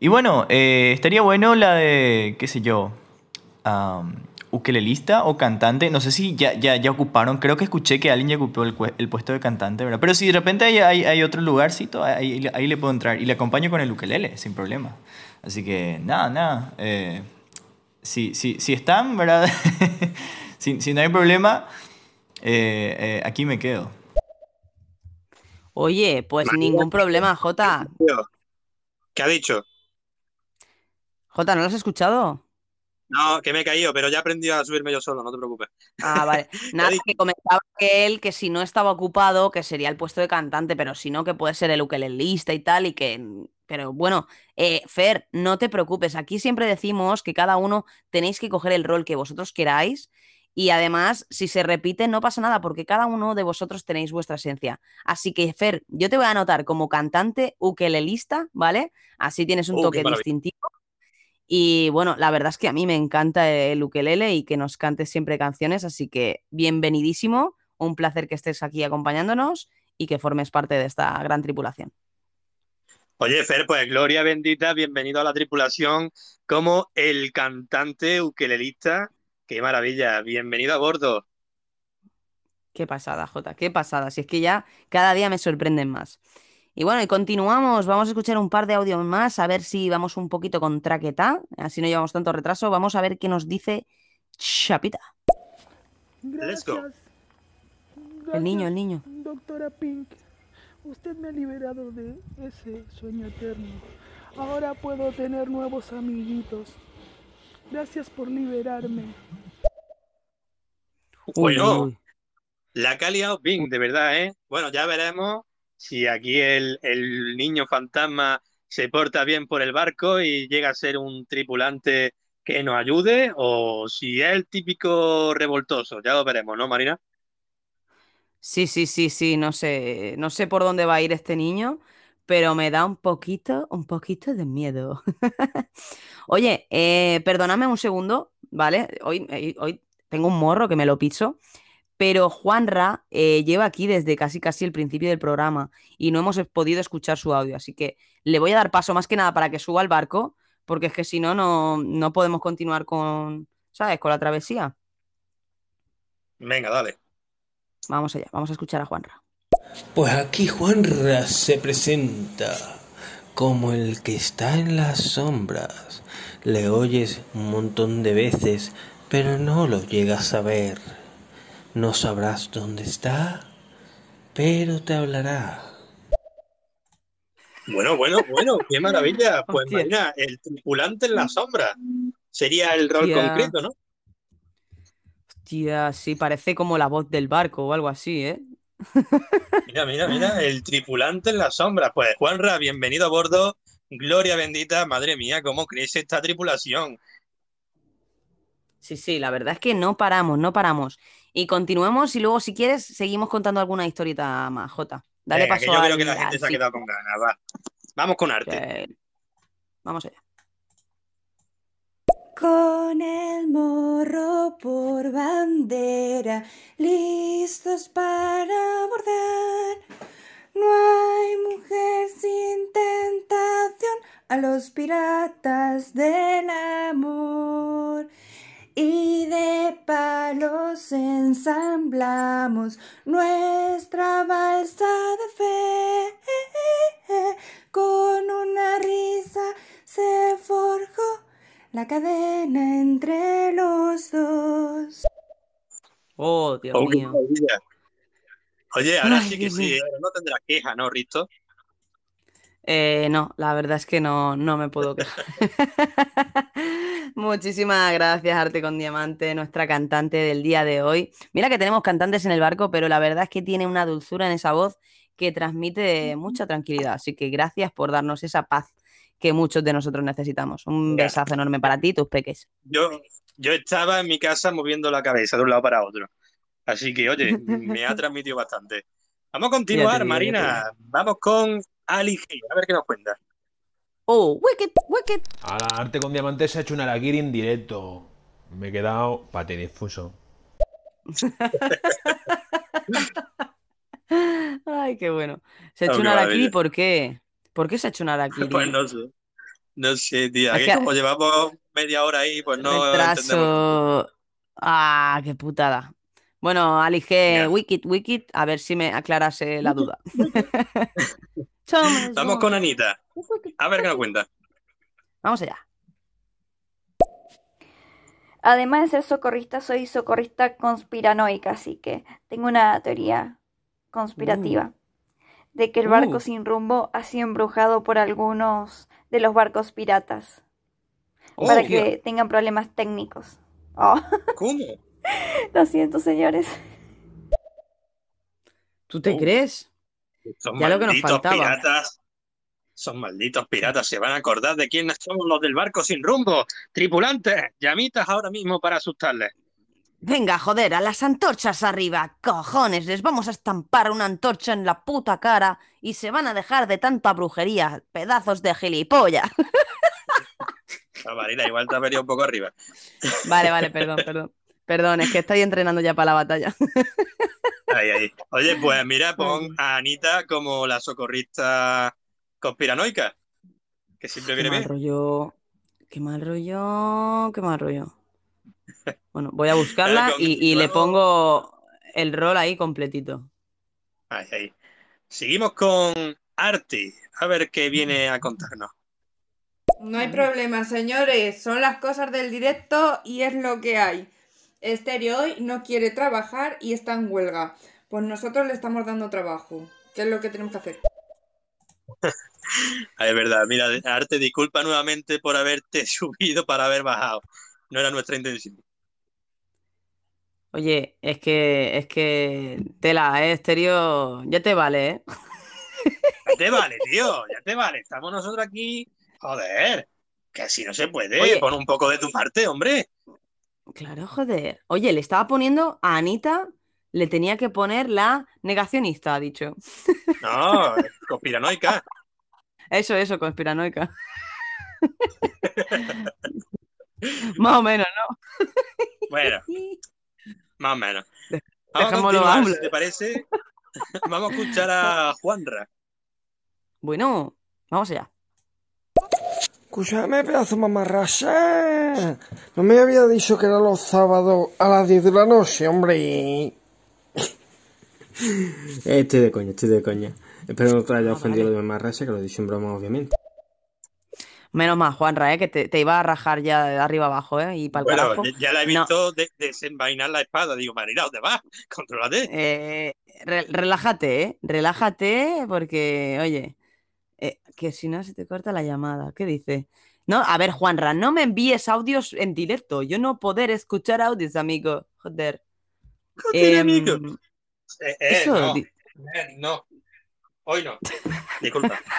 Y bueno, eh, estaría bueno la de, qué sé yo, ukelelista o cantante. No sé si ya, ya, ya ocuparon, creo que escuché que alguien ya ocupó el, puesto de cantante, ¿verdad? Pero si de repente hay, hay, hay otro lugarcito, ahí, ahí le puedo entrar y le acompaño con el ukelele, sin problema. Así que nada, nada. eh, si, si, si están, ¿verdad? si, si no hay problema, eh, eh, aquí me quedo. Oye, pues ningún problema, Jota. ¿Qué ha dicho? Jota, ¿no lo has escuchado? No, que me he caído, pero ya he aprendido a subirme yo solo, no te preocupes. Ah, vale. Nada, que comentaba que él, que si no estaba ocupado, que sería el puesto de cantante, pero si no, que puede ser el ukelelista y tal, y que... Pero bueno, eh, Fer, no te preocupes. Aquí siempre decimos que cada uno tenéis que coger el rol que vosotros queráis. Y además, si se repite, no pasa nada, porque cada uno de vosotros tenéis vuestra esencia. Así que, Fer, yo te voy a anotar como cantante ukelelista, ¿vale? Así tienes un Oh, toque distintivo. Y bueno, la verdad es que a mí me encanta el ukelele y que nos cantes siempre canciones, así que bienvenidísimo, un placer que estés aquí acompañándonos y que formes parte de esta gran tripulación. Oye, Fer, pues Gloria bendita, bienvenido a la tripulación como el cantante ukelelista. Qué maravilla, bienvenido a bordo. Qué pasada, Jota, qué pasada. Si es que ya cada día me sorprenden más. Y bueno, y continuamos. Vamos a escuchar un par de audios más, a ver si vamos un poquito con traqueta. Así no llevamos tanto retraso. Vamos a ver qué nos dice Chapita. Let's go. El niño, el niño. Doctora Pink, usted me ha liberado de ese sueño eterno. Ahora puedo tener nuevos amiguitos. Gracias por liberarme. Bueno, la que ha liado Bing, de verdad, ¿eh? Bueno, ya veremos si aquí el, el niño fantasma se porta bien por el barco y llega a ser un tripulante que nos ayude o si es el típico revoltoso. Ya lo veremos, ¿no, Marina? Sí, sí, sí, sí, no sé, no sé por dónde va a ir este niño, pero me da un poquito, un poquito de miedo. Oye, eh, perdóname un segundo, ¿vale? Hoy, eh, hoy tengo un morro que me lo piso, pero Juanra eh, lleva aquí desde casi casi el principio del programa y no hemos podido escuchar su audio, así que le voy a dar paso más que nada para que suba al barco, porque es que si no, no, no podemos continuar con, ¿sabes? Con la travesía. Venga, dale. Vamos allá, vamos a escuchar a Juanra. Pues aquí Juanra se presenta como el que está en las sombras. Le oyes un montón de veces, pero no lo llegas a ver. No sabrás dónde está, pero te hablará. Bueno, bueno, bueno, qué maravilla. Pues Hostia. Marina, el tripulante en la sombra sería el rol Hostia. concreto, ¿no? Hostia, sí, parece como la voz del barco o algo así, ¿eh? Mira, mira, mira, el tripulante en la sombra. Pues Juanra, bienvenido a bordo. Gloria bendita, madre mía, cómo crece esta tripulación. Sí, sí, la verdad es que no paramos, no paramos. Y continuemos y luego, si quieres, seguimos contando alguna historieta más, Jota. Dale Venga, paso que yo creo que la gente se ha sí. quedado con ganas. Va. Vamos con arte. Que- Vamos allá. Con el morro por bandera, listos para abordar. No hay mujer sin tentación a los piratas del amor. Y de palos ensamblamos nuestra balsa de fe. Con una risa se forjó la cadena entre los dos. Oh, Dios Oh, mío. Oye, ahora Ay, sí que sí. ¿eh? no tendrás queja, ¿no, Risto? Eh, no, la verdad es que no, no me puedo quejar. Muchísimas gracias, Arte con Diamante, nuestra cantante del día de hoy. Mira que tenemos cantantes en el barco, pero la verdad es que tiene una dulzura en esa voz que transmite mucha tranquilidad. Así que gracias por darnos esa paz que muchos de nosotros necesitamos. Un besazo enorme para ti y tus peques. Yo, yo estaba en mi casa moviendo la cabeza de un lado para otro. Así que, oye, me ha transmitido bastante. Vamos a continuar, digo, Marina. Vamos con Ali G. A ver qué nos cuenta. Oh, wicked, wicked. A la arte con diamante se ha hecho un araguiri en directo. Me he quedado patidifuso. Ay, qué bueno. Se ha Oh, hecho un araquiri, maravilla. ¿por qué? ¿Por qué se ha hecho un araquiri? Pues no sé. No sé, tía. Que- como llevamos media hora ahí, pues no entendemos. Retraso. Ah, qué putada. Bueno, Ali G. Wikit, Wikit, a ver si me aclarase la duda. Vamos con Anita. A ver qué nos cuenta. Vamos allá. Además de ser socorrista, soy socorrista conspiranoica, así que tengo una teoría conspirativa de que el barco Uh. sin rumbo ha sido embrujado por algunos de los barcos piratas Oh, para que tengan problemas técnicos. Oh, ¿Cómo? lo siento, señores. ¿Tú te crees? Son Ya lo que nos malditos faltaba. piratas. Son malditos piratas. Se van a acordar de quiénes somos los del barco sin rumbo. Tripulantes, llamitas ahora mismo para asustarles. Venga, joder, a las antorchas arriba. Cojones, les vamos a estampar una antorcha en la puta cara y se van a dejar de tanta brujería, pedazos de gilipollas. Ah, Marina, igual te has venido un poco arriba. Vale, vale, perdón, perdón. Perdón, es que estoy entrenando ya para la batalla. Ahí, ahí. Oye, pues mira, pon a Anita como la socorrista conspiranoica, que siempre Qué viene mal bien. rollo. Qué mal rollo. Qué mal rollo. Bueno, voy a buscarla y, y le pongo el rol ahí completito. Ahí, ahí. Seguimos con Arti, a ver qué viene a contarnos. No hay problema, señores. Son las cosas del directo y es lo que hay. Estéreo hoy no quiere trabajar y está en huelga. Pues nosotros le estamos dando trabajo. ¿Qué es lo que tenemos que hacer? Es verdad, mira, Arte, disculpa nuevamente por haberte subido para haber bajado. No era nuestra intención. Oye, es que, es que tela, ¿eh? Estéreo, ya te vale, ¿eh? Ya te vale, tío, ya te vale. Estamos nosotros aquí. Joder, que así no se puede. Oye. Pon un poco de tu parte, hombre. Claro, joder. Oye, le estaba poniendo a Anita, le tenía que poner la negacionista, ha dicho. No, conspiranoica. Eso, eso, conspiranoica. Más o menos, ¿no? Bueno, más o menos. Vamos a si te parece. Vamos a escuchar a Juanra. Bueno, vamos allá. Escúchame, pedazo mamarracha. No me había dicho que era los sábados a las 10 de la noche, hombre. Estoy de coña, estoy de coña. Espero que te haya ofendido lo de mamarracha, que lo he dicho en broma, obviamente. Menos mal, Juanra, ¿eh? Que te, te iba a rajar ya de arriba abajo, ¿eh? Y para el Bueno, carajo. ya- la he No. visto de- desenvainar la espada. Digo, Marina, ¿dónde vas? Contrólate. Eh, re- relájate, ¿eh? Relájate porque, oye, eh, que si no se te corta la llamada. ¿Qué dice? No, a ver, Juanra, no me envíes audios en directo. Yo no poder escuchar audios, amigo. Joder. tiene Em, micro? Eh, eh, eso, no, di- eh, no. Hoy no. Disculpa.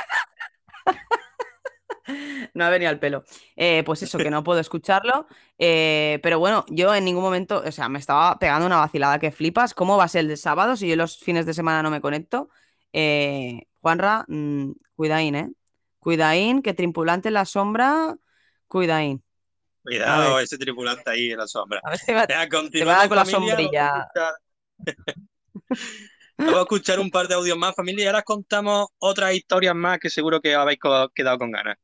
No ha venido al pelo. Eh, pues eso, que no puedo escucharlo. Eh, pero bueno, yo en ningún momento, o sea, me estaba pegando una vacilada que flipas. ¿Cómo va a ser el de sábado si yo los fines de semana no me conecto? Eh, Juanra, mm, cuidaín, ¿eh? Cuidaín, que tripulante en la sombra, cuidaín. Cuidado, ese tripulante ahí en la sombra. A ver si va- Venga, te va a continuamos, dar con la sombrilla. Vamos a escuchar- un par de audios más, familia, y ahora os contamos otras historias más que seguro que os habéis quedado con ganas.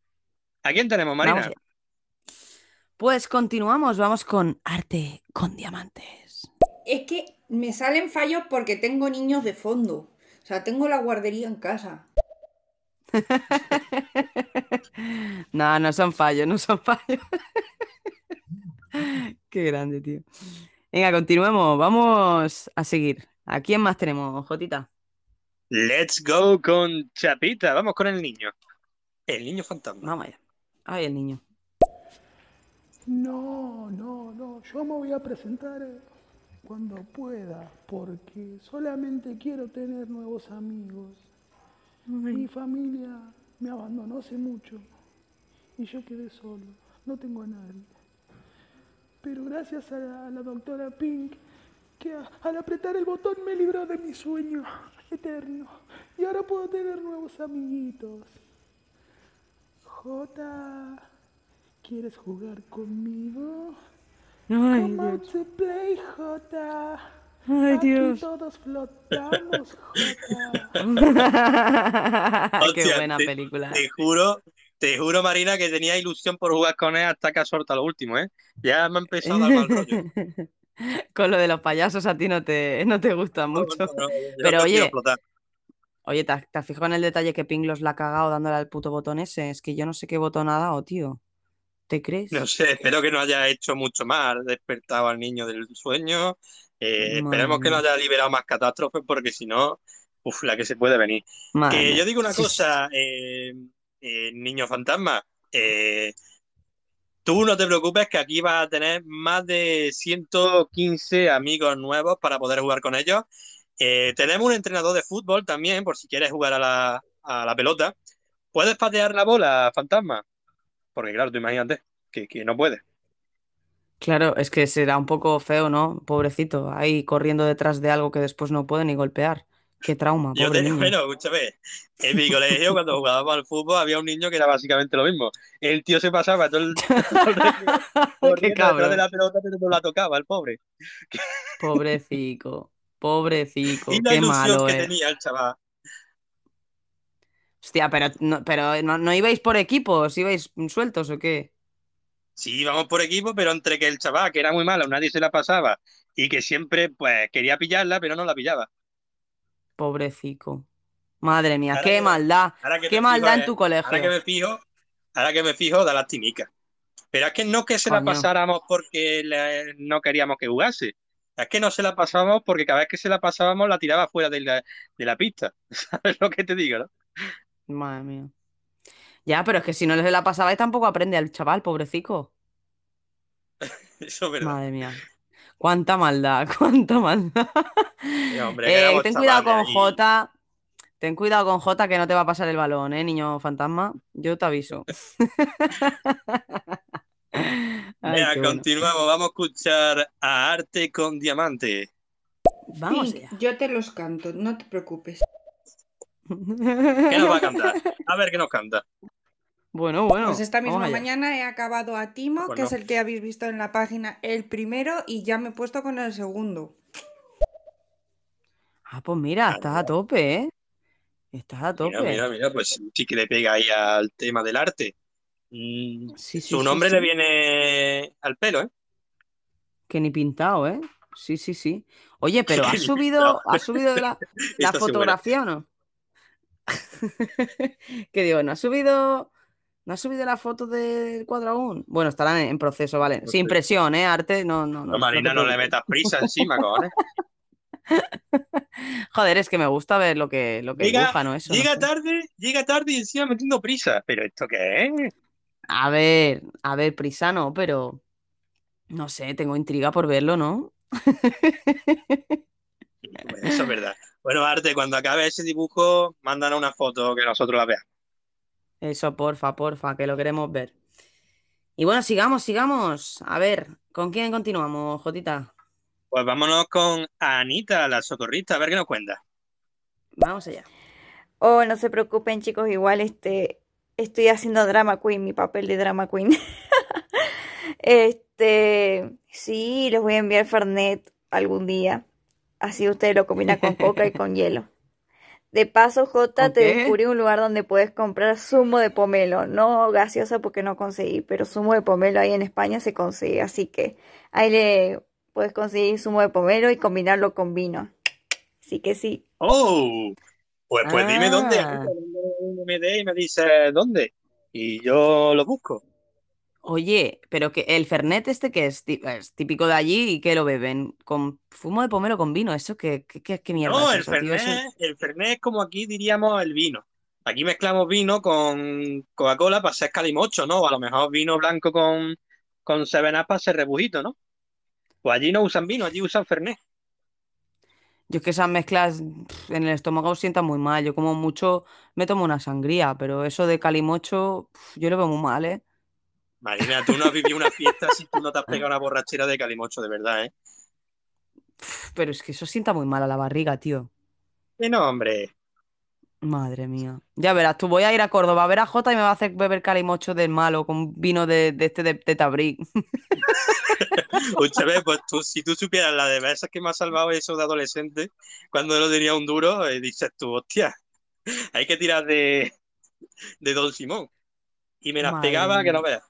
¿A quién tenemos, Marina? Pues continuamos, vamos con arte con diamantes. Es que me salen fallos porque tengo niños de fondo. O sea, tengo la guardería en casa. No, no son fallos, no son fallos. Qué grande, tío. Venga, continuemos, vamos a seguir. ¿A quién más tenemos, Jotita? Let's go con Chapita. Vamos con el niño. El niño fantasma. Vamos allá. Ay, el niño. No, no, no, yo me voy a presentar eh, cuando pueda, porque solamente quiero tener nuevos amigos. Mi familia me abandonó hace mucho y yo quedé solo, no tengo a nadie. Pero gracias a la, a la doctora Pink, que a- al apretar el botón me libró de mi sueño eterno y ahora puedo tener nuevos amiguitos. Jota, ¿quieres jugar conmigo? Ay, Dios. to play, Jota. Ay, Aquí Dios. todos flotamos, Jota. Qué Hostia, buena te- película. Te juro, te juro, Marina, que tenía ilusión por jugar con él hasta que ha soltado lo último, ¿eh? Ya me ha empezado a dar mal rollo. Con lo de los payasos a ti no te, no te gusta mucho. no, Pero no oye, oye, ¿te, has- te has fijado en el detalle que Pinglos la ha cagado dándole al puto botón ese? Es que yo no sé qué botón ha dado, tío. ¿Te crees? No sé, espero que no haya hecho mucho más, despertado al niño del sueño. Eh, esperemos que no haya liberado más catástrofes, porque si no, uf, la que se puede venir. Madre Que mía. yo digo una Sí, cosa, eh, eh, niño fantasma, eh, tú no te preocupes que aquí vas a tener más de 115 amigos nuevos para poder jugar con ellos. Eh, tenemos un entrenador de fútbol también, por si quieres jugar a la, a la pelota. ¿Puedes patear la bola, fantasma? Porque claro, tú imagínate que, que no puedes. Claro, es que será un poco feo, ¿no? Pobrecito, ahí corriendo detrás de algo que después no puede ni golpear. Qué trauma, Yo tenía, bueno, escúchame, en mi colegio cuando jugábamos al fútbol había un niño que era básicamente lo mismo. El tío se pasaba todo el, todo el detrás cabrón. de la pelota, pero no la tocaba, el pobre. Pobrecico, pobrecico, Y la qué ilusión malo que es. tenía el chaval. Hostia, pero, no, pero no, ¿no ibais por equipos? ¿Ibais sueltos o qué? Sí, íbamos por equipo, pero entre que el chaval, que era muy malo, nadie se la pasaba, y que siempre, pues, quería pillarla, pero no la pillaba. Pobrecico. Madre mía, Ahora qué que- maldad. Qué maldad fijo, en tu eh, colegio. Ahora que me fijo, ahora que me fijo, da lastimica. Pero es que no que se la pasáramos porque le- no queríamos que jugase. Es que no se la pasábamos porque cada vez que se la pasábamos la tiraba fuera de la, de la pista. ¿Sabes lo que te digo, no? Madre mía. Ya, pero es que si no les la pasabais tampoco aprende al chaval, pobrecico. Eso es verdad. Madre mía. Cuánta maldad, cuánta maldad. Eh, hombre, Eh, ten cuidado con Jota. Ten cuidado con Jota que no te va a pasar el balón, ¿eh, niño fantasma? Yo te aviso. Ay, bueno. continuamos. Vamos a escuchar a Arte con Diamante. Vamos Pink, yo te los canto, no te preocupes. ¿Qué nos va a cantar? A ver qué nos canta. Bueno, bueno. Pues esta misma mañana he acabado a Timo, Pues que no. es el que habéis visto en la página, el primero, y ya me he puesto con el segundo. Ah, pues mira, estás a tope, ¿eh? Estás a tope. Mira, mira, mira, pues sí que le pega ahí al tema del arte. Mm, Sí, sí, Su sí, nombre sí. le viene al pelo, ¿eh? Que ni pintado, ¿eh? Sí, sí, sí. Oye, pero Que ¿has ni subido. ¿has subido la, la fotografía o no? Que digo, ¿no has subido, no has subido la foto del cuadro aún? Bueno, estarán en, en proceso, vale. Sin sé. presión, ¿eh? Arte, no, no, no. No, Marina, te no le metas prisa encima, cojones. Joder, es que me gusta ver lo que, lo que Llega, ¿no? Eso, no llega sé. tarde, llega tarde y encima metiendo prisa. ¿Pero esto qué es? A ver, a ver, prisa no, pero no sé, tengo intriga por verlo, ¿no? Pues eso es verdad. Bueno, Arte, cuando acabe ese dibujo, mándanos una foto que nosotros la veamos. Eso, porfa, porfa, que lo queremos ver. Y bueno, sigamos, sigamos. A ver, ¿con quién continuamos, Jotita? Pues vámonos con Anita, la socorrista, a ver qué nos cuenta. Vamos allá. Oh, no se preocupen, chicos, igual este estoy haciendo drama queen, mi papel de drama queen. Este, sí, les voy a enviar Fernet algún día. Así ustedes lo combinan con coca y con hielo. De paso, Jota, ¿Con te descubrí un lugar donde puedes comprar zumo de pomelo. No gaseosa porque no conseguí, pero zumo de pomelo ahí en España se consigue. Así que ahí le puedes conseguir zumo de pomelo y combinarlo con vino. Así que sí. ¡Oh! Pues, pues dime dónde, Ah. Me dé y me dice dónde. Y yo lo busco. Oye, pero que el Fernet este que es, Tí- es típico de allí y que lo beben con fumo de pomelo con vino, eso qué, qué, qué- mierda No, es el eso, tío, eso- Fernet, el Fernet es como aquí diríamos el vino. Aquí mezclamos vino con Coca-Cola para ser calimocho, ¿no? O a lo mejor vino blanco con, con Seven Up para ser rebujito, ¿no? Pues allí no usan vino, allí usan Fernet. Yo es que esas mezclas en el estómago sientan muy mal. Yo como mucho me tomo una sangría, pero eso de calimocho yo lo veo muy mal, ¿eh? Marina, tú no has vivido una fiesta si tú no te has pegado una borrachera de calimocho, de verdad, ¿eh? Pero es que eso sienta muy mal a la barriga, tío. Que no, hombre. Madre mía. Ya verás, tú voy a ir a Córdoba a ver a Jota y me va a hacer beber calimocho del malo con vino de, de este de, de Tabric. Escúchame, pues tú, si tú supieras la de veces que me ha salvado eso de adolescente, cuando lo tenía un duro, eh, dices tú, hostia, hay que tirar de, de Don Simón. Y me las Madre pegaba que no mía. veas.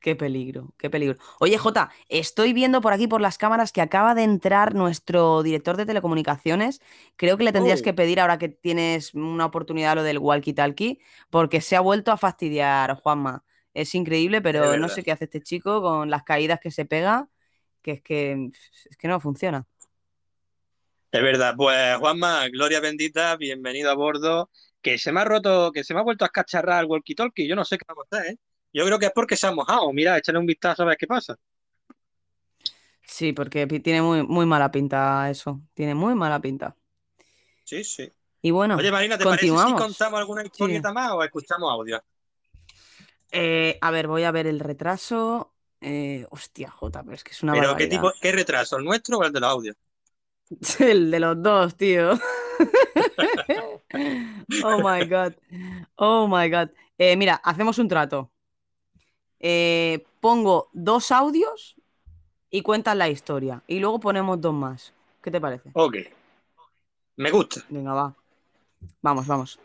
Qué peligro, qué peligro. Oye, Jota, estoy viendo por aquí por las cámaras que acaba de entrar nuestro director de telecomunicaciones. Creo que le tendrías Oh. que pedir ahora que tienes una oportunidad lo del walkie-talkie, porque se ha vuelto a fastidiar, Juanma. Es increíble, pero no sé qué hace este chico con las caídas que se pega, que es que, es que no funciona. Es verdad, pues Juanma, gloria bendita, bienvenido a bordo. Que se me ha roto, que se me ha vuelto a escacharrar el walkie-talkie, yo no sé qué vamos a hacer, ¿eh? Yo creo que es porque se ha mojado. Mira, échale un vistazo a ver qué pasa. Sí, porque tiene muy, muy mala pinta eso. Tiene muy mala pinta. Sí, sí. Y bueno, Oye, Marina, ¿te parece si continuamos. contamos alguna historieta más o escuchamos audio? Eh, a ver, voy a ver el retraso. Eh, hostia, Jota, pero es que es una Pero ¿qué barbaridad. tipo, qué retraso, el nuestro o el de los audios? El de los dos, tío. Oh my God. Oh my God. Eh, mira, hacemos un trato. Eh, pongo dos audios y cuentas la historia. Y luego ponemos dos más. ¿Qué te parece? Ok. Me gusta. Venga, va. Vamos, vamos.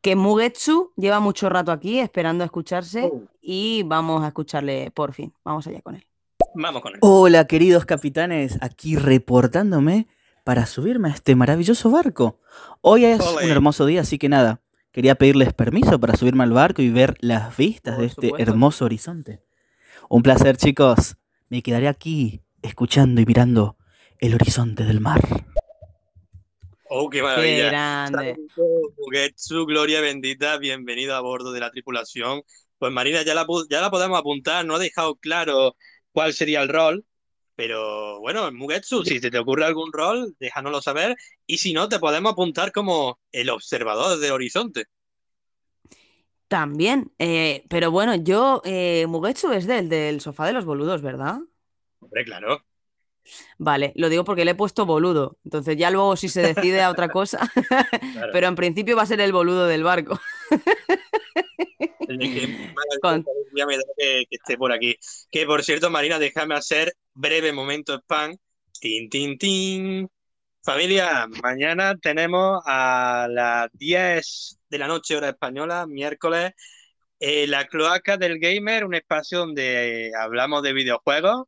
que Mugetsu lleva mucho rato aquí esperando a escucharse y vamos a escucharle por fin. Vamos allá con él. Vamos con él. Hola queridos capitanes, aquí reportándome para subirme a este maravilloso barco. Hoy es un hermoso día, así que nada, quería pedirles permiso para subirme al barco y ver las vistas de este supuesto. hermoso horizonte. Un placer chicos, me quedaré aquí escuchando y mirando el horizonte del mar. Oh, qué maravilla. Qué grande. Gloria bendita, bienvenido a bordo de la tripulación. Pues Marina, ya la, ya la podemos apuntar, no ha dejado claro cuál sería el rol, pero bueno, Mugetsu, si se te ocurre algún rol, déjanoslo saber, y si no, te podemos apuntar como el observador de Horizonte. También, eh, pero bueno, yo, eh, Mugetsu es del, del sofá de los boludos, ¿verdad? Hombre, claro. Vale, lo digo porque le he puesto boludo. Entonces ya luego si se decide a otra cosa, pero en principio va a ser el boludo del barco. Que da que, que esté por aquí. Que por cierto, Marina, déjame hacer breve momento spam. Tin, tin, tin. Familia, mañana tenemos a las 10 de la noche, hora española, miércoles, eh, la Cloaca del Gamer, un espacio donde hablamos de videojuegos.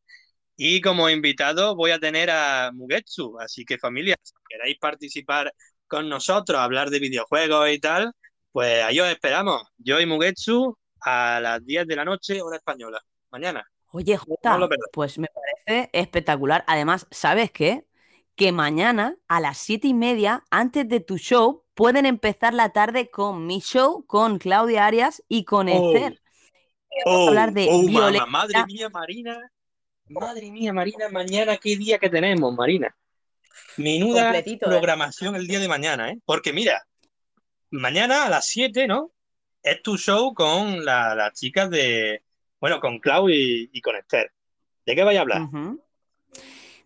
Y como invitado voy a tener a Mugetsu. Así que, familia, si queréis participar con nosotros, hablar de videojuegos y tal, pues ahí os esperamos. Yo y Mugetsu a las 10 de la noche, hora española. Mañana. Oye, Jota, No pues me parece espectacular. Además, ¿sabes qué? Que mañana a las siete y media, antes de tu show, pueden empezar la tarde con mi show, con Claudia Arias y con Oh. Esther. Vamos a Oh, hablar de oh, madre mía, Marina. Madre mía, Marina, mañana qué día que tenemos, Marina. Menuda Completito, ¿eh? programación el día de mañana, ¿eh? Porque mira, mañana a las 7, ¿no? Es tu show con la- las chicas de, bueno, con Clau y, y con Esther. ¿De qué vais a hablar?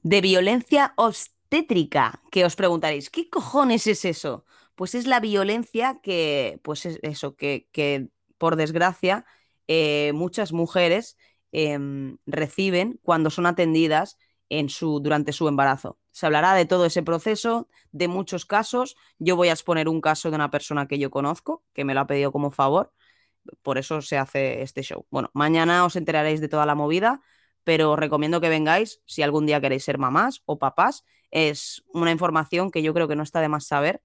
De violencia obstétrica, que os preguntaréis, ¿qué cojones es eso? Pues es la violencia que, pues es eso, que, que por desgracia eh, muchas mujeres em, reciben cuando son atendidas en su, durante su embarazo. Se hablará de todo ese proceso, de muchos casos. Yo voy a exponer un caso de una persona que yo conozco, que me lo ha pedido como favor. Por eso se hace este show. Bueno, mañana os enteraréis de toda la movida pero os recomiendo que vengáis si algún día queréis ser mamás o papás. Es una información que yo creo que no está de más saber.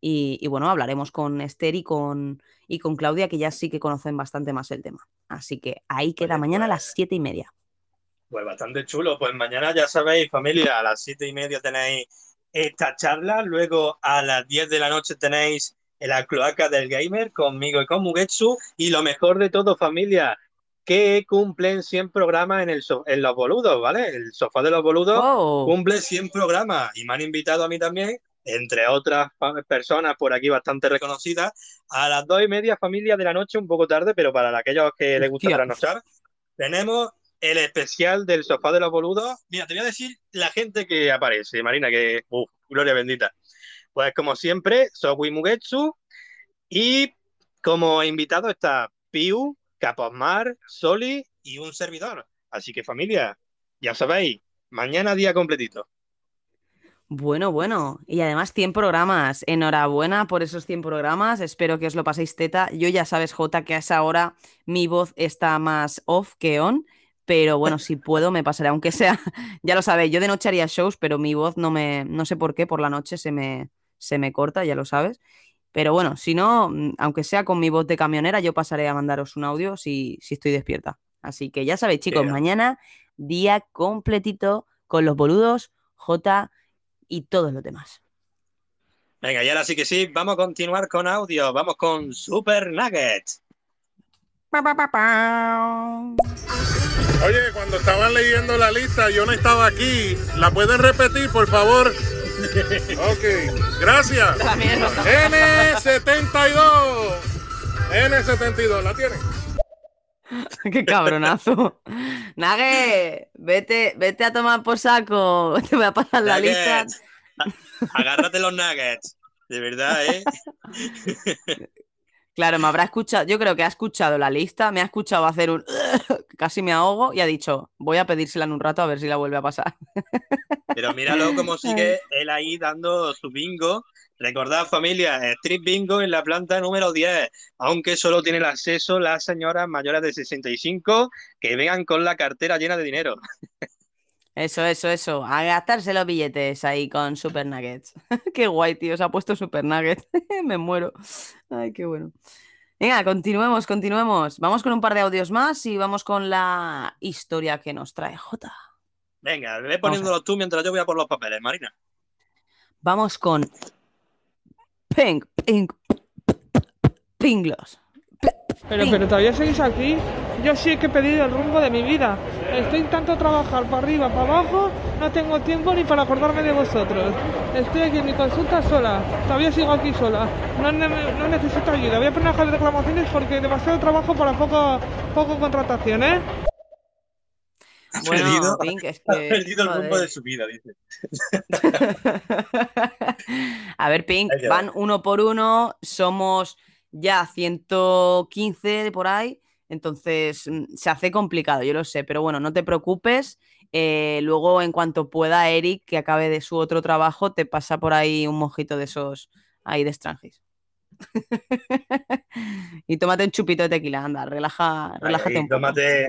Y, y bueno, hablaremos con Esther y con, y con Claudia, que ya sí que conocen bastante más el tema. Así que ahí queda mañana a las siete y media. Pues bastante chulo. Pues mañana ya sabéis, familia, a las siete y media tenéis esta charla. Luego a las 10 de la noche tenéis la cloaca del gamer conmigo y con Mugetsu. Y lo mejor de todo, familia, que cumplen 100 programas en, el so- en los boludos, ¿vale? El sofá de los boludos Oh. cumple 100 programas y me han invitado a mí también, entre otras personas por aquí bastante reconocidas, a las dos y media, familia de la noche, un poco tarde, pero para aquellos que les gusta trasnochar, tenemos el especial del sofá de los boludos. Mira, te voy a decir la gente que aparece, Marina, que, uf, gloria bendita. Pues como siempre, Sogui Mugetsu y como invitado está Piu, Caposmar, Soli y un servidor. Así que familia, ya sabéis, mañana día completito. Bueno, bueno. Y además 100 programas. Enhorabuena por esos 100 programas. Espero que os lo paséis teta. Yo ya sabes, Jota, que a esa hora mi voz está más off que on. Pero bueno, si puedo, me pasaré, aunque sea, ya lo sabéis, yo de noche haría shows, pero mi voz no me, no sé por qué, por la noche se me, se me corta, ya lo sabes. Pero bueno, si no, mm, aunque sea con mi voz de camionera, yo pasaré a mandaros un audio si, si estoy despierta. Así que ya sabéis, chicos, Yeah. mañana día completito con los boludos, J y todos los demás. Venga, y ahora sí que sí, vamos a continuar con audio. Vamos con Super Nuggets. Oye, cuando estaban leyendo la lista, yo no estaba aquí. ¿La pueden repetir, por favor? Ok, gracias. También no estaba. N72. N72, ¿la tienen? Qué cabronazo. Nague, vete, vete a tomar por saco. Te voy a pasar la lista. Agárrate los nuggets. De verdad, ¿eh? Claro, me habrá escuchado. Yo creo que ha escuchado la lista, me ha escuchado hacer un casi me ahogo y ha dicho, voy a pedírsela en un rato a ver si la vuelve a pasar. Pero míralo cómo sigue él ahí dando su bingo. Recordad, familia, Street Bingo en la planta número 10, aunque solo tiene el acceso las señoras mayores de 65 que vengan con la cartera llena de dinero. Eso, eso, eso. A gastarse los billetes ahí con Super Nuggets. Qué guay, tío. Se ha puesto Super Nuggets. Me muero. Ay, qué bueno. Venga, continuemos, continuemos. Vamos con un par de audios más y vamos con la historia que nos trae Jota. Venga, ve poniéndolo tú mientras yo voy a por los papeles, Marina. Vamos con Pink, Pink, Pinglos. Pero, pero todavía seguís aquí. Yo sí que he pedido el rumbo de mi vida. Estoy tanto a trabajar para arriba, para abajo, no tengo tiempo ni para acordarme de vosotros. Estoy aquí en mi consulta sola. Todavía sigo aquí sola. No, ne- no necesito ayuda. Voy a poner de reclamaciones porque demasiado trabajo para poco, poco contratación, ¿eh? Ha Bueno, perdido, Pink, es ha perdido el rumbo de su vida, dice. A ver, Pink, van va. uno por uno, somos ya 115 por ahí, entonces mm, se hace complicado, yo lo sé, pero bueno, no te preocupes. eh, luego, en cuanto pueda, Eric, que acabe de su otro trabajo, te pasa por ahí un mojito de esos ahí de extranjis. y tómate un chupito de tequila, anda, relaja, relájate Ahí, un poco. tómate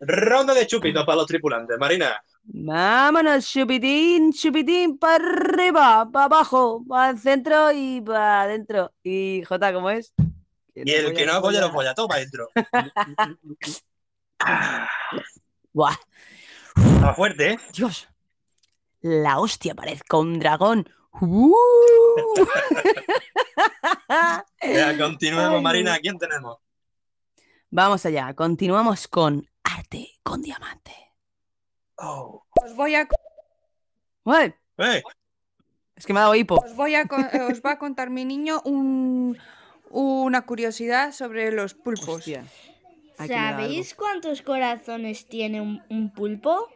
ronda de chupitos para los tripulantes, Marina. Vámonos, chupitín, chupitín, para arriba, para abajo, para el centro y para adentro. Y Jota, ¿cómo es? Y el que no apoya, no apoya, toma adentro. Buah, Está fuerte, ¿eh? Dios, la hostia, parezco un dragón. ¡Uh! Ya, continuemos, Ay, Marina. ¿Quién tenemos? Vamos allá, continuamos con arte con diamante. Oh. Os voy a, Ué, Eh, Es que me ha dado hipo. os voy a, eh, os va a contar mi niño un, una curiosidad sobre los pulpos. ¿Sabéis cuántos corazones tiene un, un pulpo?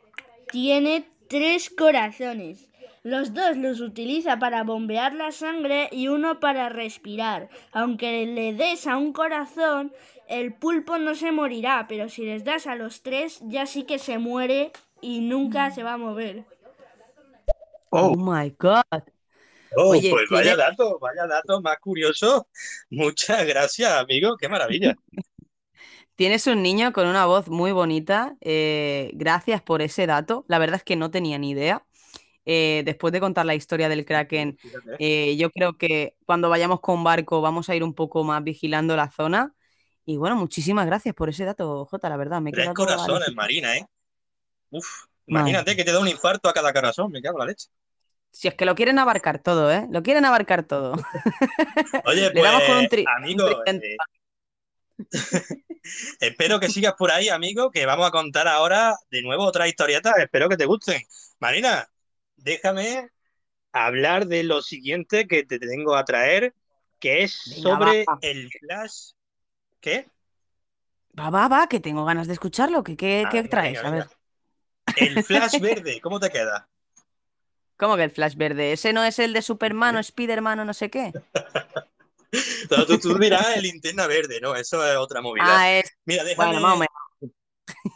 Tiene tres corazones. Los dos los utiliza para bombear la sangre y uno para respirar. Aunque le des a un corazón, el pulpo no se morirá, pero si les das a los tres, ya sí que se muere y nunca se va a mover. Oh, my god. Oh, Oye, pues vaya tiene- dato, vaya dato más curioso. Muchas gracias, amigo. Qué maravilla. Tienes un niño con una voz muy bonita. eh, gracias por ese dato. La verdad es que no tenía ni idea. Eh, después de contar la historia del Kraken, eh, yo creo que cuando vayamos con barco vamos a ir un poco más vigilando la zona. Y bueno, muchísimas gracias por ese dato, Jota, la verdad. Me Tres corazones. Marina, ¿eh? Uf, Madre imagínate que te da un infarto a cada corazón. Me cago en la leche. Si es que lo quieren abarcar todo, ¿eh? Lo quieren abarcar todo. Oye, Le damos con un pues, tri- un amigo, eh, espero que sigas por ahí, amigo, que vamos a contar ahora de nuevo otra historieta. Espero que te gusten. Marina, déjame hablar de lo siguiente que te tengo a traer, que es Venga, sobre va. el flash. ¿Qué? Va, va, va, que tengo ganas de escucharlo. ¿Qué, qué, Ah, qué traes? venga, A ver. El flash verde, ¿cómo te queda? ¿Cómo que el flash verde? ¿Ese no es el de Superman o Spiderman o no sé qué? Tú, tú- tú dirás el linterna verde, ¿no? Eso es otra movida. Ah, es. Mira, déjame, Bueno,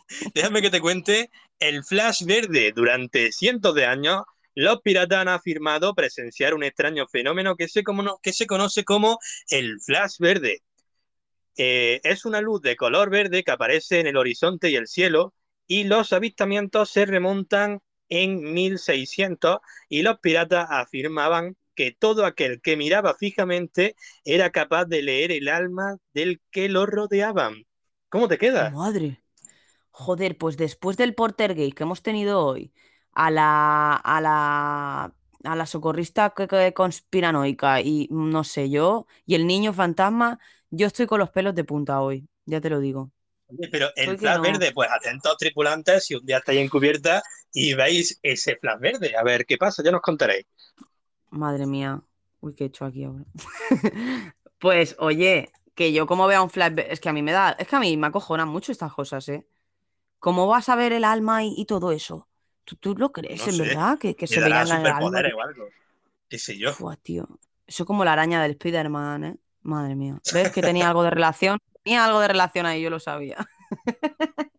déjame que te cuente. El flash verde, durante cientos de años, los piratas han afirmado presenciar un extraño fenómeno que se, como- que se conoce como el flash verde. Eh, es una luz de color verde que aparece en el horizonte y el cielo, y los avistamientos se remontan en 1600, y los piratas afirmaban que todo aquel que miraba fijamente era capaz de leer el alma del que lo rodeaban. ¿Cómo te queda? Madre. Joder, pues después del Portergate que hemos tenido hoy, a la, a la, a la socorrista que- que- conspiranoica y no sé yo, y el niño fantasma, yo estoy con los pelos de punta hoy, ya te lo digo. Oye, Pero el flash no. verde, pues atentos tripulantes si un día estáis en cubierta y veis ese flash verde. A ver qué pasa, ya nos contaréis. Madre mía. Uy, ¿qué he hecho aquí ahora? Pues oye, que yo como vea un flash, ve- es que a mí me da, es que a mí me acojonan mucho estas cosas, ¿eh? ¿Cómo vas a ver el alma y, y todo eso? ¿Tú, tú lo crees, No en sé, verdad? Que, que se veían el alma. o algo. ¿Qué sé yo? Fua, tío. Eso como la araña del Spider-Man, ¿eh? Madre mía. ¿Ves que tenía algo de relación? Tenía algo de relación ahí, yo lo sabía.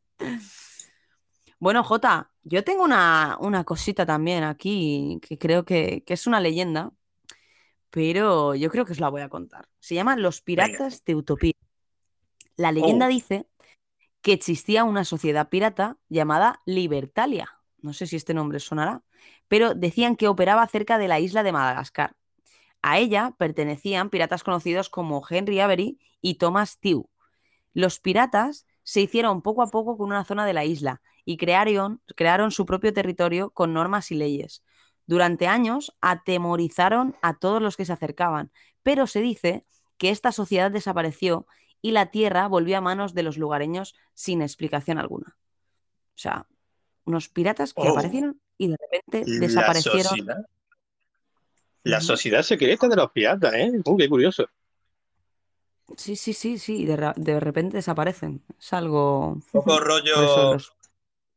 Bueno, Jota, yo tengo una, una cosita también aquí que creo que, que es una leyenda, pero yo creo que os la voy a contar. Se llama Los Piratas de Utopía. La leyenda Oh. dice que existía una sociedad pirata llamada Libertalia. No sé si este nombre sonará, pero decían que operaba cerca de la isla de Madagascar. A ella pertenecían piratas conocidos como Henry Avery y Thomas Tew. Los piratas se hicieron poco a poco con una zona de la isla y crearon, crearon su propio territorio con normas y leyes. Durante años atemorizaron a todos los que se acercaban, pero se dice que esta sociedad desapareció y la tierra volvió a manos de los lugareños sin explicación alguna. O sea, unos piratas que Oh. aparecieron y de repente La desaparecieron. sociedad. La sociedad secreta de los piratas, ¿eh? Uh, qué curioso. Sí, sí, sí, sí, de, de repente desaparecen. Es algo... Poco rollo, los-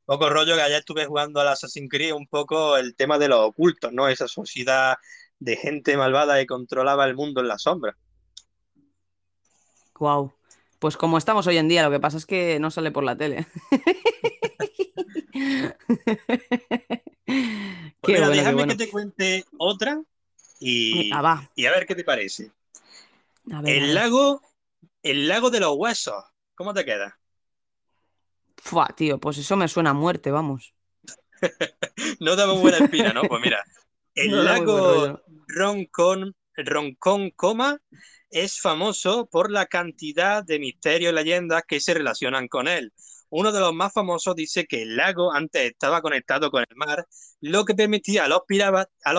poco rollo que ayer estuve jugando al Assassin's Creed, un poco el tema de los ocultos, ¿no? Esa sociedad de gente malvada que controlaba el mundo en la sombra. Guau. Pues como estamos hoy en día, lo que pasa es que no sale por la tele. Pues Qué mira, bueno, qué déjame bueno. que te cuente otra y, Ah, va. y a ver qué te parece. A ver, a El lago, el lago de los huesos. ¿Cómo te queda? Fua, tío, pues eso me suena a muerte, vamos. No da muy buena espina, ¿no? Pues mira, el No lago rollo. Roncón, Ronconcoma es famoso por la cantidad de misterios y leyendas que se relacionan con él. Uno de los más famosos dice que el lago antes estaba conectado con el mar, lo que permitía a los,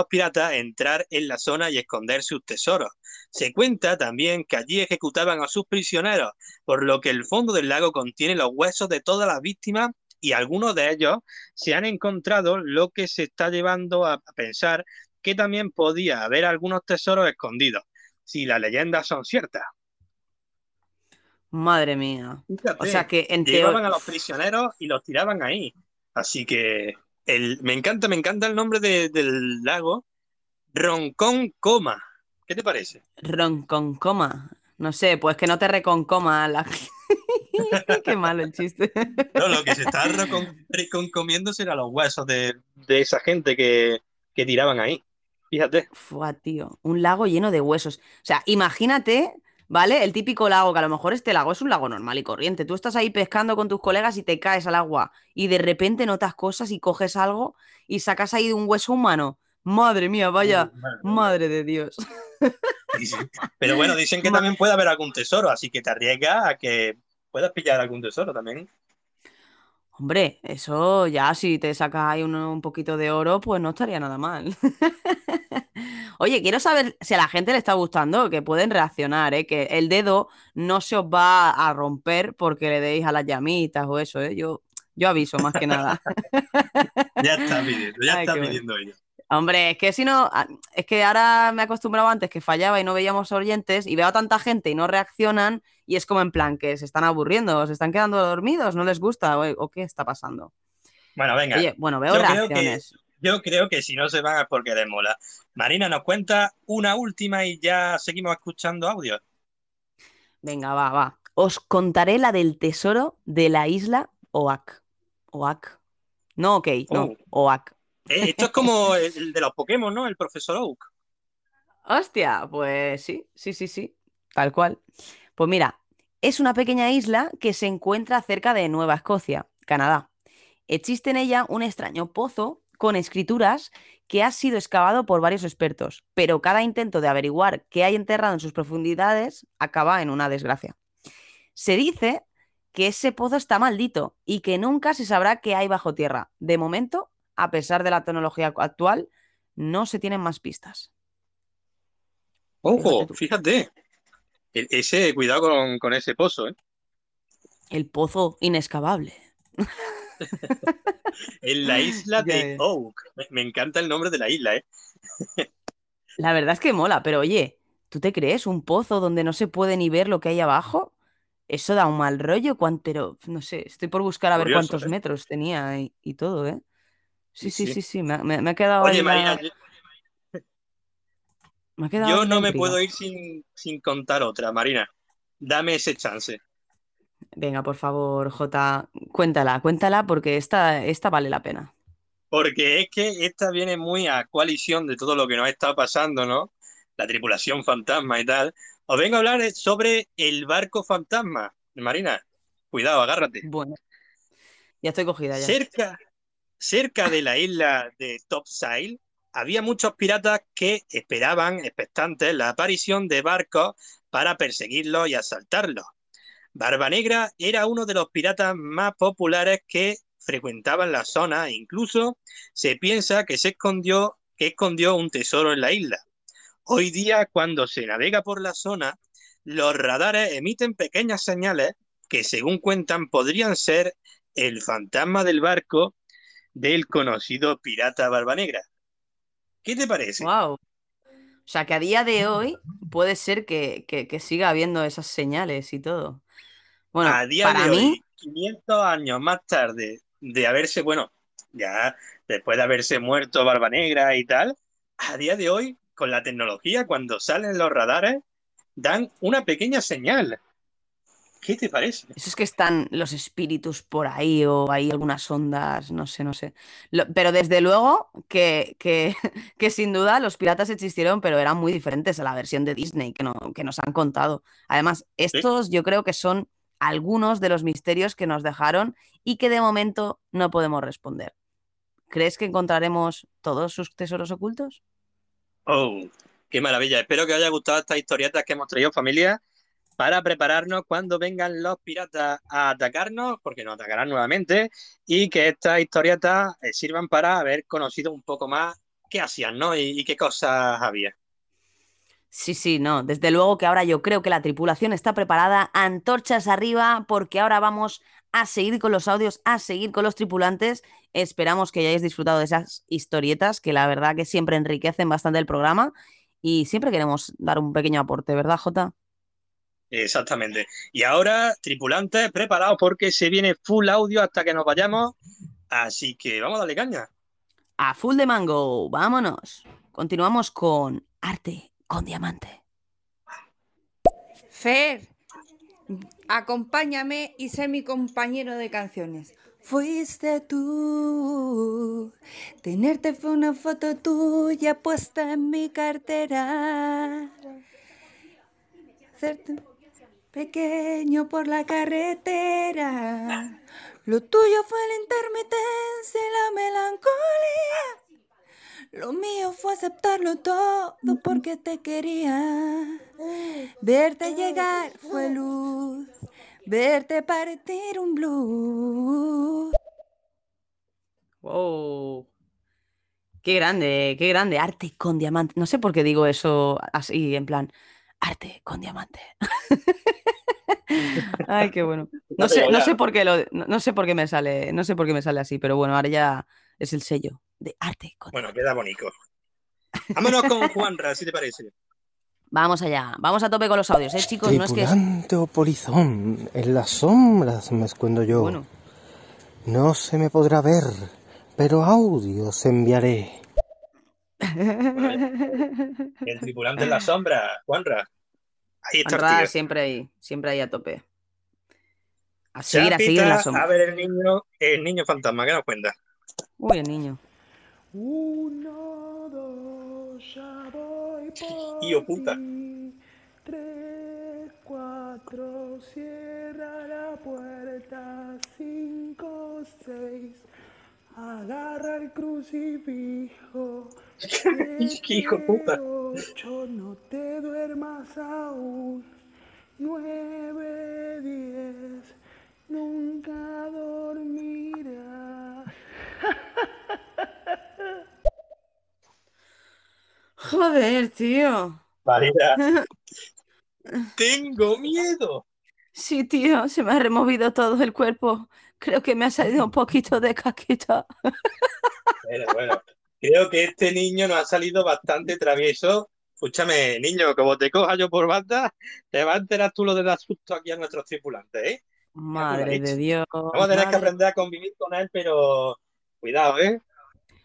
piratas entrar en la zona y esconder sus tesoros. Se cuenta también que allí ejecutaban a sus prisioneros, por lo que el fondo del lago contiene los huesos de todas las víctimas y algunos de ellos se han encontrado, lo que se está llevando a pensar que también podía haber algunos tesoros escondidos, si las leyendas son ciertas. Madre mía. Fíjate, O sea que en llevaban a los prisioneros y los tiraban ahí. Así que el, me encanta, me encanta el nombre de- del lago, Roncón Coma. ¿Qué te parece? Ronconcoma. No sé, pues que no te reconcoma la... Qué malo el chiste. No, lo que se está recon- reconcomiendo serán los huesos de, de esa gente que, que tiraban ahí. Fíjate. Fua, tío. Un lago lleno de huesos. O sea, imagínate, ¿vale? El típico lago, que a lo mejor este lago es un lago normal y corriente. Tú estás ahí pescando con tus colegas y te caes al agua y de repente notas cosas y coges algo y sacas ahí un hueso humano. Madre mía, vaya, madre de Dios. Pero bueno, dicen que también puede haber algún tesoro, así que te arriesgas a que puedas pillar algún tesoro también. Hombre, eso ya si te sacas ahí un, un poquito de oro, pues no estaría nada mal. Oye, quiero saber si a la gente le está gustando, que pueden reaccionar, ¿eh? Que el dedo no se os va a romper porque le deis a las llamitas o eso, ¿eh? Yo, yo aviso más que nada. Ya está pidiendo, ya Ay, está qué bueno. pidiendo ella. Hombre, es que si no, ah, es que ahora me he acostumbrado antes que fallaba y no veíamos oyentes y veo a tanta gente y no reaccionan y es como en plan que se están aburriendo, se están quedando dormidos, no les gusta o, o qué está pasando. Bueno, venga. Oye, bueno, veo Yo creo que- reacciones. Yo creo que si no se van es porque les mola. Marina, nos cuenta una última y ya seguimos escuchando audio. Venga, va, va. Os contaré la del tesoro de la isla Oak. Oak. No, ok, no, Oak. Eh, esto es como el, el de los Pokémon, ¿no? El profesor Oak. Hostia, pues sí, sí, sí, sí, tal cual. Pues mira, es una pequeña isla que se encuentra cerca de Nueva Escocia, Canadá. Existe en ella un extraño pozo con escrituras que ha sido excavado por varios expertos, pero cada intento de averiguar qué hay enterrado en sus profundidades acaba en una desgracia. Se dice que ese pozo está maldito y que nunca se sabrá qué hay bajo tierra. De momento, a pesar de la tecnología actual, no se tienen más pistas. Ojo, fíjate. El- ese, cuidado con, con ese pozo, ¿eh? El pozo inexcavable. En la isla de. Oak. Me, me encanta el nombre de la isla, ¿eh? La verdad es que mola, pero oye, ¿tú te crees un pozo donde no se puede ni ver lo que hay abajo? Eso da un mal rollo, pero no sé, estoy por buscar a ver cuántos ¿eh? metros tenía y, y todo, ¿eh? Sí, sí, Sí. sí, sí, me, ha- me- me ha quedado Oye, ahí la- Marina, yo, me ha quedado yo no me puedo ir sin, sin contar otra, Marina. Dame ese chance. Venga, por favor, Jota, cuéntala, cuéntala porque esta, esta vale la pena. Porque es que esta viene muy a coalición de todo lo que nos ha estado pasando, ¿no? La tripulación fantasma y tal. Os vengo a hablar sobre el barco fantasma. Marina, cuidado, agárrate. Bueno, ya estoy cogida ya. Cerca, cerca de la isla de Topsail había muchos piratas que esperaban, expectantes, la aparición de barcos para perseguirlos y asaltarlos. Barba Negra era uno de los piratas más populares que frecuentaban la zona e incluso se piensa que se escondió, que escondió un tesoro en la isla. Hoy día, cuando se navega por la zona, los radares emiten pequeñas señales que, según cuentan, podrían ser el fantasma del barco del conocido pirata Barba Negra. ¿Qué te parece? Wow. O sea, que a día de hoy puede ser que, que- que siga habiendo esas señales y todo. Bueno, a día para de mí, hoy, 500 años más tarde de haberse, bueno, ya después de haberse muerto Barba Negra y tal, a día de hoy, con la tecnología, cuando salen los radares, dan una pequeña señal. ¿Qué te parece? eso es que están los espíritus por ahí o hay algunas ondas, no sé, no sé. Lo- pero desde luego que, que, que sin duda los piratas existieron, pero eran muy diferentes a la versión de Disney que, no- que nos han contado. Además, estos yo creo que son algunos de los misterios que nos dejaron y que de momento no podemos responder. ¿Crees que encontraremos todos sus tesoros ocultos? Oh, qué maravilla. Espero que os haya gustado estas historietas que hemos traído, familia, para prepararnos cuando vengan los piratas a atacarnos, porque nos atacarán nuevamente, y que estas historietas eh, sirvan para haber conocido un poco más qué hacían, ¿no? Y, y qué cosas había. Sí, sí, no. Desde luego que ahora yo creo que la tripulación está preparada, antorchas arriba, porque ahora vamos a seguir con los audios, a seguir con los tripulantes. Esperamos que hayáis disfrutado de esas historietas, que la verdad que siempre enriquecen bastante el programa y siempre queremos dar un pequeño aporte, ¿verdad, Jota? Exactamente. Y ahora, tripulantes, preparados porque se viene full audio hasta que nos vayamos. Así que vamos a darle caña. A full de mango, vámonos. Continuamos con arte con diamante. Fer, acompáñame y sé mi compañero de canciones. Fuiste tú, tenerte fue una foto tuya puesta en mi cartera. Hacerte pequeño por la carretera. Lo tuyo fue la intermitencia y la melancolía. Lo mío fue aceptarlo todo porque te quería. Verte llegar fue luz, verte partir un blues. Wow. Qué grande, qué grande. Arte con diamante. No sé por qué digo eso así, en plan, arte con diamante. Ay, qué bueno. No sé, no sé por qué lo, no, no sé por qué me sale, no sé por qué me sale así, pero bueno, ahora ya es el sello de arte con Bueno, queda bonito. Vámonos con Juanra, si te parece. Vamos allá, vamos a tope con los audios, ¿eh, chicos? No es que... Polizón, en las sombras me escondo yo. Bueno. No se me podrá ver, pero audios enviaré. El tripulante en la sombra, Juanra. Ahí está el Honrada tío. siempre ahí, siempre ahí a tope. A seguir, a seguir en Chapita, la sombra. A ver el niño, el niño fantasma, ¿qué nos cuenta? Uy, el niño. Uno, dos, ya voy por puta. ti. Tres, cuatro, cierra la puerta. Cinco, seis, agarra el crucifijo. Hijo de puta. Ocho, no te duermas aún. Nueve, diez, nunca dormirás. Joder, tío. Marina. Tengo miedo. Sí, tío, se me ha removido todo el cuerpo. Creo que me ha salido un poquito de caquita. Bueno, bueno. Creo que este niño nos ha salido bastante travieso. Escúchame, niño, como te coja yo por banda, te va a enterar tú lo de dar susto aquí a nuestros tripulantes, ¿eh? Madre de Dios. Vamos a tener que aprender a convivir con él, pero cuidado, ¿eh?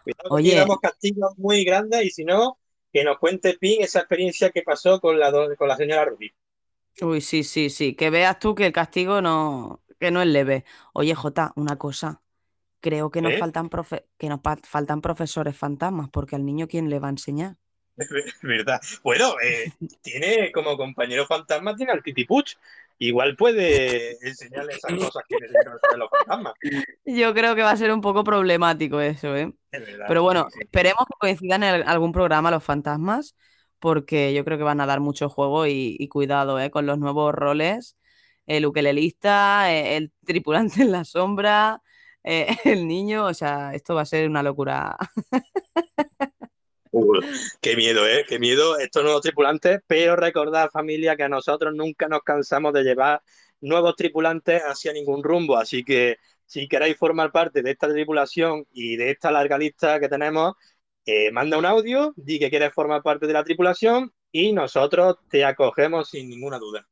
Cuidado que Oye. damos castigos muy grandes y si no, que nos cuente Pin esa experiencia que pasó con la, con la señora Ruby. Uy, sí, sí, sí. Que veas tú que el castigo no, que no es leve. Oye, Jota, una cosa. Creo que nos ¿Eh? faltan profe- que nos faltan profesores fantasmas, porque al niño quién le va a enseñar. ¿Verdad? Bueno, eh, tiene como compañero fantasma, tiene al Titipuch. Igual puede enseñarle esas cosas que necesitan saber los fantasmas. Yo creo que va a ser un poco problemático eso, ¿eh? Es verdad. Pero bueno, sí, sí. esperemos que coincidan en algún programa los fantasmas, porque yo creo que van a dar mucho juego y, y cuidado, ¿eh? Con los nuevos roles, el ukelelista, eh, el tripulante en la sombra, eh, el niño, o sea, esto va a ser una locura. Uy, qué miedo, ¿eh? Qué miedo estos nuevos tripulantes, pero recordad, familia, que a nosotros nunca nos cansamos de llevar nuevos tripulantes hacia ningún rumbo, así que si queréis formar parte de esta tripulación y de esta larga lista que tenemos, eh, manda un audio, di que quieres formar parte de la tripulación y nosotros te acogemos sin ninguna duda.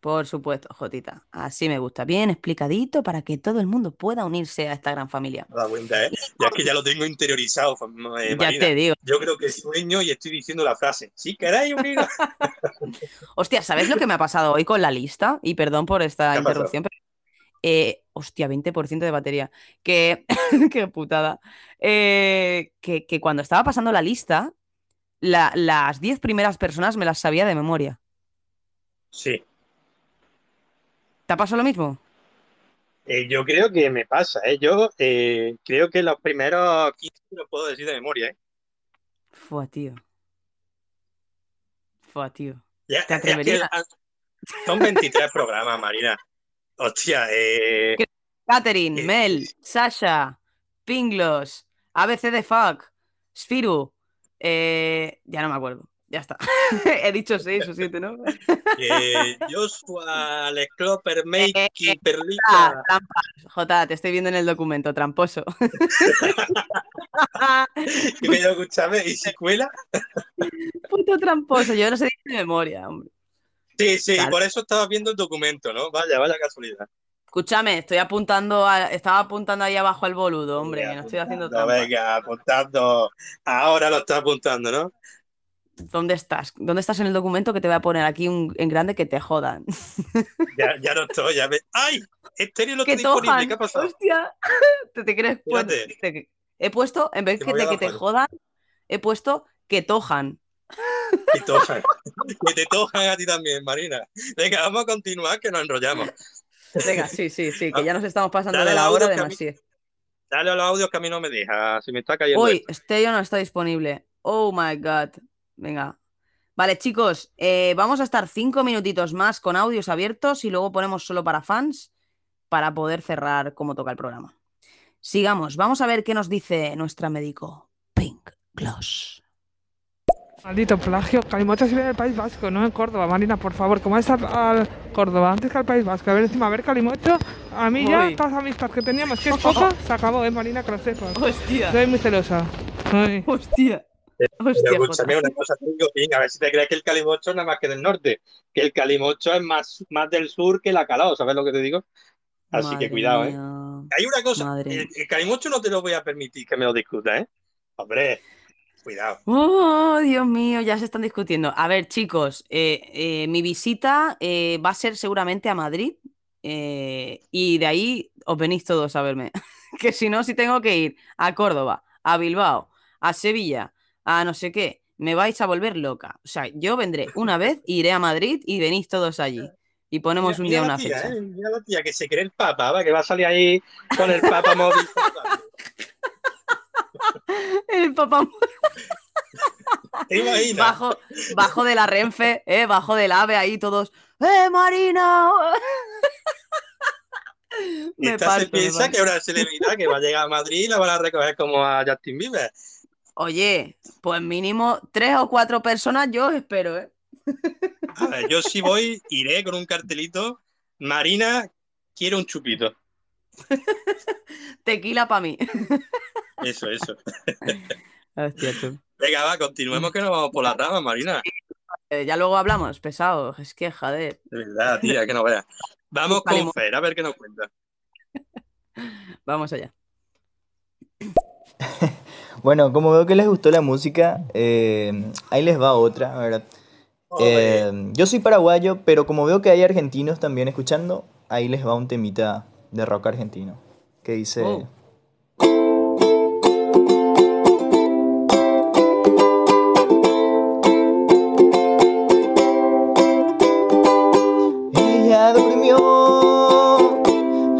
Por supuesto, Jotita. Así me gusta. Bien explicadito para que todo el mundo pueda unirse a esta gran familia. Da cuenta, ¿eh? Ya es que ya lo tengo interiorizado, eh, Ya te digo. Yo creo que sueño y estoy diciendo la frase. Si queréis uniros. Hostia, ¿sabes lo que me ha pasado hoy con la lista? Y perdón por esta interrupción, pero eh, hostia, 20% de batería. Que, qué putada. Eh, que, que cuando estaba pasando la lista, la- las 10 primeras personas me las sabía de memoria. Sí. ¿Te ha pasado lo mismo? Eh, yo creo que me pasa, ¿eh? Yo eh, creo que los primeros 15 los puedo decir de memoria, ¿eh? Fua, tío. Fua, tío. Ya, ¿Te atreverías? son 23 programas, Marina. Hostia, eh, Catherine, Mel, Sasha, Pinglos, ABC de Fuck, Spiru. eh, ya no me acuerdo. Ya está. He dicho 6 o 7, ¿no? eh, Joshua, Make, Ah, Perlita. trampas. Jota, te estoy viendo en el documento, tramposo. Que me escúchame, ¿y si cuela? Puto tramposo, yo no sé de memoria, hombre. Sí, sí, Claro. por eso estaba viendo el documento, ¿no? Vaya, vaya casualidad. Escúchame, estoy apuntando, a- estaba apuntando ahí abajo al boludo, hombre, que no estoy haciendo trampa. venga, apuntando. Ahora lo está apuntando, ¿no? ¿Dónde estás? ¿Dónde estás en el documento que te voy a poner aquí un- en grande que te jodan? Ya, ya no estoy, ya ve. ¡Ay! Estéreo no está ¡Que disponible! ¿qué ha pasado? ¡Hostia! ¿Te, te crees? Pues, te- he puesto, en vez Que me de a que te jodan, he puesto que tojan. Que tojan. Que te tojan a ti también, Marina. Venga, vamos a continuar, que nos enrollamos. Venga, sí, sí, sí, que ya nos estamos pasando Dale de la hora mí- demasiado. Dale a los audios que a mí no me deja. Si me está cayendo. Uy. Stereo no está disponible. Oh my God. Venga. Vale, chicos, eh, vamos a estar cinco minutitos más con audios abiertos y luego ponemos solo para fans para poder cerrar como toca el programa. Sigamos, vamos a ver qué nos dice nuestra médico. Pink Gloss. Maldito plagio. Calimocho se vive en el País Vasco, no en Córdoba. Marina, por favor, ¿cómo es a, a Córdoba antes que al País Vasco? A ver, encima, a ver, Calimocho. A mí ya, todas las amistades que teníamos, que es poca, se acabó, ¿eh, Marina? Que lo sepas. Hostia. Soy muy celosa. Ay. Hostia. Pero Hostia, escúchame una cosa, digo, a ver si te crees que el calimocho es nada más que del norte. Que el calimocho es más, más del sur que la calao, ¿sabes lo que te digo? Así Madre que cuidado, ¿eh? mía. Hay una cosa, el, el calimocho no te lo voy a permitir que me lo discutas, ¿eh? Hombre, cuidado. Oh, Dios mío, ya se están discutiendo. A ver, chicos, eh, eh, mi visita eh, va a ser seguramente a Madrid y de ahí os venís todos a verme. Que si no, si tengo que ir a Córdoba, a Bilbao, a Sevilla, a no sé qué, me vais a volver loca. O sea, yo vendré una vez, iré a Madrid y venís todos allí. Y ponemos un día una tía, fecha. ¿eh? Mira la tía que se cree el papa, ¿va? que va a salir ahí con el papa móvil. El ¿Te imaginas? bajo, bajo de la Renfe, eh, bajo del AVE ahí todos. ¡Eh, Marina! Me Esta parto, se piensa que es una celebridad que va a llegar a Madrid y la van a recoger como a Justin Bieber. Oye, pues mínimo tres o cuatro personas yo espero, ¿eh? A ver, yo si voy, iré con un cartelito. Marina quiere un chupito. Tequila para mí. Eso, eso. Hostia, tú. Venga, va, continuemos que nos vamos por las ramas, Marina. Eh, ya luego hablamos, pesado. Es que, joder. De verdad, tía, que no veas. Vamos con. Fer, a ver qué nos cuenta. Vamos allá. Bueno, como veo que les gustó la música, eh, ahí les va otra, ¿verdad? Eh, yo soy paraguayo, pero como veo que hay argentinos también escuchando, ahí les va un temita de rock argentino que dice... Oh. Ella durmió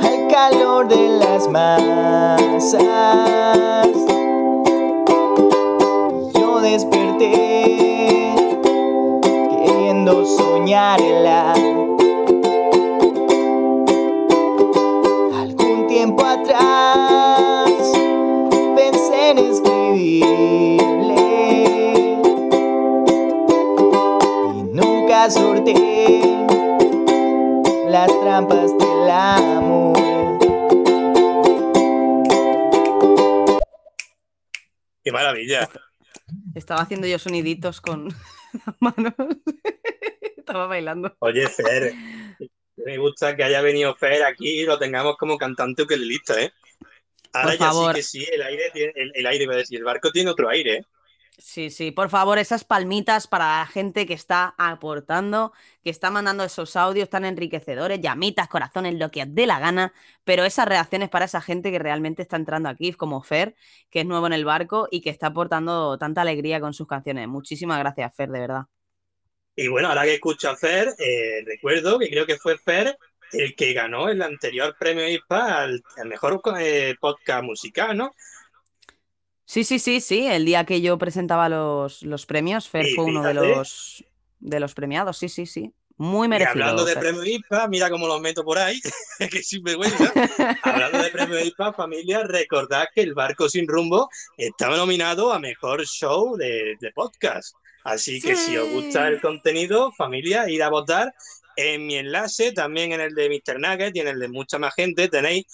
al calor de las masas. Queriendo soñarla. Algún tiempo atrás pensé en escribirle y nunca sorteé las trampas del amor. Qué maravilla. Estaba haciendo yo soniditos con las manos. Estaba bailando. Oye, Fer, me gusta que haya venido Fer aquí y lo tengamos como cantante ukelelista, ¿eh? Ahora Por ya favor. sí que sí, el aire, tiene, el, el aire, decir, el barco tiene otro aire, ¿eh? Sí, sí, por favor, esas palmitas para la gente que está aportando, que está mandando esos audios tan enriquecedores, llamitas, corazones, lo que os dé la gana, pero esas reacciones para esa gente que realmente está entrando aquí, como Fer, que es nuevo en el barco y que está aportando tanta alegría con sus canciones. Muchísimas gracias, Fer, de verdad. Y bueno, ahora que escucho a Fer, eh, recuerdo que creo que fue Fer el que ganó el anterior premio ISPA al, al mejor eh, podcast musical, ¿no? Sí, sí, sí, sí, el día que yo presentaba los, los premios, Fer Y fue uno de los, de los premiados, sí, sí, sí. Muy Y merecido. hablando de Fer. premio ISPA, mira cómo los meto por ahí, que sinvergüenza. hablando de premio ISPA, familia, recordad que El Barco Sin Rumbo estaba nominado a Mejor Show de, de Podcast. Así que si os gusta el contenido, familia, ir a votar. En mi enlace, también en el de Mr. Nugget y en el de mucha más gente, tenéis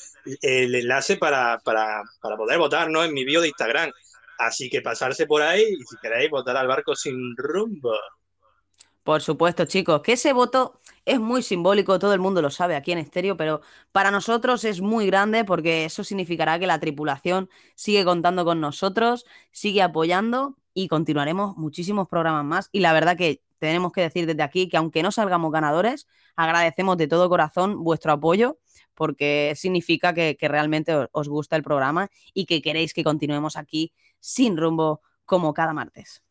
el enlace para, para, para poder votar, ¿no? En mi bio de Instagram. Así que pasarse por ahí y si queréis votar al Barco Sin Rumbo. Por supuesto, chicos, que ese voto es muy simbólico, todo el mundo lo sabe aquí en estéreo, pero para nosotros es muy grande porque eso significará que la tripulación sigue contando con nosotros, sigue apoyando y continuaremos muchísimos programas más. Y la verdad que tenemos que decir desde aquí que aunque no salgamos ganadores, agradecemos de todo corazón vuestro apoyo porque significa que, que realmente os- os gusta el programa y que queréis que continuemos aquí sin rumbo como cada martes.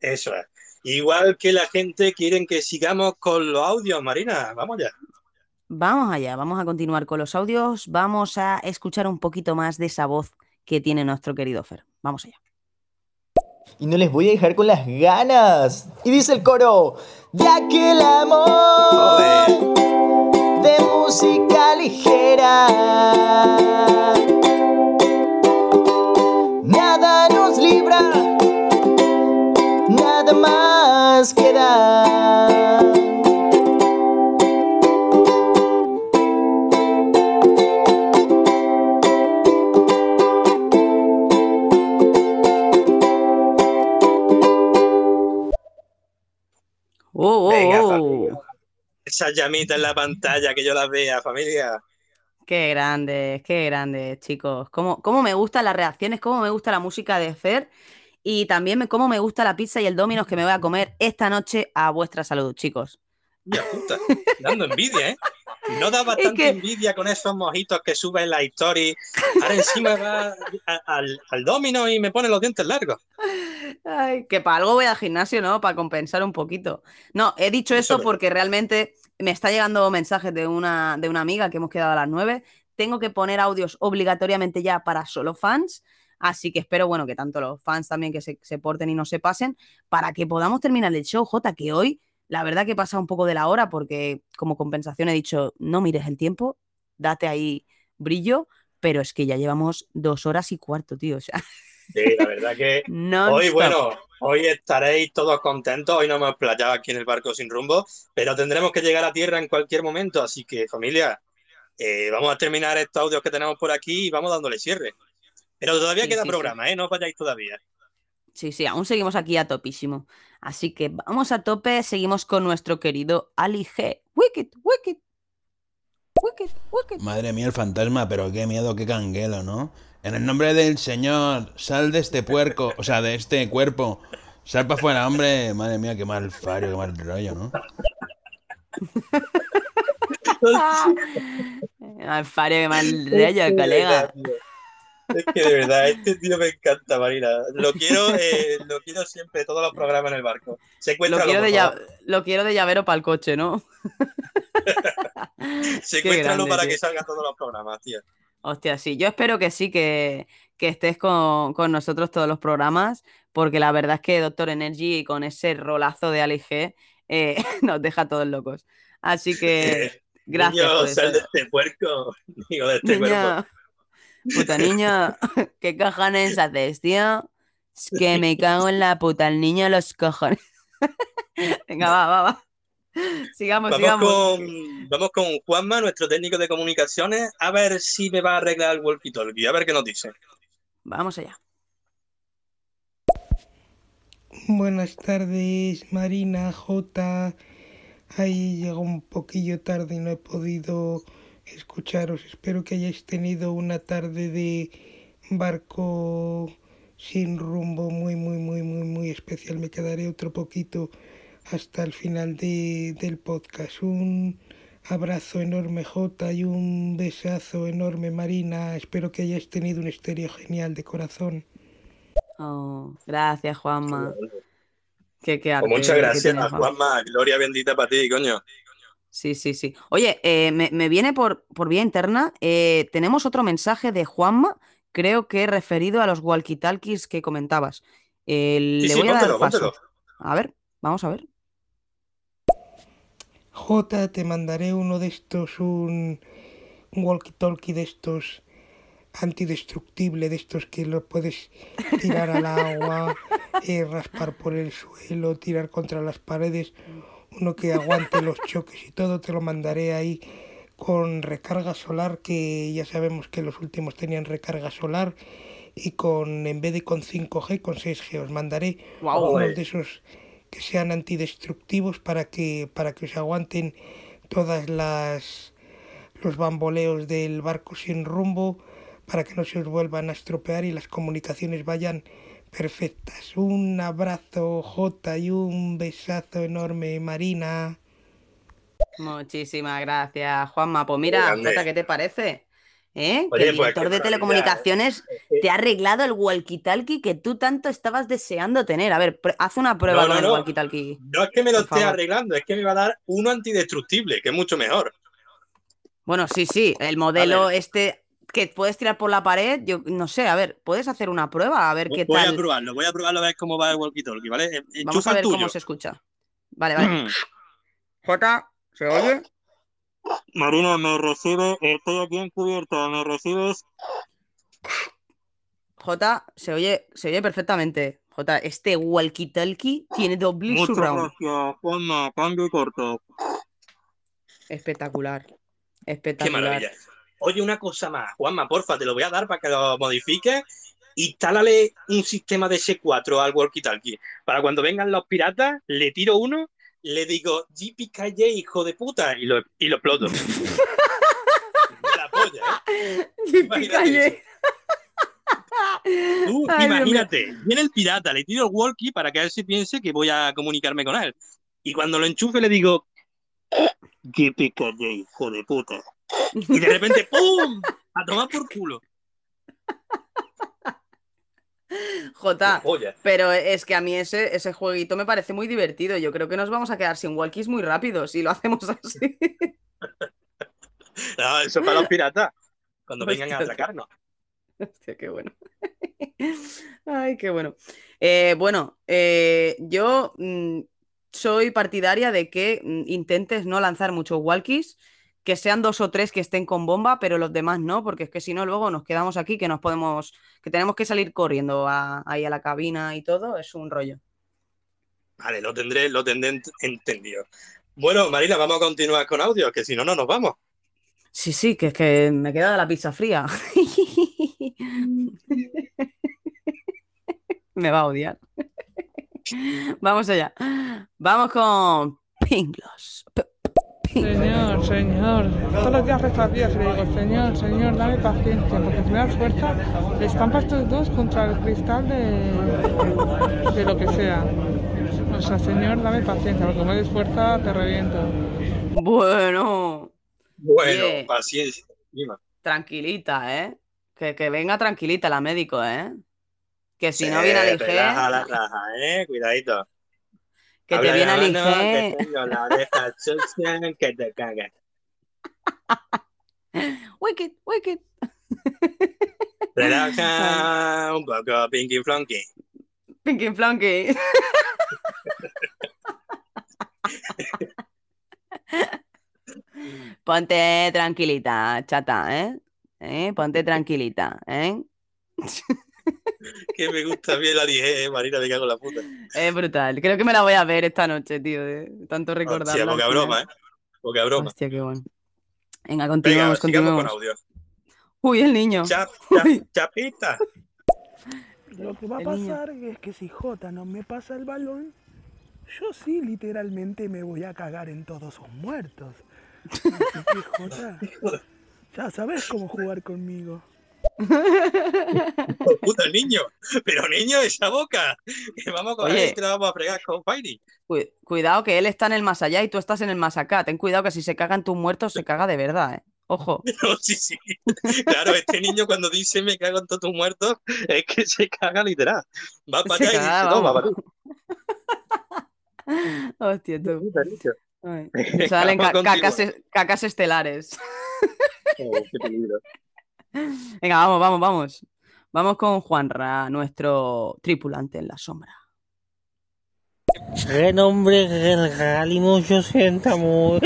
Eso es. Igual que la gente quieren que sigamos con los audios, Marina. Vamos ya. Vamos allá, vamos a continuar con los audios, vamos a escuchar un poquito más de esa voz que tiene nuestro querido Fer. Vamos allá. Y no les voy a dejar con las ganas. Y dice el coro, de aquel amor de música ligera. Nada nos libra, nada más queda. Oh, oh, Venga, oh. familia. Esas llamitas en la pantalla, que yo las vea, familia. Qué grande, qué grande, chicos. Cómo, cómo me gustan las reacciones, cómo me gusta la música de Fer y también me- cómo me gusta la pizza y el Domino's que me voy a comer esta noche a vuestra salud, chicos. Ya puta, dando envidia, ¿eh? No da bastante envidia con esos mojitos que subes en la story. Ahora encima va a- al, al domino y me pone los dientes largos. Ay, que para algo voy al gimnasio, ¿no? Para compensar un poquito. No, he dicho Eso eso porque realmente me está llegando mensajes de una, de una amiga que hemos quedado a las 9. Tengo que poner audios obligatoriamente ya para solo fans. Así que espero, bueno, que tanto los fans también que se, se porten y no se pasen, para que podamos terminar el show, Jota, que hoy la verdad que pasa un poco de la hora porque como compensación he dicho, no mires el tiempo, date ahí brillo, pero es que ya llevamos dos horas y cuarto, tío. O sea, Sí, la verdad que hoy, bueno, hoy estaréis todos contentos. Hoy no hemos playado aquí en el barco sin rumbo, pero tendremos que llegar a tierra en cualquier momento. Así que, familia, eh, vamos a terminar estos audios que tenemos por aquí y vamos dándole cierre. Pero todavía Sí, queda sí, sí. programa, ¿eh? No os vayáis todavía. Sí, sí, aún seguimos aquí a topísimo. Así que vamos a tope, seguimos con nuestro querido Ali G. Wicked, wicked. Wicked, wicked. Madre mía, el fantasma, pero qué miedo, qué canguelo, ¿no? En el nombre del Señor, sal de este puerco, o sea, de este cuerpo. Sal para afuera, hombre. Madre mía, qué mal fario, qué mal rollo, ¿no? Alfario, qué mal rollo, colega. Es que de verdad, este tío me encanta, Marina. Lo quiero, eh, lo quiero siempre, todos los programas en el barco. Lo quiero, de lo quiero de llavero para el coche, ¿no? Secuéstralo grande, para tío. que salgan todos los programas, tío. Hostia, sí. Yo espero que sí, que, que estés con, con nosotros todos los programas, porque la verdad es que Doctor Energy con ese rolazo de Ali G eh, nos deja todos locos. Así que gracias Niño, por sal de este puerco. Digo, de este cuerpo. Puta niño, ¿qué cojones haces, tío? Es que me cago en la puta, el niño los cojones. Venga, va, va, va. Sigamos, Vamos sigamos. con, vamos con Juanma, nuestro técnico de comunicaciones, a ver si me va a arreglar el walkie-talkie, a ver qué nos dice. Vamos allá. Buenas tardes, Marina, J. Ahí llegó un poquillo tarde y no he podido escucharos. Espero que hayáis tenido una tarde de barco sin rumbo muy, muy, muy, muy, muy especial. Me quedaré otro poquito hasta el final de, del podcast. Un abrazo enorme, J, y un besazo enorme, Marina. Espero que hayáis tenido un estéreo genial de corazón. Oh, gracias, Juanma. Qué, qué Pues arte muchas gracias. Juanma. Gloria bendita para ti, coño. Sí, sí, sí. Oye, eh, me, me viene por, por vía interna. eh, tenemos otro mensaje de Juanma, creo que referido a los walkie-talkies que comentabas. Eh, Sí, le sí, voy a dar póntelo, paso. póntelo. A ver, vamos a ver. J, te mandaré uno de estos, un, un walkie-talkie de estos antidestructible, de estos que lo puedes tirar al agua, eh, raspar por el suelo, tirar contra las paredes, uno que aguante los choques y todo, te lo mandaré ahí con recarga solar, que ya sabemos que los últimos tenían recarga solar, y con, en vez de con 5G, con 6G, os mandaré Guau. unos de esos que sean antidestructivos para que, para que os aguanten todas las los bamboleos del barco sin rumbo para que no se os vuelvan a estropear y las comunicaciones vayan perfectas. Un abrazo J y un besazo enorme Marina. Muchísimas gracias, Juanma. Pues Qué mira. Jota, ¿qué te parece? ¿Eh? que el pues, director de telecomunicaciones te ha arreglado el walkie-talkie que tú tanto estabas deseando tener. A ver, haz una prueba No, con no, el no. walkie-talkie. No es que me lo esté favor. arreglando, es que me va a dar uno antidestructible, que es mucho mejor. Bueno, sí, sí, el modelo este que puedes tirar por la pared, yo no sé, a ver, puedes hacer una prueba, a ver qué Voy a tal. probarlo, voy a probarlo a ver cómo va el walkie-talkie, ¿vale? Eh, Vamos enchufa a ver tuyo. cómo se escucha. Vale, vale. Jota, ¿se oye? Marina, me recibe, estoy aquí encubierta, me recibes. Jota, se oye, se oye perfectamente. Jota, este walkie-talkie tiene doble Muchas surround. gracias, Juanma, cambio corto. Espectacular. Qué Espectacular. maravilla. Oye, una cosa más, Juanma, porfa, te lo voy a dar para que lo modifiques. Instálale un sistema de S4 al walkie-talkie. Para cuando vengan los piratas, le tiro uno, le digo, JPKJ, hijo de puta, y lo, y lo exploto. Me la polla, ¿eh? Imagínate. Tú, Ay, Dios viene el pirata, le tiro el walkie para que él se piense que voy a comunicarme con él. Y cuando lo enchufe le digo, JPKJ, hijo de puta. Y de repente, ¡pum! A tomar por culo. Jota, pero es que a mí ese, ese jueguito me parece muy divertido. Yo creo que nos vamos a quedar sin walkies muy rápido si lo hacemos así. No, eso es para los piratas. Cuando vengan a Hostia, atracarnos. Hostia, qué bueno. Ay, qué bueno. Eh, bueno, eh, yo mm, soy partidaria de que mm, intentes no lanzar muchos walkies, que sean dos o tres que estén con bomba, pero los demás no, porque es que si no, luego nos quedamos aquí que nos podemos, que tenemos que salir corriendo a- ahí a la cabina y todo, es un rollo. Vale, lo tendré, lo tendré ent- entendido. Bueno, Marina, vamos a continuar con audio, que si no, no nos vamos. Sí, sí, que es que me queda la pizza fría. Me va a odiar. Vamos allá. Vamos con Pinglos. P- Señor, señor, todos los días resto al día y le digo, señor, señor, dame paciencia, porque si me das fuerza, están estos dos contra el cristal de, de lo que sea. O sea, señor, dame paciencia, porque me des fuerza, te reviento. Bueno. Bueno, Oye, paciencia. Tranquilita, ¿eh? Que, que venga tranquilita la médico, ¿eh? Que si no viene a Lige, relaja la raja, eh, cuidadito. Que te Habla viene a de la mano, Lige. que tengo la oreja sucia, que te cagas. Wicked, wicked. Relaja un poco, Pinky Flonky. Pinky Flonky. Ponte tranquilita, chata, ¿eh? ¿Eh? Ponte tranquilita, ¿eh? Que me gusta bien la dije, Marina, me cago en la puta. Es brutal. Creo que me la voy a ver esta noche, tío, de tanto recordarla. Hostia, poca broma, ¿eh? Poca broma. Hostia, qué bueno. Venga, Venga, continuamos, con continuamos. audio. Uy, el niño. Chap, chap, chapita. Lo que va a El niño. pasar es que si Jota no me pasa el balón, yo sí literalmente me voy a cagar en todos sus muertos. Así que Jota, ya sabes cómo jugar conmigo. Puta niño. Pero niño, esa boca. Que vamos a Oye. te la vamos a fregar con Fairy. Cu- cuidado que él está en el más allá y tú estás en el más acá. Ten cuidado que si se cagan tus muertos, se caga de verdad, ¿eh? Ojo. No, sí, sí. Claro, este niño cuando dice me cago en todos tus muertos, es que se caga literal. Va para Se allá y dice, vamos. para ti. Hostia, tú. Ay, salen ca- cacas estelares. Oh, qué peligro. Venga, vamos, vamos, vamos. Vamos con Juanra, nuestro tripulante en la sombra. Qué nombre Galimo yo sienta muy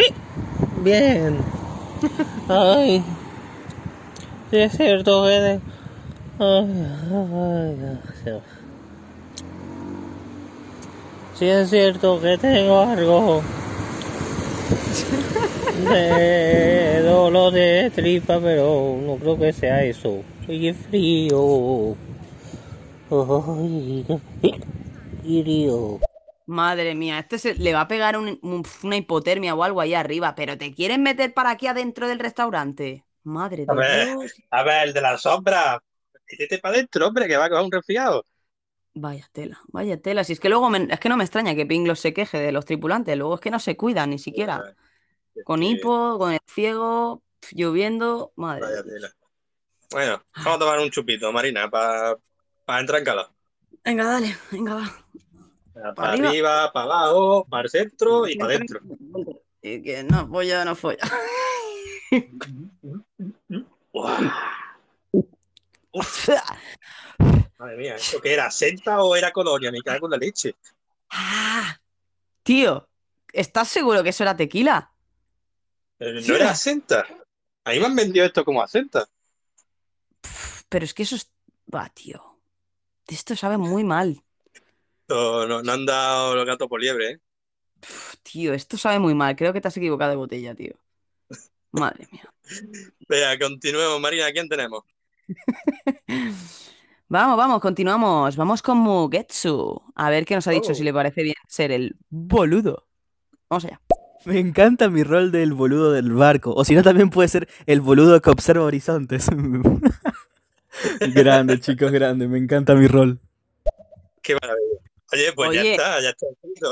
bien. Ay, es cierto que. Ay, ay, ay. Sí es cierto que tengo algo de dolor de tripa, pero no creo que sea eso. Oye, frío. Ay, frío. Madre mía, este se, le va a pegar un- un- una hipotermia o algo ahí arriba, pero te quieren meter para aquí adentro del restaurante. Madre A de ver, a ver, el de la sombra. Métete para adentro, hombre, que va a coger un resfriado. Vaya tela, vaya tela. Si es que luego me- es que no me extraña que Pinglos se queje de los tripulantes, luego es que no se cuidan ni siquiera. Con hipo, con el ciego, lloviendo, madre. Vaya tela. Bueno, vamos a tomar un chupito, Marina, para entrar en calor. Venga, dale, venga, va. Para arriba. arriba, para abajo, para el centro y para adentro. Y que no folla, no folla. Madre mía, ¿eso qué era? ¿Senta o era colonia? Me cago en la leche. Ah, tío, ¿estás seguro que eso era tequila? Eh, Sí. ¿No era Senta? A mí me han vendido esto como Senta. Pero es que eso es... Va, tío. Esto sabe muy mal. No, no, no han dado los gatos por liebre, ¿eh? Tío, esto sabe muy mal. Creo que te has equivocado de botella, tío. Madre mía. Venga, continuemos, Marina, ¿quién tenemos? Vamos, vamos, continuamos. Vamos con Mugetsu. A ver qué nos ha dicho, Oh. si le parece bien ser el boludo. Vamos allá. Me encanta mi rol del boludo del barco. O si no, también puede ser el boludo que observa horizontes. grande, chicos, grande. Me encanta mi rol. Qué maravilla. Oye, pues ya está, ya está.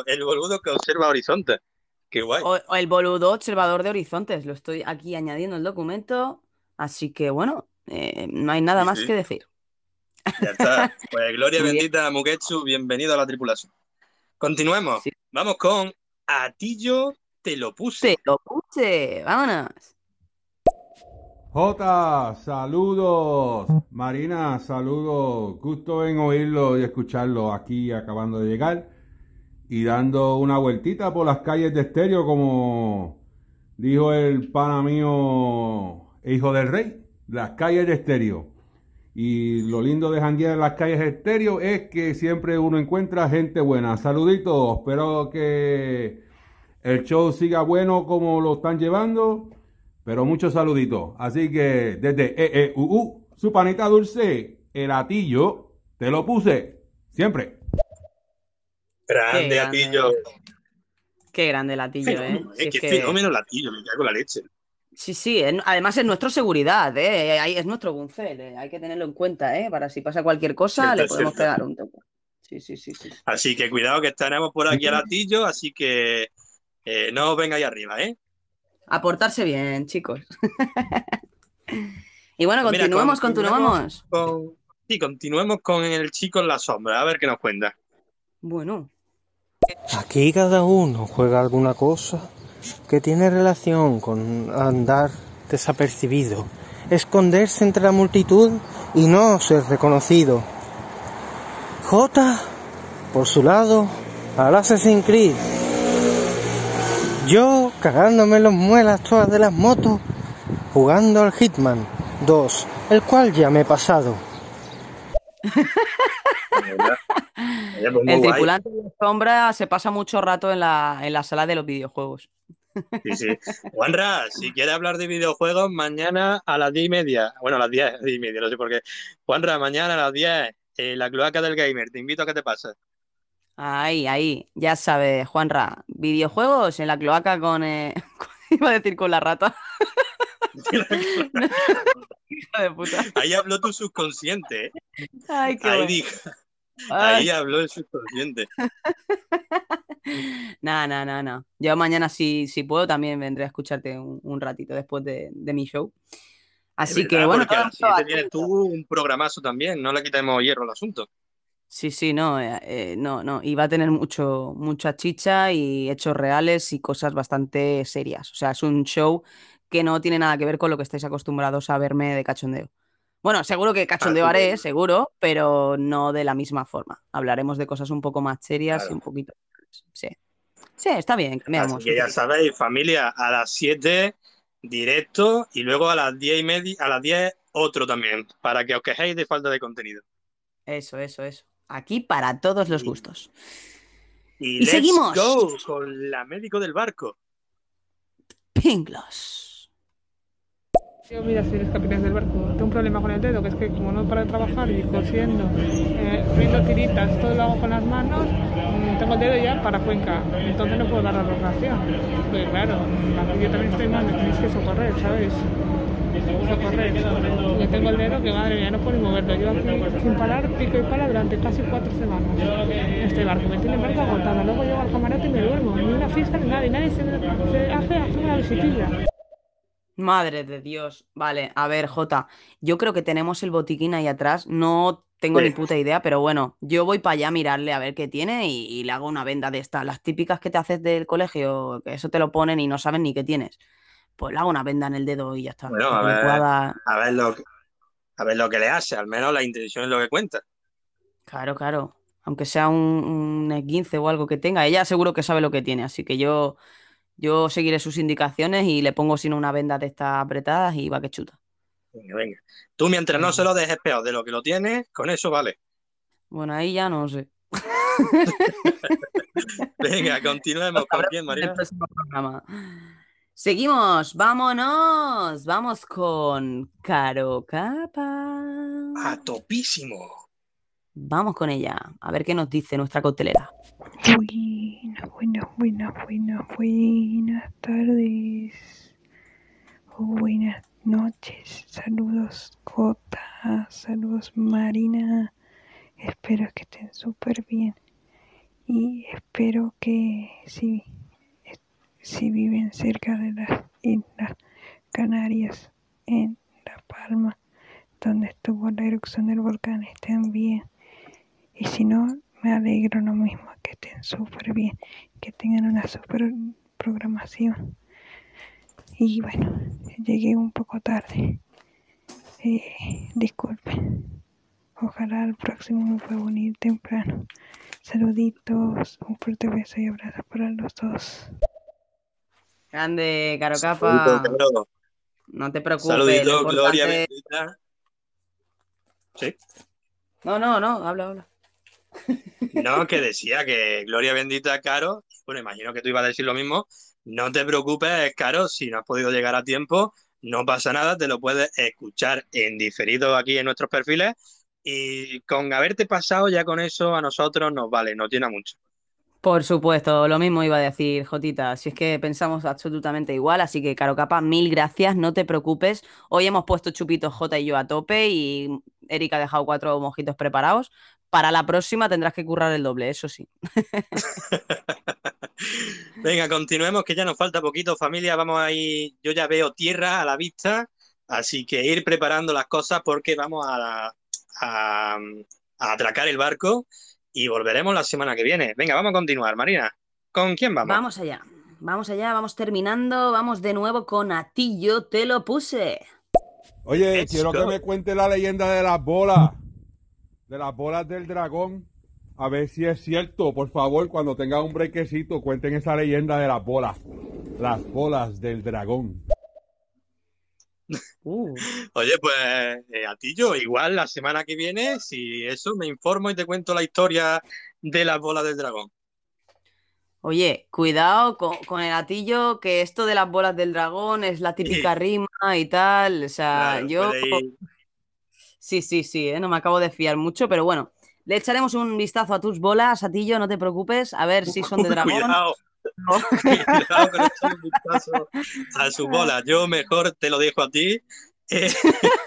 El boludo que observa horizonte. Qué guay. O, o el boludo observador de horizontes. Lo estoy aquí añadiendo al documento. Así que bueno, eh, no hay nada Sí, más sí. que decir. Ya está. Pues gloria bendita a Mugetsu, bienvenido a la tripulación. Continuemos. Vamos con Atillo te lo puse. Te lo puse. Vámonos. Jota, saludos. Marina, saludos. Gusto en oírlo y escucharlo aquí acabando de llegar y dando una vueltita por las calles de estéreo como dijo el pana mío, hijo del rey, las calles de estéreo. Y lo lindo de janguear en las calles estéreo es que siempre uno encuentra gente buena. Saluditos, espero que el show siga bueno como lo están llevando. Pero muchos saluditos. Así que desde EEUU, su panita dulce, el atillo, te lo puse. Siempre. Grande Qué Atillo. Qué grande latillo, ¿eh? Fenómeno, Si ¿eh? es Qué que- fenómeno latillo, me cago en la leche. Sí, sí, es- además es nuestro seguridad, ¿eh? Ahí Es nuestro Buncel, ¿eh? Hay que tenerlo en cuenta, ¿eh? Para si pasa cualquier cosa, Cierto, le podemos cierto. pegar un toque. Sí, sí, sí, sí. Así que cuidado que estaremos por aquí a latillo, así que eh, no os vengáis arriba, ¿eh? A portarse bien, chicos. y bueno, Pues mira, continuemos, continuemos. con- sí, continuemos con el chico en la sombra, a ver qué nos cuenta. Bueno. Aquí cada uno juega alguna cosa que tiene relación con andar desapercibido, esconderse entre la multitud y no ser reconocido. J, por su lado, al Assassin's Creed. Yo cagándome los muelas todas de las motos, jugando al Hitman 2, el cual ya me he pasado. Pues El guay. tripulante de sombra se pasa mucho rato en la, en la sala de los videojuegos. Sí, sí. Juanra, si quieres hablar de videojuegos, mañana a las diez y media, bueno, a las diez, diez y media, no sé por qué. Juanra, mañana a las 10, eh, la cloaca del gamer, te invito a que te pases. Ahí, ahí, ya sabes, Juanra, videojuegos en la cloaca con... eh, Iba a decir con la rata. Hija de puta. Ahí habló tu subconsciente, ¿eh? Ay, qué Ahí, bueno. dijo-. Ahí habló el subconsciente. No, no, no, no. Yo mañana, si, si puedo, también vendré a escucharte un, un ratito después de, de mi show. Así que, bueno, porque a todo las el mundo 7 tienes tú un programazo también, no le quitemos hierro al asunto. Sí, sí, no, eh, eh, no, no. Y va a tener mucho, mucha chicha y hechos reales y cosas bastante serias. O sea, es un show que no tiene nada que ver con lo que estáis acostumbrados a verme de cachondeo. Bueno, seguro que cachondeo Ah, sí, haré, seguro, pero no de la misma forma. Hablaremos de cosas un poco más serias y un poquito. Sí. Sí, está bien, cambiamos. Así que ya sabéis, familia, a las 7 directo y luego a las 10 y media, a las 10 otro también, para que os quejéis de falta de contenido. Eso, eso, eso. Aquí para todos los gustos. Y, Y let's seguimos. go con la médico del barco. Pinglos. Yo, mira, si eres capitán del barco, tengo un problema con el dedo, que es que como no paro de trabajar y cosiendo, eh, tiritas, todo lo hago con las manos, mm, tengo el dedo ya para Cuenca, entonces no puedo dar la rotación. Pues claro, yo también estoy mal, me tenéis que socorrer, ¿sabes? Socorrer. Yo tengo el dedo que madre mía, no puedo ni moverlo. Yo aquí sin parar, pico y pala durante casi cuatro semanas. Este barco me tiene barco agotada. Luego llego al camarote y me duermo. Ni una fiesta ni nada. Y nadie se, se hace, hace una visitilla. Madre de Dios. Vale, a ver, Jota, yo creo que tenemos el botiquín ahí atrás. No tengo Sí. ni puta idea, pero bueno, yo voy para allá a mirarle a ver qué tiene y, y le hago una venda de estas, las típicas que te haces del colegio, que eso te lo ponen y no saben ni qué tienes. Pues le hago una venda en el dedo y ya está. Bueno, a ver, a lo que, a ver lo que le hace, al menos la intención es lo que cuenta. Claro, claro. Aunque sea un, un esguince o algo que tenga, ella seguro que sabe lo que tiene, así que yo, yo seguiré sus indicaciones y le pongo sin una venda de estas apretadas y va que chuta. Venga, venga. Tú mientras no se lo dejes peor de lo que lo tienes, con eso vale. Bueno, ahí ya no sé. Venga, continuemos. ¿Con quién, el Marina? próximo programa. Seguimos, vámonos, vamos con Caro Capa. A topísimo. Vamos con ella, a ver qué nos dice nuestra coctelera. Buenas, buenas, buenas, buenas, tardes. O buenas noches. Saludos, Jota. Saludos, Marina. Espero que estén súper bien. Y espero que si, si viven cerca de las Islas Canarias, en La Palma, donde estuvo la erupción del volcán, estén bien. Y si no, me alegro lo mismo, que estén súper bien, que tengan una súper programación. Y bueno, llegué un poco tarde. Eh, disculpen. Ojalá al próximo me pueda unir temprano. Saluditos, un fuerte beso y abrazo para los dos. Grande, Caro Capa. No te preocupes. Saludito, lo Gloria bendita. Sí. No, no, no, habla, habla. No, que decía que Gloria bendita, Caro. Bueno, imagino que tú ibas a decir lo mismo. No te preocupes, Caro, si no has podido llegar a tiempo, no pasa nada, te lo puedes escuchar en diferido aquí en nuestros perfiles. Y con haberte pasado ya con eso a nosotros nos vale, nos llena mucho. Por supuesto, lo mismo iba a decir, Jotita. Si es que pensamos absolutamente igual, así que, Caro Capa, mil gracias, no te preocupes. Hoy hemos puesto chupitos J y yo a tope y Erika ha dejado cuatro mojitos preparados. Para la próxima tendrás que currar el doble, eso sí. Venga, continuemos, que ya nos falta poquito, familia. Vamos a ir, yo ya veo tierra a la vista, así que ir preparando las cosas porque vamos a, a- a atracar el barco y volveremos la semana que viene. Venga, vamos a continuar, Marina. ¿Con quién vamos? Vamos allá, vamos allá, vamos terminando. Vamos de nuevo con A ti yo te lo puse. Oye, Let's quiero que me cuente la leyenda de las bolas. De las bolas del dragón. A ver si es cierto. Por favor, cuando tenga un brequecito, cuenten esa leyenda de las bolas. Las bolas del dragón. Uh. Oye, pues eh, a ti yo, igual la semana que viene, si eso, me informo y te cuento la historia de las bolas del dragón. Oye, cuidado con, con el atillo, que esto de las bolas del dragón es la típica rima y tal. O sea, Claro, yo. puede ir- Sí, sí, sí, ¿eh? No me acabo de fiar mucho, pero bueno, le echaremos un vistazo a tus bolas, Atillo, no te preocupes, a ver si son de dragón. Cuidado, cuidado con echar un vistazo a su bola. Yo mejor te lo dejo a ti. Eh,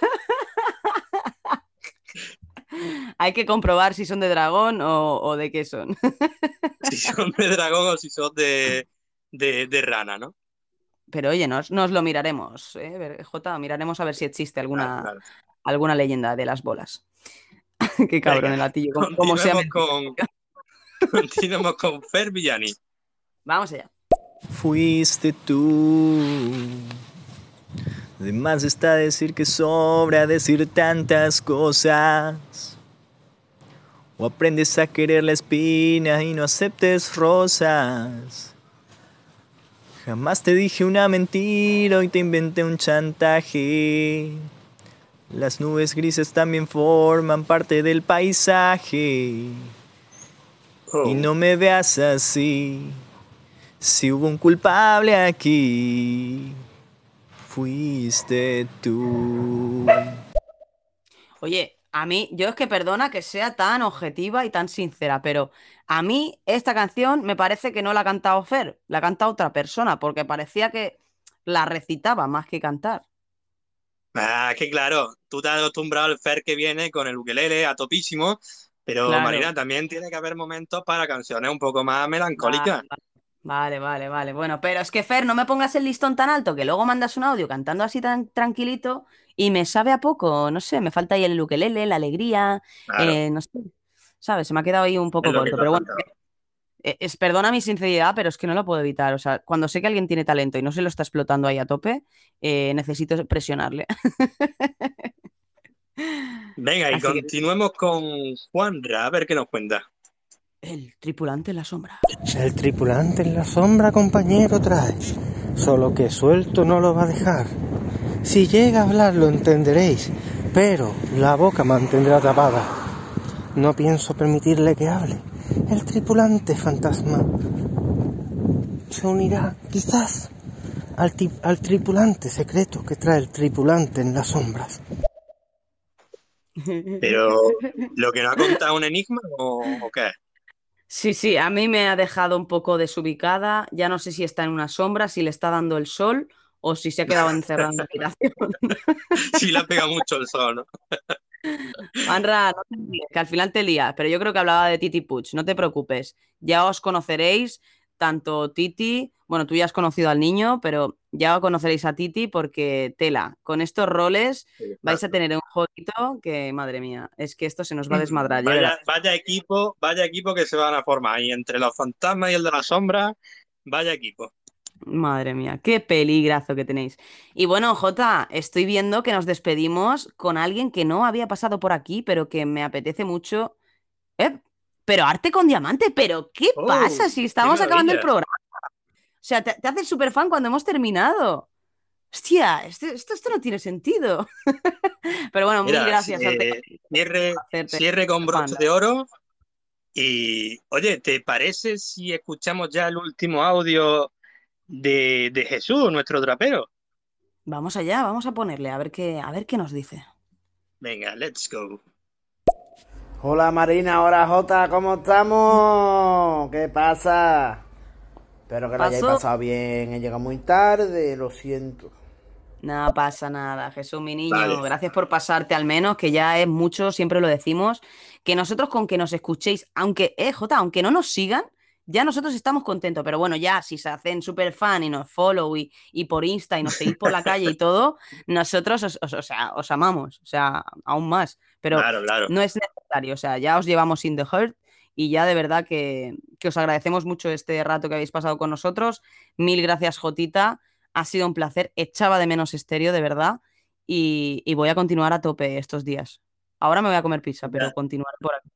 Hay que comprobar si son de dragón o, o de qué son. si son de dragón o si son de, de, de rana, ¿no? Pero oye, nos, nos lo miraremos, ¿eh? Jota, miraremos a ver si existe alguna, Claro, alguna leyenda de las bolas. Qué cabrón Venga, el Atillo, como, como sea. Continuemos con, continuemos con Fer Villani. Vamos allá. Fuiste tú. De más está decir que sobra decir tantas cosas. O aprendes a querer la espina y no aceptes rosas. Jamás te dije una mentira y te inventé un chantaje. Las nubes grises también forman parte del paisaje. Y no me veas así. Si hubo un culpable aquí, fuiste tú. Oye, a mí, yo es que perdona que sea tan objetiva y tan sincera, pero a mí esta canción me parece que no la ha cantado Fer, la ha cantado otra persona, porque parecía que la recitaba más que cantar. Ah, que claro, tú te has acostumbrado al Fer que viene con el ukelele a topísimo, pero Claro. Marina, también tiene que haber momentos para canciones un poco más melancólicas. Vale, vale, vale. Bueno, pero es que Fer, no me pongas el listón tan alto que luego mandas un audio cantando así tan tranquilito y me sabe a poco, no sé, me falta ahí el ukelele, la alegría, Claro. eh, no sé, ¿sabes? Se me ha quedado ahí un poco corto, pero bueno, es, perdona mi sinceridad, pero es que no lo puedo evitar. O sea, cuando sé que alguien tiene talento y no se lo está explotando ahí a tope, eh, necesito presionarle. Venga, y Así que- continuemos con Juanra, a ver qué nos cuenta. El tripulante en la sombra. El tripulante en la sombra, compañero, trae. Solo que suelto no lo va a dejar. Si llega a hablar lo entenderéis, pero la boca mantendrá tapada. No pienso permitirle que hable. El tripulante fantasma se unirá, quizás, al, ti- al tripulante secreto que trae el tripulante en las sombras. Pero, ¿lo que no ha contado es un enigma o, o qué? Sí, sí, a mí me ha dejado un poco desubicada. Ya no sé si está en una sombra, si le está dando el sol o si se ha quedado encerrado en la habitación. Si le ha pegado mucho el sol, ¿no? Manra, no te líes, que al final te lías, pero yo creo que hablaba de Titi Puig, no te preocupes. Ya os conoceréis, tanto Titi, bueno, tú ya has conocido al niño, pero ya conoceréis a Titi porque tela, con estos roles vais a tener un jueguito que, madre mía, es que esto se nos va a desmadrar. ya Vaya, vaya equipo, vaya equipo que se van a formar. Y entre los fantasmas y el de la sombra, vaya equipo. Madre mía, qué peligrazo que tenéis. Y bueno, Jota, estoy viendo que nos despedimos con alguien que no había pasado por aquí, pero que me apetece mucho. Eh, pero arte con diamante, pero ¿qué Oh, pasa si estamos acabando el programa? O sea, te, te haces súper fan cuando hemos terminado. Hostia, esto, esto, esto no tiene sentido. Pero bueno, mil Mira, gracias. eh, Arte. cierre, con broche fan. de oro. Y, oye, ¿te parece si escuchamos ya el último audio de, de Jesús, nuestro trapero? Vamos allá, vamos a ponerle a ver qué, a ver qué nos dice. Venga, let's go. Hola Marina, hola Jota, ¿cómo estamos? ¿Qué pasa? Espero que lo hayáis Pasó. pasado bien. He llegado muy tarde, lo siento. No pasa nada, Jesús, mi niño. Vale. Gracias por pasarte al menos, que ya es mucho, siempre lo decimos. Que nosotros con que nos escuchéis, aunque, eh, Jota, aunque no nos sigan, ya nosotros estamos contentos. Pero bueno, ya si se hacen súper fan y nos follow y, y por Insta y nos seguís por la calle y todo, nosotros os, os- o sea, os amamos, o sea, aún más. Pero Claro, claro. no es necesario, o sea, ya os llevamos in the heart y ya de verdad que, que os agradecemos mucho este rato que habéis pasado con nosotros. Mil gracias, Jotita. Ha sido un placer. Echaba de menos estéreo, de verdad. Y, y voy a continuar a tope estos días. Ahora me voy a comer pizza, pero continuar por aquí.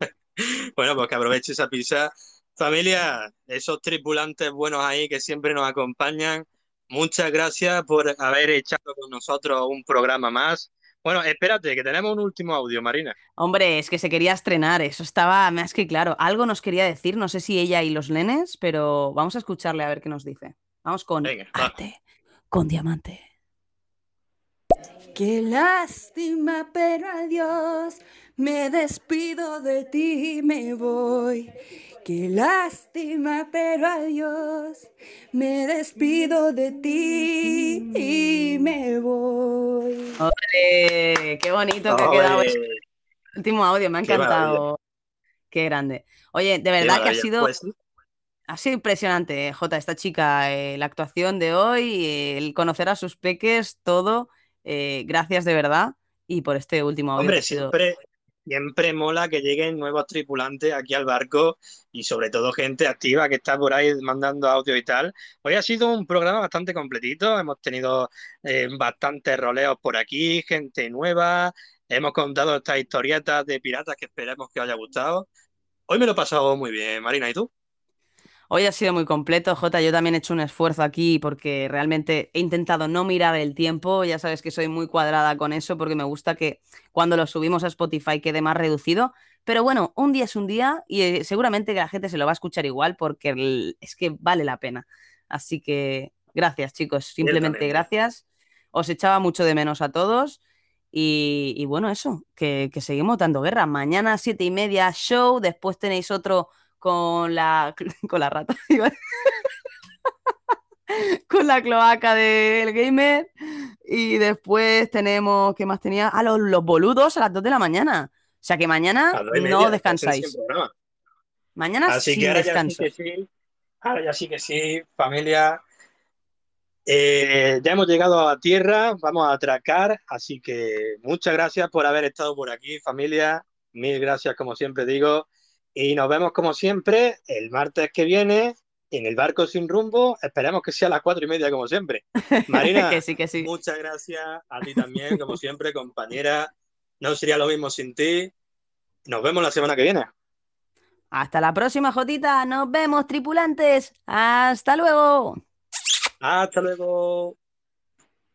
Bueno, pues que aproveche esa pizza. Familia, esos tripulantes buenos ahí que siempre nos acompañan, muchas gracias por haber echado con nosotros un programa más. Bueno, espérate, que tenemos un último audio, Marina. Hombre, es que se quería estrenar, eso estaba más que claro. Algo nos quería decir, no sé si ella y los nenes, pero vamos a escucharle a ver qué nos dice. Vamos con arte, con diamante. Qué lástima, pero adiós. Me despido de ti, me voy. Qué lástima, pero adiós. Me despido de ti y me voy. ¡Ole! ¡Qué bonito que ha quedado este último audio! Me ha Qué encantado. Qué grande. Oye, de verdad que ha sido, Pues sí. ha sido impresionante, eh, Jota, esta chica, eh, la actuación de hoy, eh, el conocer a sus peques, todo. eh, gracias de verdad y por este último audio. Hombre, sido- siempre, mola que lleguen nuevos tripulantes aquí al barco y sobre todo gente activa que está por ahí mandando audio y tal. Hoy ha sido un programa bastante completito, hemos tenido eh, bastantes roleos por aquí, gente nueva, hemos contado estas historietas de piratas que esperemos que os haya gustado. Hoy me lo he pasado muy bien, Marina, ¿y tú? Hoy ha sido muy completo, Jota. Yo también he hecho un esfuerzo aquí porque realmente he intentado no mirar el tiempo. Ya sabes que soy muy cuadrada con eso porque me gusta que cuando lo subimos a Spotify quede más reducido. Pero bueno, un día es un día y eh, seguramente que la gente se lo va a escuchar igual porque es que vale la pena. Así que gracias, chicos. Simplemente gracias. Os echaba mucho de menos a todos. Y, y bueno, eso, que, que seguimos dando guerra. Mañana siete y media show, después tenéis otro con la, con la rata, con la cloaca del gamer. Y después tenemos, ¿qué más tenía? Ah, los, los boludos a las 2 de la mañana. O sea que mañana no descansáis. Mañana Así sin que ahora ya sí descanso. que sí, ahora ya sí que sí, familia. Eh, ya hemos llegado a tierra, vamos a atracar, así que muchas gracias por haber estado por aquí, familia. Mil gracias, como siempre digo. Y nos vemos, como siempre, el martes que viene en el barco sin rumbo. Esperemos que sea a las cuatro y media, como siempre. Marina, Que sí, que sí. muchas gracias a ti también, como siempre, compañera. No sería lo mismo sin ti. Nos vemos la semana que viene. Hasta la próxima, Jotita. Nos vemos, tripulantes. Hasta luego. Hasta luego.